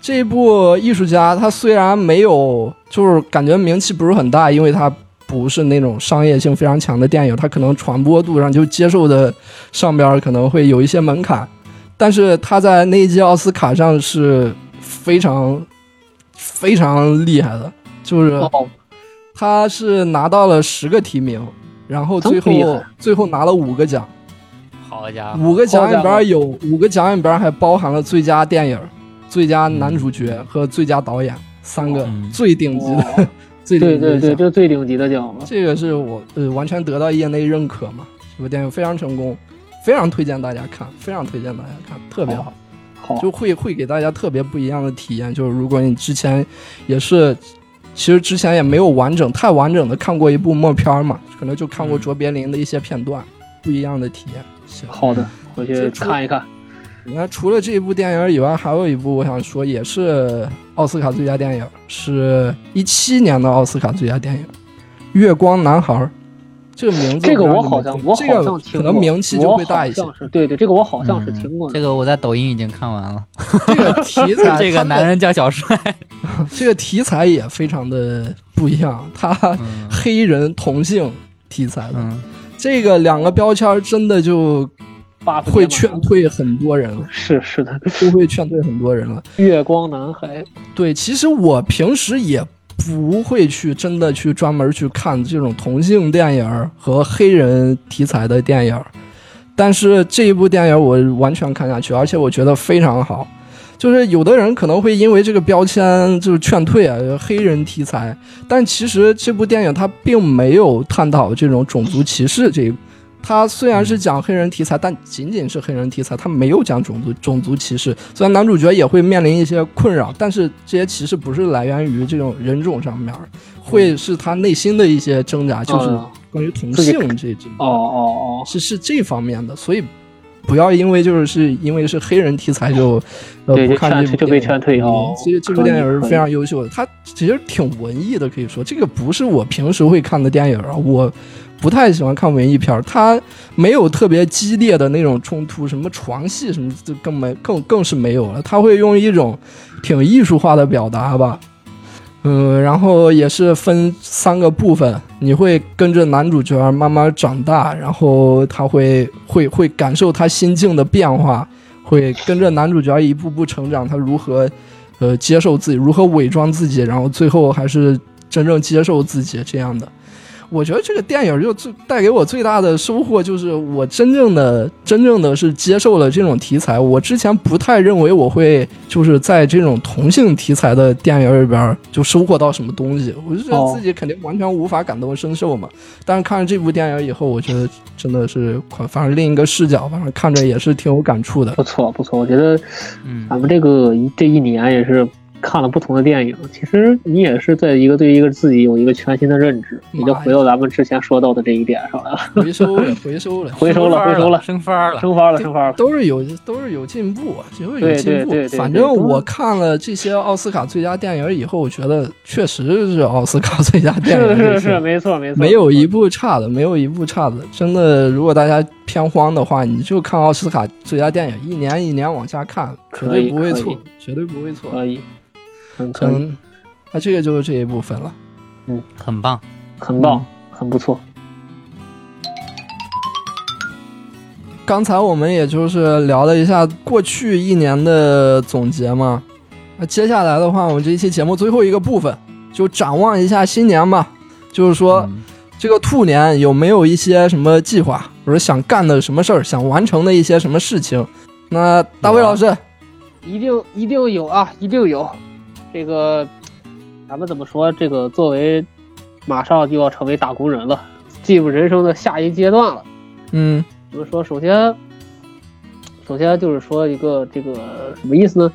S2: 这一部艺术家他虽然没有，就是感觉名气不是很大，因为他不是那种商业性非常强的电影，他可能传播度上就接受的上边可能会有一些门槛，但是他在那一届奥斯卡上是非常非常厉害的，就是
S4: 哦，
S2: 他是拿到了十个提名，然后最后最后拿了五个奖，
S3: 好家伙，
S2: 五个奖里边有五个奖里边还包含了最佳电影、最佳男主角和最佳导演三个
S3: 嗯。
S2: 最顶级的、
S4: 哦。[LAUGHS]
S2: 最顶级的
S4: 对对对，
S2: 奖。
S4: 这最顶级的奖了，
S2: 这个是我呃完全得到业内认可嘛，这部电影非常成功，非常推荐大家看，非常推荐大家看，特别好。
S4: 好，
S2: 就会会给大家特别不一样的体验。就是如果你之前也是，其实之前也没有完整太完整的看过一部默片儿嘛，可能就看过
S3: 嗯
S2: 卓别林的一些片段，不一样的体验。行，
S4: 好的，回去看一看，
S2: 你看除了这一部电影以外，还有一部我想说也是奥斯卡最佳电影，是一七年的奥斯卡最佳电影《月光男孩》。这个名字
S4: 这个我好像我
S2: 听这个
S4: 好像听过，
S2: 可能名气就会大一些
S4: 对对，这个我好像是
S3: 嗯。
S4: 听过的。
S3: 这，个我在抖音已经看完了。[LAUGHS]
S2: 这个题材，[LAUGHS]
S3: 这个男人叫小帅。[LAUGHS]
S2: 这个题材也非常的不一样，它
S3: 嗯。
S2: 黑人同性题材的，
S3: 嗯，
S2: 这个两个标签真的就会劝退很多人了，
S4: 是是的，
S2: 都会劝退很多人了。
S4: 月光男孩，
S2: 对，其实我平时也不会去真的去专门去看这种同性电影和黑人题材的电影，但是这一部电影我完全看下去，而且我觉得非常好。就是有的人可能会因为这个标签就是劝退啊，黑人题材，但其实这部电影它并没有探讨这种种族歧视这一。它虽然是讲黑人题材，但仅仅是黑人题材，他没有讲种族种族歧视。虽然男主角也会面临一些困扰，但是这些歧视不是来源于这种人种上面儿，会是他内心的一些挣扎，就是
S4: 嗯
S2: 关于同性这这
S4: 哦哦哦，
S2: 是是这方面的，所以不要因为就是是因为是黑人题材就呃不看这部
S4: 劝就被
S2: 电影。
S4: 劝退哦。
S2: 嗯其实这部电影是非常优秀的，它其实挺文艺的，可以说。这个不是我平时会看的电影啊，我不太喜欢看文艺片儿，它没有特别激烈的那种冲突，什么床戏什么就更没更更是没有了，他会用一种挺艺术化的表达吧。嗯，然后也是分三个部分，你会跟着男主角慢慢长大，然后他会会会感受他心境的变化，会跟着男主角一步步成长，他如何呃接受自己，如何伪装自己，然后最后还是真正接受自己这样的。我觉得这个电影就最带给我最大的收获就是我真正的真正的是接受了这种题材。我之前不太认为我会就是在这种同性题材的电影里边就收获到什么东西，我就觉得自己肯定完全无法感同身受嘛。但是看了这部电影以后，我觉得真的是反正另一个视角，反正看着也是挺有感触的。
S4: 不错不错，我觉得
S3: 嗯
S4: 咱们这个这一年也是看了不同的电影，其实你也是在一个对一个自己有一个全新的认知，你就回到咱们之前说到的这一点上来了，[LAUGHS]
S2: 回收了，回收了，
S4: 回收了，回收了，
S3: 升番了，
S4: 升番了，升番了，
S2: 都是有都是有进步，就是有进步。
S4: 对对对
S2: 反正我看了这些奥斯卡最佳电影以后，我觉得确实是奥斯卡最佳电影，
S4: 是是，
S2: 是
S4: 没错没错，
S2: 没有一部差的，没有一部差的。真的，如果大家偏荒的话，你就看奥斯卡最佳电影，一年一年往下看，绝对不会错，绝对不会错。
S4: 可以，很可以，
S2: 嗯，那这个就是这一部分了。
S3: 嗯很棒。
S4: 很棒，很不错。
S2: 刚才我们也就是聊了一下过去一年的总结嘛，那接下来的话，我们这一期节目最后一个部分就展望一下新年吧，就是说、
S3: 嗯
S2: 这个兔年有没有一些什么计划，或者想干的什么事儿，想完成的一些什么事情？那大卫老师，
S4: 一定一定有啊，一定有。这个，咱们怎么说？这个作为马上就要成为打工人了，进入人生的下一阶段了。
S2: 嗯
S4: 怎么说？首先，首先就是说一个这个什么意思呢？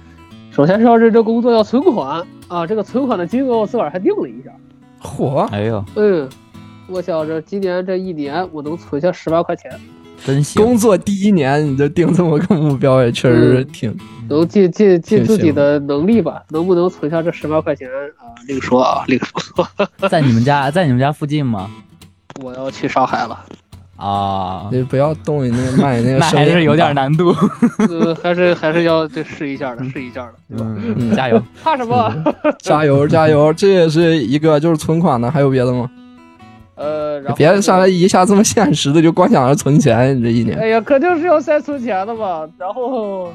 S4: 首先是要认真工作，要存款啊。这个存款的金额我自个儿还定了一下。
S2: 嚯，
S3: 哎呦，
S4: 嗯，我想着今年这一年我能存下十万块钱，
S3: 真行！
S2: 工作第一年你就定这么个目标，也确实挺
S4: 能尽尽尽自己的能力吧。能不能存下这十万块钱啊？另说啊，另说。
S3: 在你们家，在你们家附近吗？
S4: 我要去上海了，
S3: 啊，
S2: 你不要动你那个卖你那个 [LAUGHS]
S3: 那还是有点。难度。
S4: 呃，还是还是要这试一下的，试一下的，对吧？
S3: 嗯，加油！
S4: 怕什么？[LAUGHS]
S2: 加油加油！这也是一个就是存款的，还有别的吗？
S4: 呃，然后
S2: 别上来一下这么现实的，就光想着存钱，你这一年。
S4: 哎呀，肯定是要先存钱的嘛。然后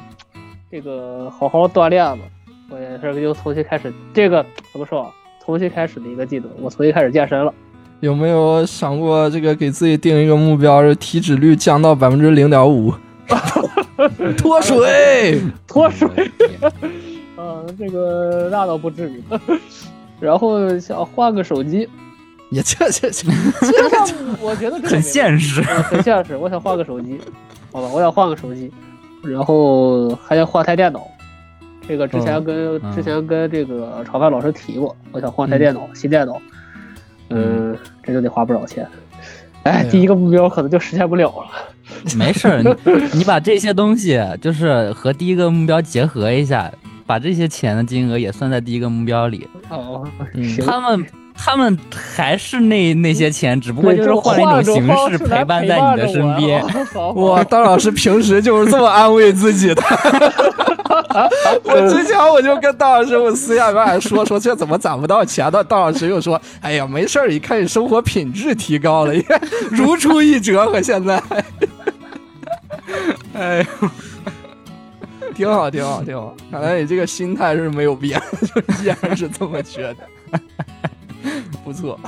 S4: 这个好好锻炼吧，我也是又重新开始。这个怎么说？重新开始的一个季度，我重新开始健身了。
S2: 有没有想过这个给自己定一个目标，是体脂率降到百分之零点五？[LAUGHS] [LAUGHS] 脱水，
S4: 脱水。啊，这个那倒不至于。[LAUGHS] 然后想换个手机，
S2: 也 [LAUGHS] 这这这，
S4: 这我觉得这个
S3: 很现实。
S4: 嗯很现实。我想换个手机，好吧，我想换个手机，然后还要换台电脑。这个之前跟、
S3: 嗯
S4: 之前跟这个炒饭老师提过，我想换台电脑，新电脑。嗯，这就得花不少钱。哎，第一个目标可能就实现不了了。
S3: 没事儿，你 [LAUGHS] 你把这些东西就是和第一个目标结合一下，把这些钱的金额也算在第一个目标里。
S4: 哦，
S2: 嗯。
S3: 他们他们还是那那些钱，只不过，就是换了一种形式陪伴在你的身边。[LAUGHS]
S2: 哇，大老师平时就是这么安慰自己的。[LAUGHS] 我之前我就跟大老师，我私下跟俺说说这怎么攒不到钱的，大老师又说，哎呀，没事儿，一看你生活品质提高了，也 [LAUGHS] 如出一辙和现在。哎呦，挺好，挺好，挺好。看来你这个心态是没有变，就依然是这么觉得。[LAUGHS] 不错，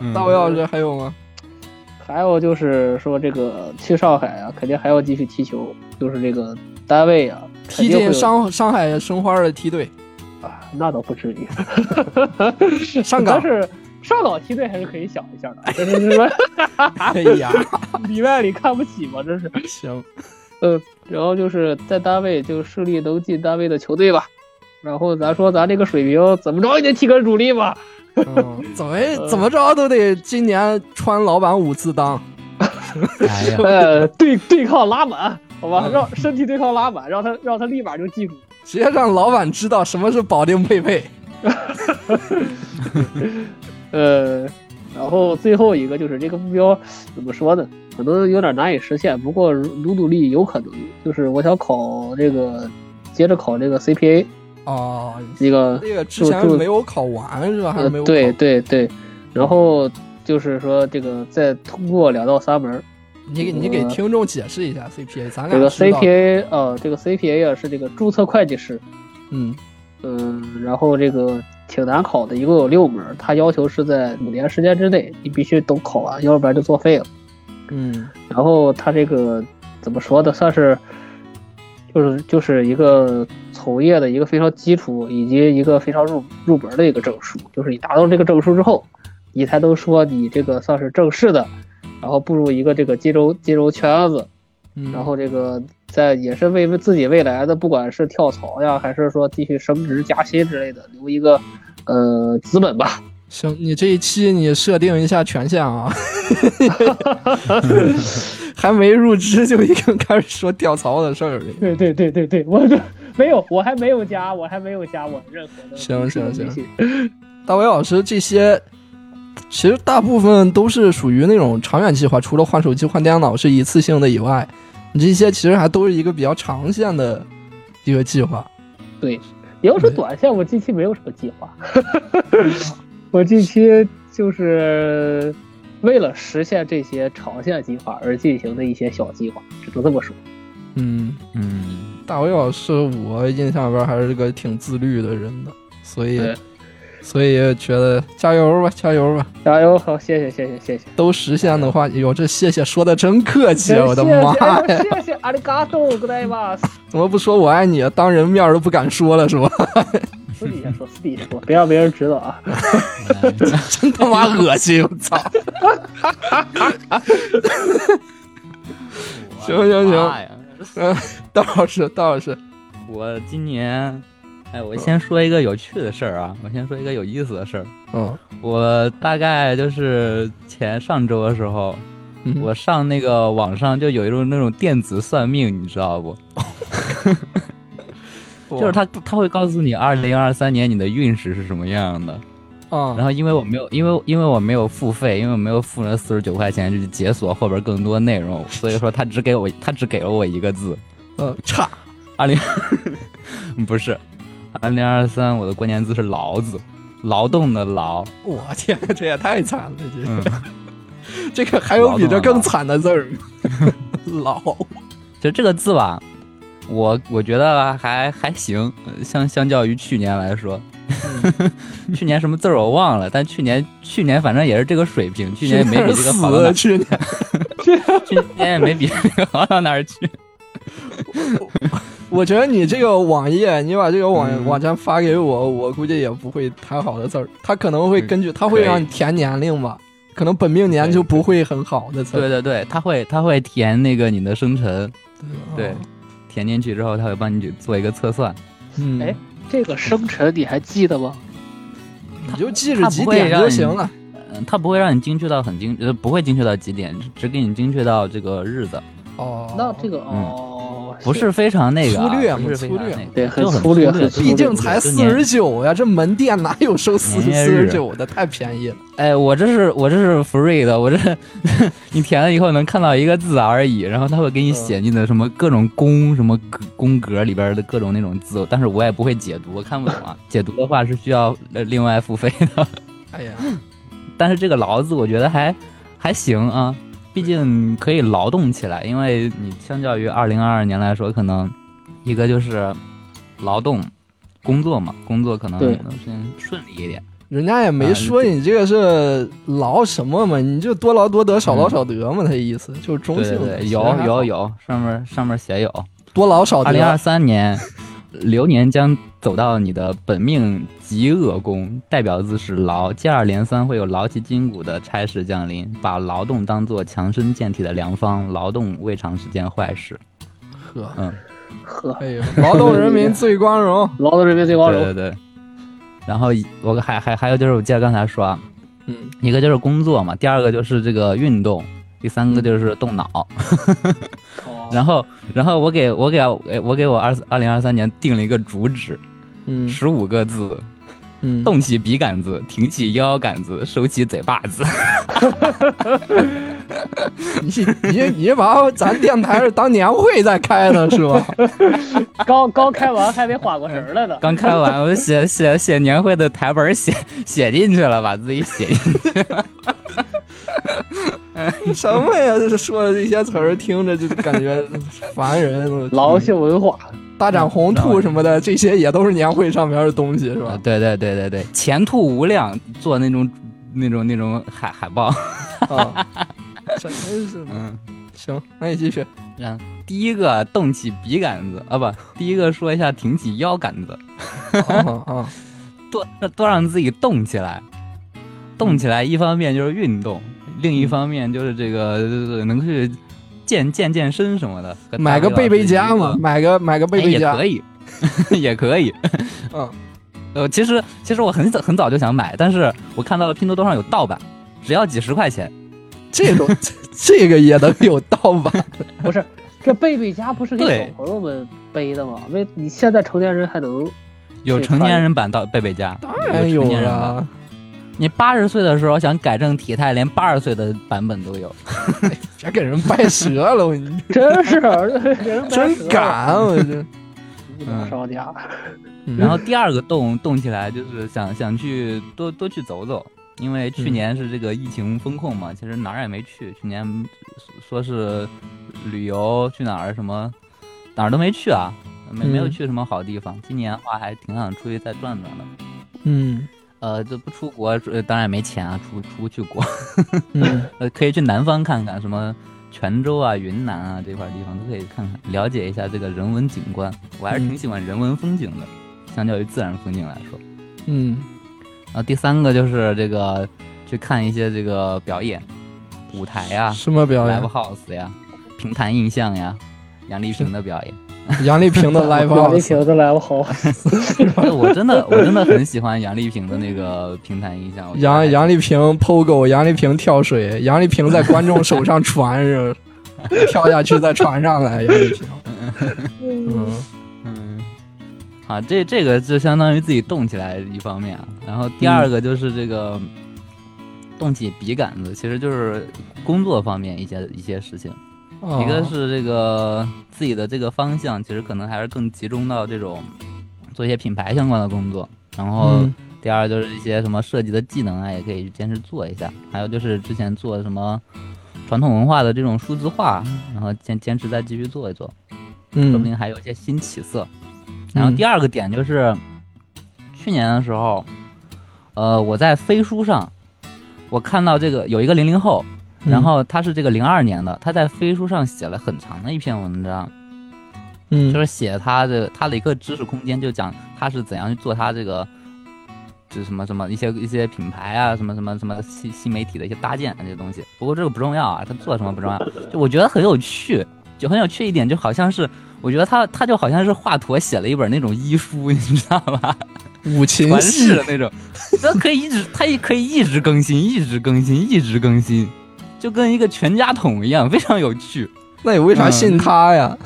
S3: 嗯
S2: 大卫老师还有吗？
S4: 还有就是说，这个去上海啊，肯定还要继续踢球，就是这个单位啊，肯
S2: 踢进上上海申花的梯队，
S4: 啊，那倒不至于。[LAUGHS] [LAUGHS]
S2: 上港
S4: 但是上港梯队还是可以想一下的，这是什么？
S2: 哎呀，
S4: 里外里看不起吗？这是。
S2: 行，
S4: 呃，然后就是在单位就顺利能进单位的球队吧。然后咱说咱这个水平怎么着也得踢个主力吧。
S2: 嗯，怎么怎么着都得今年穿老板五次裆。
S3: 哎呀，[LAUGHS]
S4: 呃，对对抗拉满，好吧，让身体对抗拉满，让他让他立马就记住。
S2: 直接让老板知道什么是保定佩佩。[LAUGHS]
S4: 呃，然后最后一个就是这个目标怎么说呢？可能有点难以实现，不过努努力有可能。就是我想考这个，接着考这个 CPA
S2: 哦，
S4: 那个
S2: 那个之前没有考完是吧？还是没有考？
S4: 呃对对对，然后就是说这个再通过两到三门，
S2: 你给你给
S4: 呃
S2: 听众解释一下 CPA，咱俩
S4: 这个 CPA 呃，这个 CPA 啊是这个注册会计师，
S2: 嗯
S4: 嗯，然后这个挺难考的，一共有六门儿，它要求是在五年时间之内你必须都考完，要不然就作废了。
S2: 嗯
S4: 然后它这个怎么说的，算是就是就是一个从业的一个非常基础以及一个非常入入门的一个证书，就是你达到这个证书之后，你才能说你这个算是正式的，然后步入一个这个金融金融圈子，
S2: 嗯，
S4: 然后这个在也是为自己未来的不管是跳槽呀，还是说继续升职加薪之类的留一个呃资本吧。
S2: 行，你这一期你设定一下权限啊，[LAUGHS] 还没入职就已经开始说跳槽的事儿了。
S4: 对对对对对，我这没有，我还没有加，我还没有加我任何的
S2: 行行行大伟老师，这些其实大部分都是属于那种长远计划，除了换手机、换电脑是一次性的以外，你这些其实还都是一个比较长线的一个计划。
S4: 对，你要说短线，我近期没有什么计划，[LAUGHS] 我近期就是为了实现这些长线计划而进行的一些小计划，只能这么说。
S2: 嗯，
S3: 嗯，
S2: 大伟老师，我印象里边还是个挺自律的人的，所以
S4: 对
S2: 所以觉得加油吧，加油吧！
S4: 加油，好，谢谢谢谢谢谢，
S2: 都实现的话，哟，这谢谢说的真客气，啊我的
S4: 谢谢
S2: 妈呀！
S4: 谢谢阿里嘎多，ございます。
S2: 怎么不说我爱你？当人面都不敢说了是吧？
S4: 私底下说，私底下说，[LAUGHS] 别让别人知道啊。[LAUGHS]
S2: 真他妈恶心！我操！[LAUGHS] 行行行嗯，道老师，道老师，
S3: 我今年，哎，我先说一个有趣的事儿啊，我先说一个有意思的事儿。
S2: 嗯
S3: 我大概就是前上周的时候，
S2: 嗯
S3: 我上那个网上就有一种那种电子算命，你知道不？就是他他会告诉你二零二三年你的运势是什么样的。
S2: 嗯，
S3: 然后因为我没有，因为因为我没有付费，因为我没有付那四十九块钱去解锁后边更多内容，[LAUGHS] 所以说他只给我他只给了我一个字，
S2: 呃差，
S3: 二零 [LAUGHS] 不是。二零二三，我的关键字是劳字，劳动的劳。
S2: 我天，这也太惨了，这、
S3: 嗯，[LAUGHS]
S2: 这个还有比这更惨的字儿吗？老。
S3: 就这个字吧，我我觉得还还行，相相较于去年来说，[LAUGHS] 去年什么字儿我忘了，但去年去年反正也是这个水平，[LAUGHS] 去年也没比这个好到哪，，
S2: 去年
S3: 去年也没比这个好到哪儿去。[LAUGHS]
S2: 我觉得你这个网页，你把这个网、
S3: 嗯。
S2: 网站发给我，我估计也不会太好的字儿。他可能会根据，他会让你填年龄吧，可能本命年就不会很好的字儿。
S3: 对对对，他会他会填那个你的生辰，对。
S2: 哦，
S3: 填进去之后他会帮你去做一个测算，
S2: 嗯，
S4: 哎，这个生辰你还记得吗？
S2: 你就记着几点就行了。
S3: 嗯，他不会让你精确到很精，呃，不会精确到几点，只给你精确到这个日子，
S2: 哦，
S4: 那这个哦，
S3: 不是非常那个啊、
S2: 粗略嘛
S3: 不是非常
S2: 粗略
S4: 对很粗略很
S2: 毕竟才四十九呀，这门店哪有收四四十九的？太便宜了。
S3: 哎，我这是我这是 free 的，我这 [LAUGHS] 你填了以后能看到一个字而已，然后他会给你写进的什么各种宫什么格宫格里边的各种那种字，但是我也不会解读，我看不懂啊。解读的话是需要呃另外付费的，
S2: 哎呀，
S3: 但是这个劳字我觉得还还行啊，毕竟可以劳动起来，因为你相较于二零二二年来说，可能一个就是劳动工作嘛，工作可能能先顺利一点。
S2: 人家也没说你这个是劳什么嘛，你就多劳多得，少劳少得嘛，他意思就是中性的。
S3: 对对，有有有，上面上面写有。
S2: 多劳少得
S3: 二零二。三年流年将走到你的本命极恶宫，代表字是劳，接二连三会有劳其筋骨的差事降临，把劳动当做强身健体的良方，劳动未尝是件坏事。
S2: 呵，
S3: 嗯，
S4: 呵，
S2: 哎呦，[LAUGHS] 劳动人民最光荣。
S4: 劳动人民最光荣。
S3: 对对对。然后我还还还有就是我记得刚才说啊，
S2: 嗯
S3: 一个就是工作嘛，第二个就是这个运动。第三个就是动脑。
S4: 哦 [LAUGHS]
S3: 然后，然后我给我给我给我二二零二三年定了一个主旨，
S2: 嗯
S3: 十五个字：
S2: 嗯，
S3: 动起笔杆子，挺起腰杆子，收起嘴巴子。[LAUGHS]
S2: 你你你把咱电台是当年会在开呢是吧？[LAUGHS]
S4: 刚刚开完还没缓过神儿来呢。
S3: 刚开完，我写写写年会的台本写写进去了，把自己写进去。[LAUGHS]
S2: 什么呀？这说的这些词儿，听着就感觉烦人。
S4: 狼性文化，
S2: 大展宏兔什么的，这些也都是年会上面的东西，是吧？
S3: 对对对对对，前途无量，做那种那种那种海海报。
S2: 啊，真是。
S3: 嗯，
S2: 行，那你继续。
S3: 嗯，第一个动起笔杆子啊，不，第一个说一下挺起腰杆子。
S2: 啊啊，[LAUGHS]
S3: 多多让自己动起来，动起来，一方面就是运动，另一方面就是这个呃能去健健健身什么的。
S2: 买个背背佳嘛，买个买个贝
S3: 哎
S2: 贝佳
S3: 也可以，[LAUGHS] 也可以。
S2: 嗯，[LAUGHS]
S3: 呃，其实其实我很早很早就想买，但是我看到了拼多多上有盗版，只要几十块钱。[LAUGHS]
S2: 这种这个也能有盗版？
S4: 不是，这贝贝佳不是给小朋友们背的吗？为你现在成年人还能
S3: 有成年人版到贝贝佳，
S2: 当然有
S3: 成年人版
S2: 了。
S3: 你八十岁的时候想改正体态，连八十岁的版本都有。[LAUGHS]
S2: 别给人掰折了，我你
S4: 真是 [LAUGHS] 给人
S2: 真敢，我这。
S4: 一把商家。
S2: 嗯
S3: 然后第二个动动起来就是想想去多多去走走，因为去年是这个疫情风控嘛，其实哪儿也没去。去年说是旅游去哪儿什么哪儿都没去啊，没没有
S2: 嗯
S3: 去什么好地方。今年的话还挺想出去再转转的。
S2: 嗯
S3: 呃，这不出国，呃当然没钱啊，出出不去国。
S2: 嗯 [LAUGHS]
S3: 呃，可以去南方看看，什么泉州啊、云南啊这块地方都可以看看，了解一下这个人文景观。我还是挺喜欢人文风景的，相较于自然风景来说。
S2: 嗯
S3: 然后第三个就是这个去看一些这个表演，舞台呀、
S2: 什么表演
S3: live house 呀、平潭印象呀、杨丽萍的表演。[LAUGHS]
S2: 杨丽萍的 [LAUGHS] live
S4: 杨丽萍的 live house，
S3: 哎我真的我真的很喜欢杨丽萍的那个平台印象。
S2: 杨杨丽萍 POGO，杨丽萍跳水，杨丽萍在观众手上传是 [LAUGHS] 跳下去再传上来，杨丽萍。嗯
S3: 嗯，啊，这这个就相当于自己动起来一方面啊，然后第二个就是这个、动起笔杆子，其实就是工作方面一些一些事情。
S2: 哦
S3: 一个是这个自己的这个方向，其实可能还是更集中到这种做一些品牌相关的工作，然后
S2: 嗯
S3: 第二就是一些什么设计的技能啊，也可以坚持做一下。还有就是之前做什么传统文化的这种数字化，然后坚坚持再继续做一做。说不
S2: 嗯
S3: 定还有一些新起色。然后第二个点就是，去年的时候，呃，我在飞书上，我看到这个有一个零零后，
S2: 嗯
S3: 然后他是这个零二年的，他在飞书上写了很长的一篇文章，
S2: 嗯
S3: 就是写他的他的一个知识空间，就讲他是怎样去做他这个。就什么什么一些一些品牌啊，什么什么什么新新媒体的一些搭建啊这些东西，不过这个不重要啊，他做什么不重要，就我觉得很有趣，就很有趣一点，就好像是我觉得他他就好像是华佗写了一本那种医书，你知道吧？
S2: 五禽
S3: 传的那种，他可以一直他也可以一直更新，一直更新，一直更新，就跟一个全家桶一样，非常有趣。
S2: 那你为啥信他呀？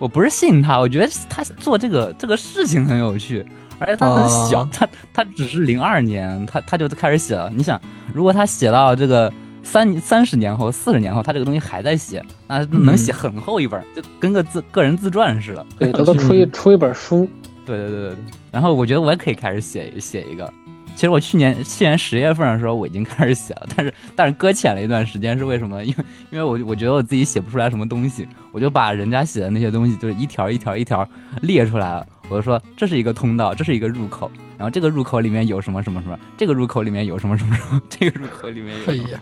S3: 我不是信他，我觉得他做这个这个事情很有趣，而且他很小，
S2: 哦
S3: 他他只是零二年，他他就开始写了。你想，如果他写到这个三三十年后、四十年后，他这个东西还在写，那能写很厚一本，就跟个自个人自传似的。
S4: 对，他都出一出一本书，
S3: 对对对对对。然后我觉得我也可以开始写写一个。其实我去年去年十月份的时候我已经开始写了，但是但是搁浅了一段时间，是为什么？因为因为我我觉得我自己写不出来什么东西，我就把人家写的那些东西就是一条一条一条列出来了。我就说这是一个通道，这是一个入口，然后这个入口里面有什么什么什么，这个入口里面有什么什么什么，这个入口里面有什么，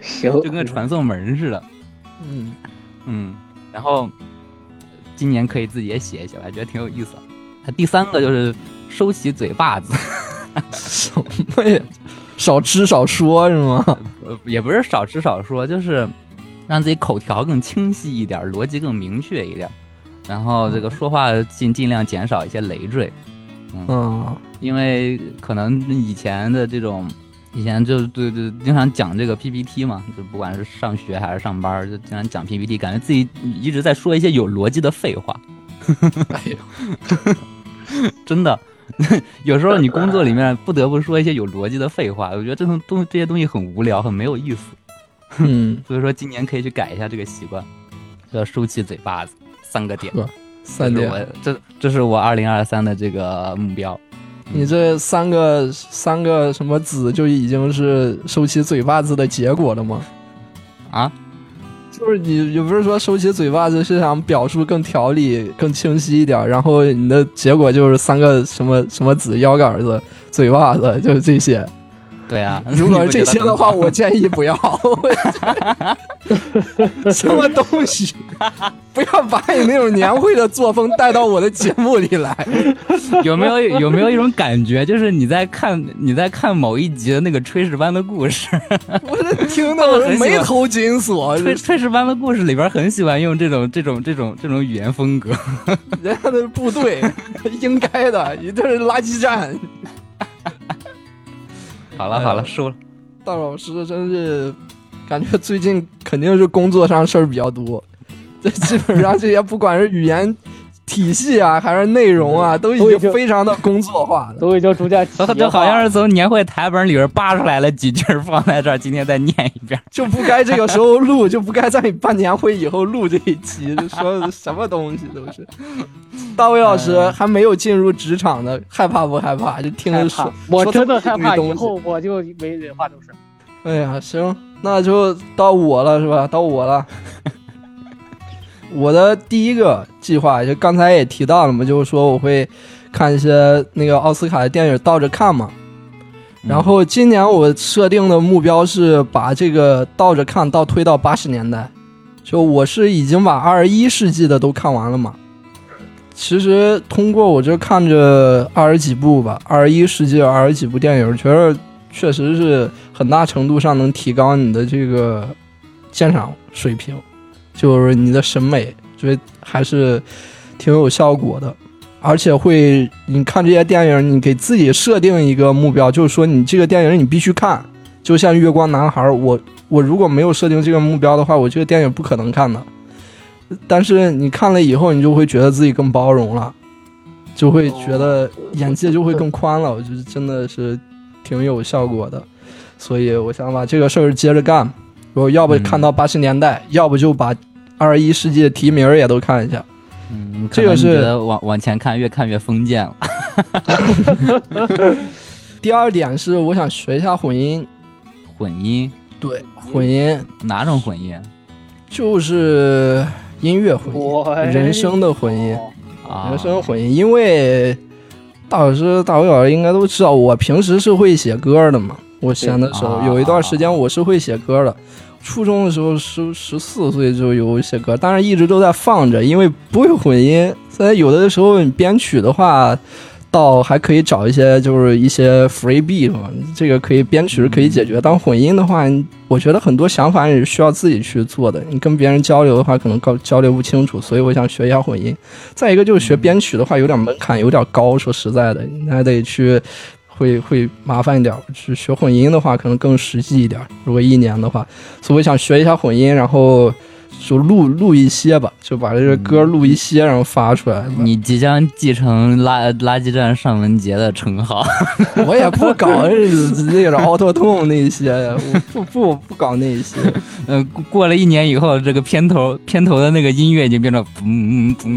S4: 行，
S3: 就跟个传送门似的。
S2: 嗯，
S3: 嗯，然后今年可以自己也写一写，我还觉得挺有意思的。第三个就是收起嘴巴子，
S2: 什么呀？少吃少说是吗？
S3: 呃，也不是少吃少说，就是让自己口条更清晰一点，逻辑更明确一点，然后这个说话尽尽量减少一些累赘，
S2: 嗯
S3: 因为可能以前的这种以前就对对经常讲这个 PPT 嘛，就不管是上学还是上班，就经常讲 PPT，感觉自己一直在说一些有逻辑的废话。[LAUGHS]
S2: 哎呦，
S3: 真的，[LAUGHS] 有时候你工作里面不得不说一些有逻辑的废话，我觉得这种东这些东西很无聊，很没有意思。
S2: 嗯，[LAUGHS]
S3: 所以说今年可以去改一下这个习惯，要收起嘴巴子，三个点。
S2: 呵三点，
S3: 这这是我二零二三的这个目标。
S2: 你这三个三个什么子就已经是收起嘴巴子的结果了吗？
S3: 啊，
S2: 就是你你不是说收起嘴巴子是想表述更条理、更清晰一点，然后你的结果就是三个什么什么子、腰杆子、嘴巴子，就是这些。
S3: 对啊，[LAUGHS]
S2: 如果
S3: 你不觉得
S2: 这些的话，我建议不要。[LAUGHS] 什么东西？不要把你那种年会的作风带到我的节目里来。[LAUGHS]
S3: 有没有有没有一种感觉，就是你在看你在看某一集的那个炊事班的故事，
S2: 我这听到我眉头紧锁，
S3: 炊炊事班的故事里边很喜欢用这种这种这种这种语言风格。
S2: 人家的部队应该的，你这是垃圾站。
S3: 好了好了，输了。
S2: 大老师真是感觉最近肯定是工作上事儿比较多，这基本上这些不管是语言体系啊，还是内容啊，都已经非常的工作化了。
S4: 都已经逐渐企业化
S3: 就好像是从年会台本里边扒出来了几句儿放在这儿，今天再念一遍。[LAUGHS]
S2: 就不该这个时候录，就不该在你办年会以后录这一期，说的 [LAUGHS] 什么东西都是。大卫老师还没有进入职场呢，害怕不害怕？就听着说，，
S4: 我真的害怕，以后我就没人话都是。
S2: 哎呀，行，那就到我了，是吧？到我了。我的第一个计划，就刚才也提到了嘛，就是说我会看一些那个奥斯卡的电影倒着看嘛。然后今年我设定的目标是把这个倒着看倒推到八十年代，就我是已经把二十一世纪的都看完了嘛。其实通过我这看着二十几部吧，二十一世纪二十几部电影，觉得确实是很大程度上能提高你的这个鉴赏水平，就是你的审美，觉得还是挺有效果的。而且会，你看这些电影，你给自己设定一个目标，就是说你这个电影你必须看。就像《月光男孩》，我我如果没有设定这个目标的话，我这个电影不可能看的。但是你看了以后，你就会觉得自己更包容了，就会觉得眼界就会更宽了。我觉得真的是挺有效果的，所以我想把这个事儿接着干。我要不看到八十年代，要不就把二十一世纪的提名也都看一下。
S3: 嗯，
S2: 这个是
S3: 往往前看越看越封建了。[LAUGHS]
S2: 第二点是，我想学一下混音。
S3: 混音
S2: 对，混音
S3: 哪种混音
S2: 就是音乐混音，
S4: 我
S2: 人声的混音，
S3: 啊？
S2: 人声混音。因为大老师、大伟老师应该都知道，我平时是会写歌的嘛。我闲的时候
S3: 对
S2: 有一段时间我是会写歌的。初中的时候十十四岁就有一些歌，当然一直都在放着，因为不会混音。所以有的时候你编曲的话，倒还可以找一些就是一些 free beat 嘛，这个可以编曲是可以解决。当混音的话，我觉得很多想法也是需要自己去做的。你跟别人交流的话，可能交交流不清楚，所以我想学一下混音。再一个就是学编曲的话，有点门槛，有点高。说实在的，你还得去。会会麻烦一点，去学混音的话可能更实际一点。如果一年的话，所以我想学一下混音，然后就录录一些吧，就把这个歌录一些，然后发出来。
S3: 你即将继承垃垃圾站尚雯婕的称号。[LAUGHS]
S2: 我也不搞那种 auto tune 那些，我不不不搞那些。
S3: 嗯，[LAUGHS] 过过了一年以后，这个片头片头的那个音乐已经变成嘣嘣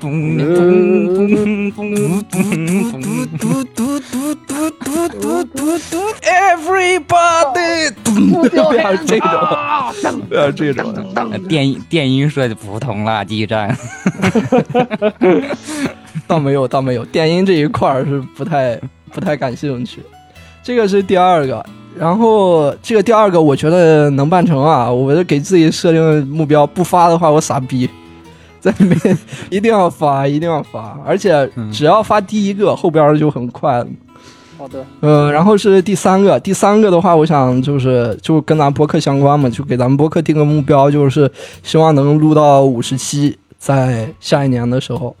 S3: 嘣嘣嘣嘣嘣嘣嘣。
S2: 嘟嘟嘟嘟嘟嘟嘟，everybody，不要这种，不要这种。
S3: 电音电音设计普通垃圾站。[LAUGHS]
S2: 倒没有，倒没有，电音这一块儿是不太不太感兴趣。这个是第二个，然后这个第二个我觉得能办成啊，我就给自己设定目标，不发的话我傻逼。[LAUGHS] 在里面一定要发，一定要发，而且只要发第一个，后边就很快了。
S4: 好的，
S2: 嗯，然后是第三个，第三个的话，我想就是就跟咱播客相关嘛，就给咱们播客定个目标，就是希望能录到五十期，在下一年的时候，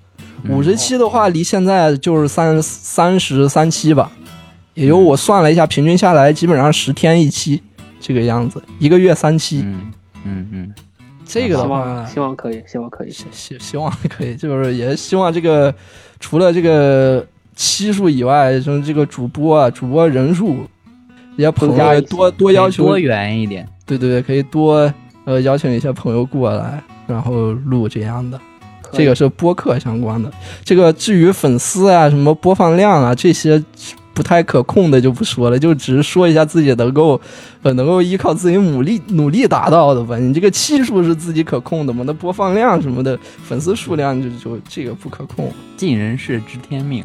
S2: 五十期的话，离现在就是三三十三期吧，也就我算了一下，平均下来基本上十天一期这个样子，一个月三期。
S3: 嗯嗯嗯，
S2: 这个的话
S4: 希望，希望可以，希望可以。
S2: 希希希望可以，就是也希望这个除了这个期数以外，就是这个主播啊，主播人数也
S4: 些
S2: 友多多要求
S3: 多元一点。
S2: 对对对，可以多呃邀请一些朋友过来，然后录这样的。这个是播客相关的。这个至于粉丝啊、什么播放量啊这些不太可控的就不说了，就只是说一下自己能够呃能够依靠自己努力努力达到的吧。你这个期数是自己可控的嘛？那播放量什么的，粉丝数量就就这个不可控。
S3: 尽人事知天命。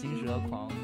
S3: 金蛇狂。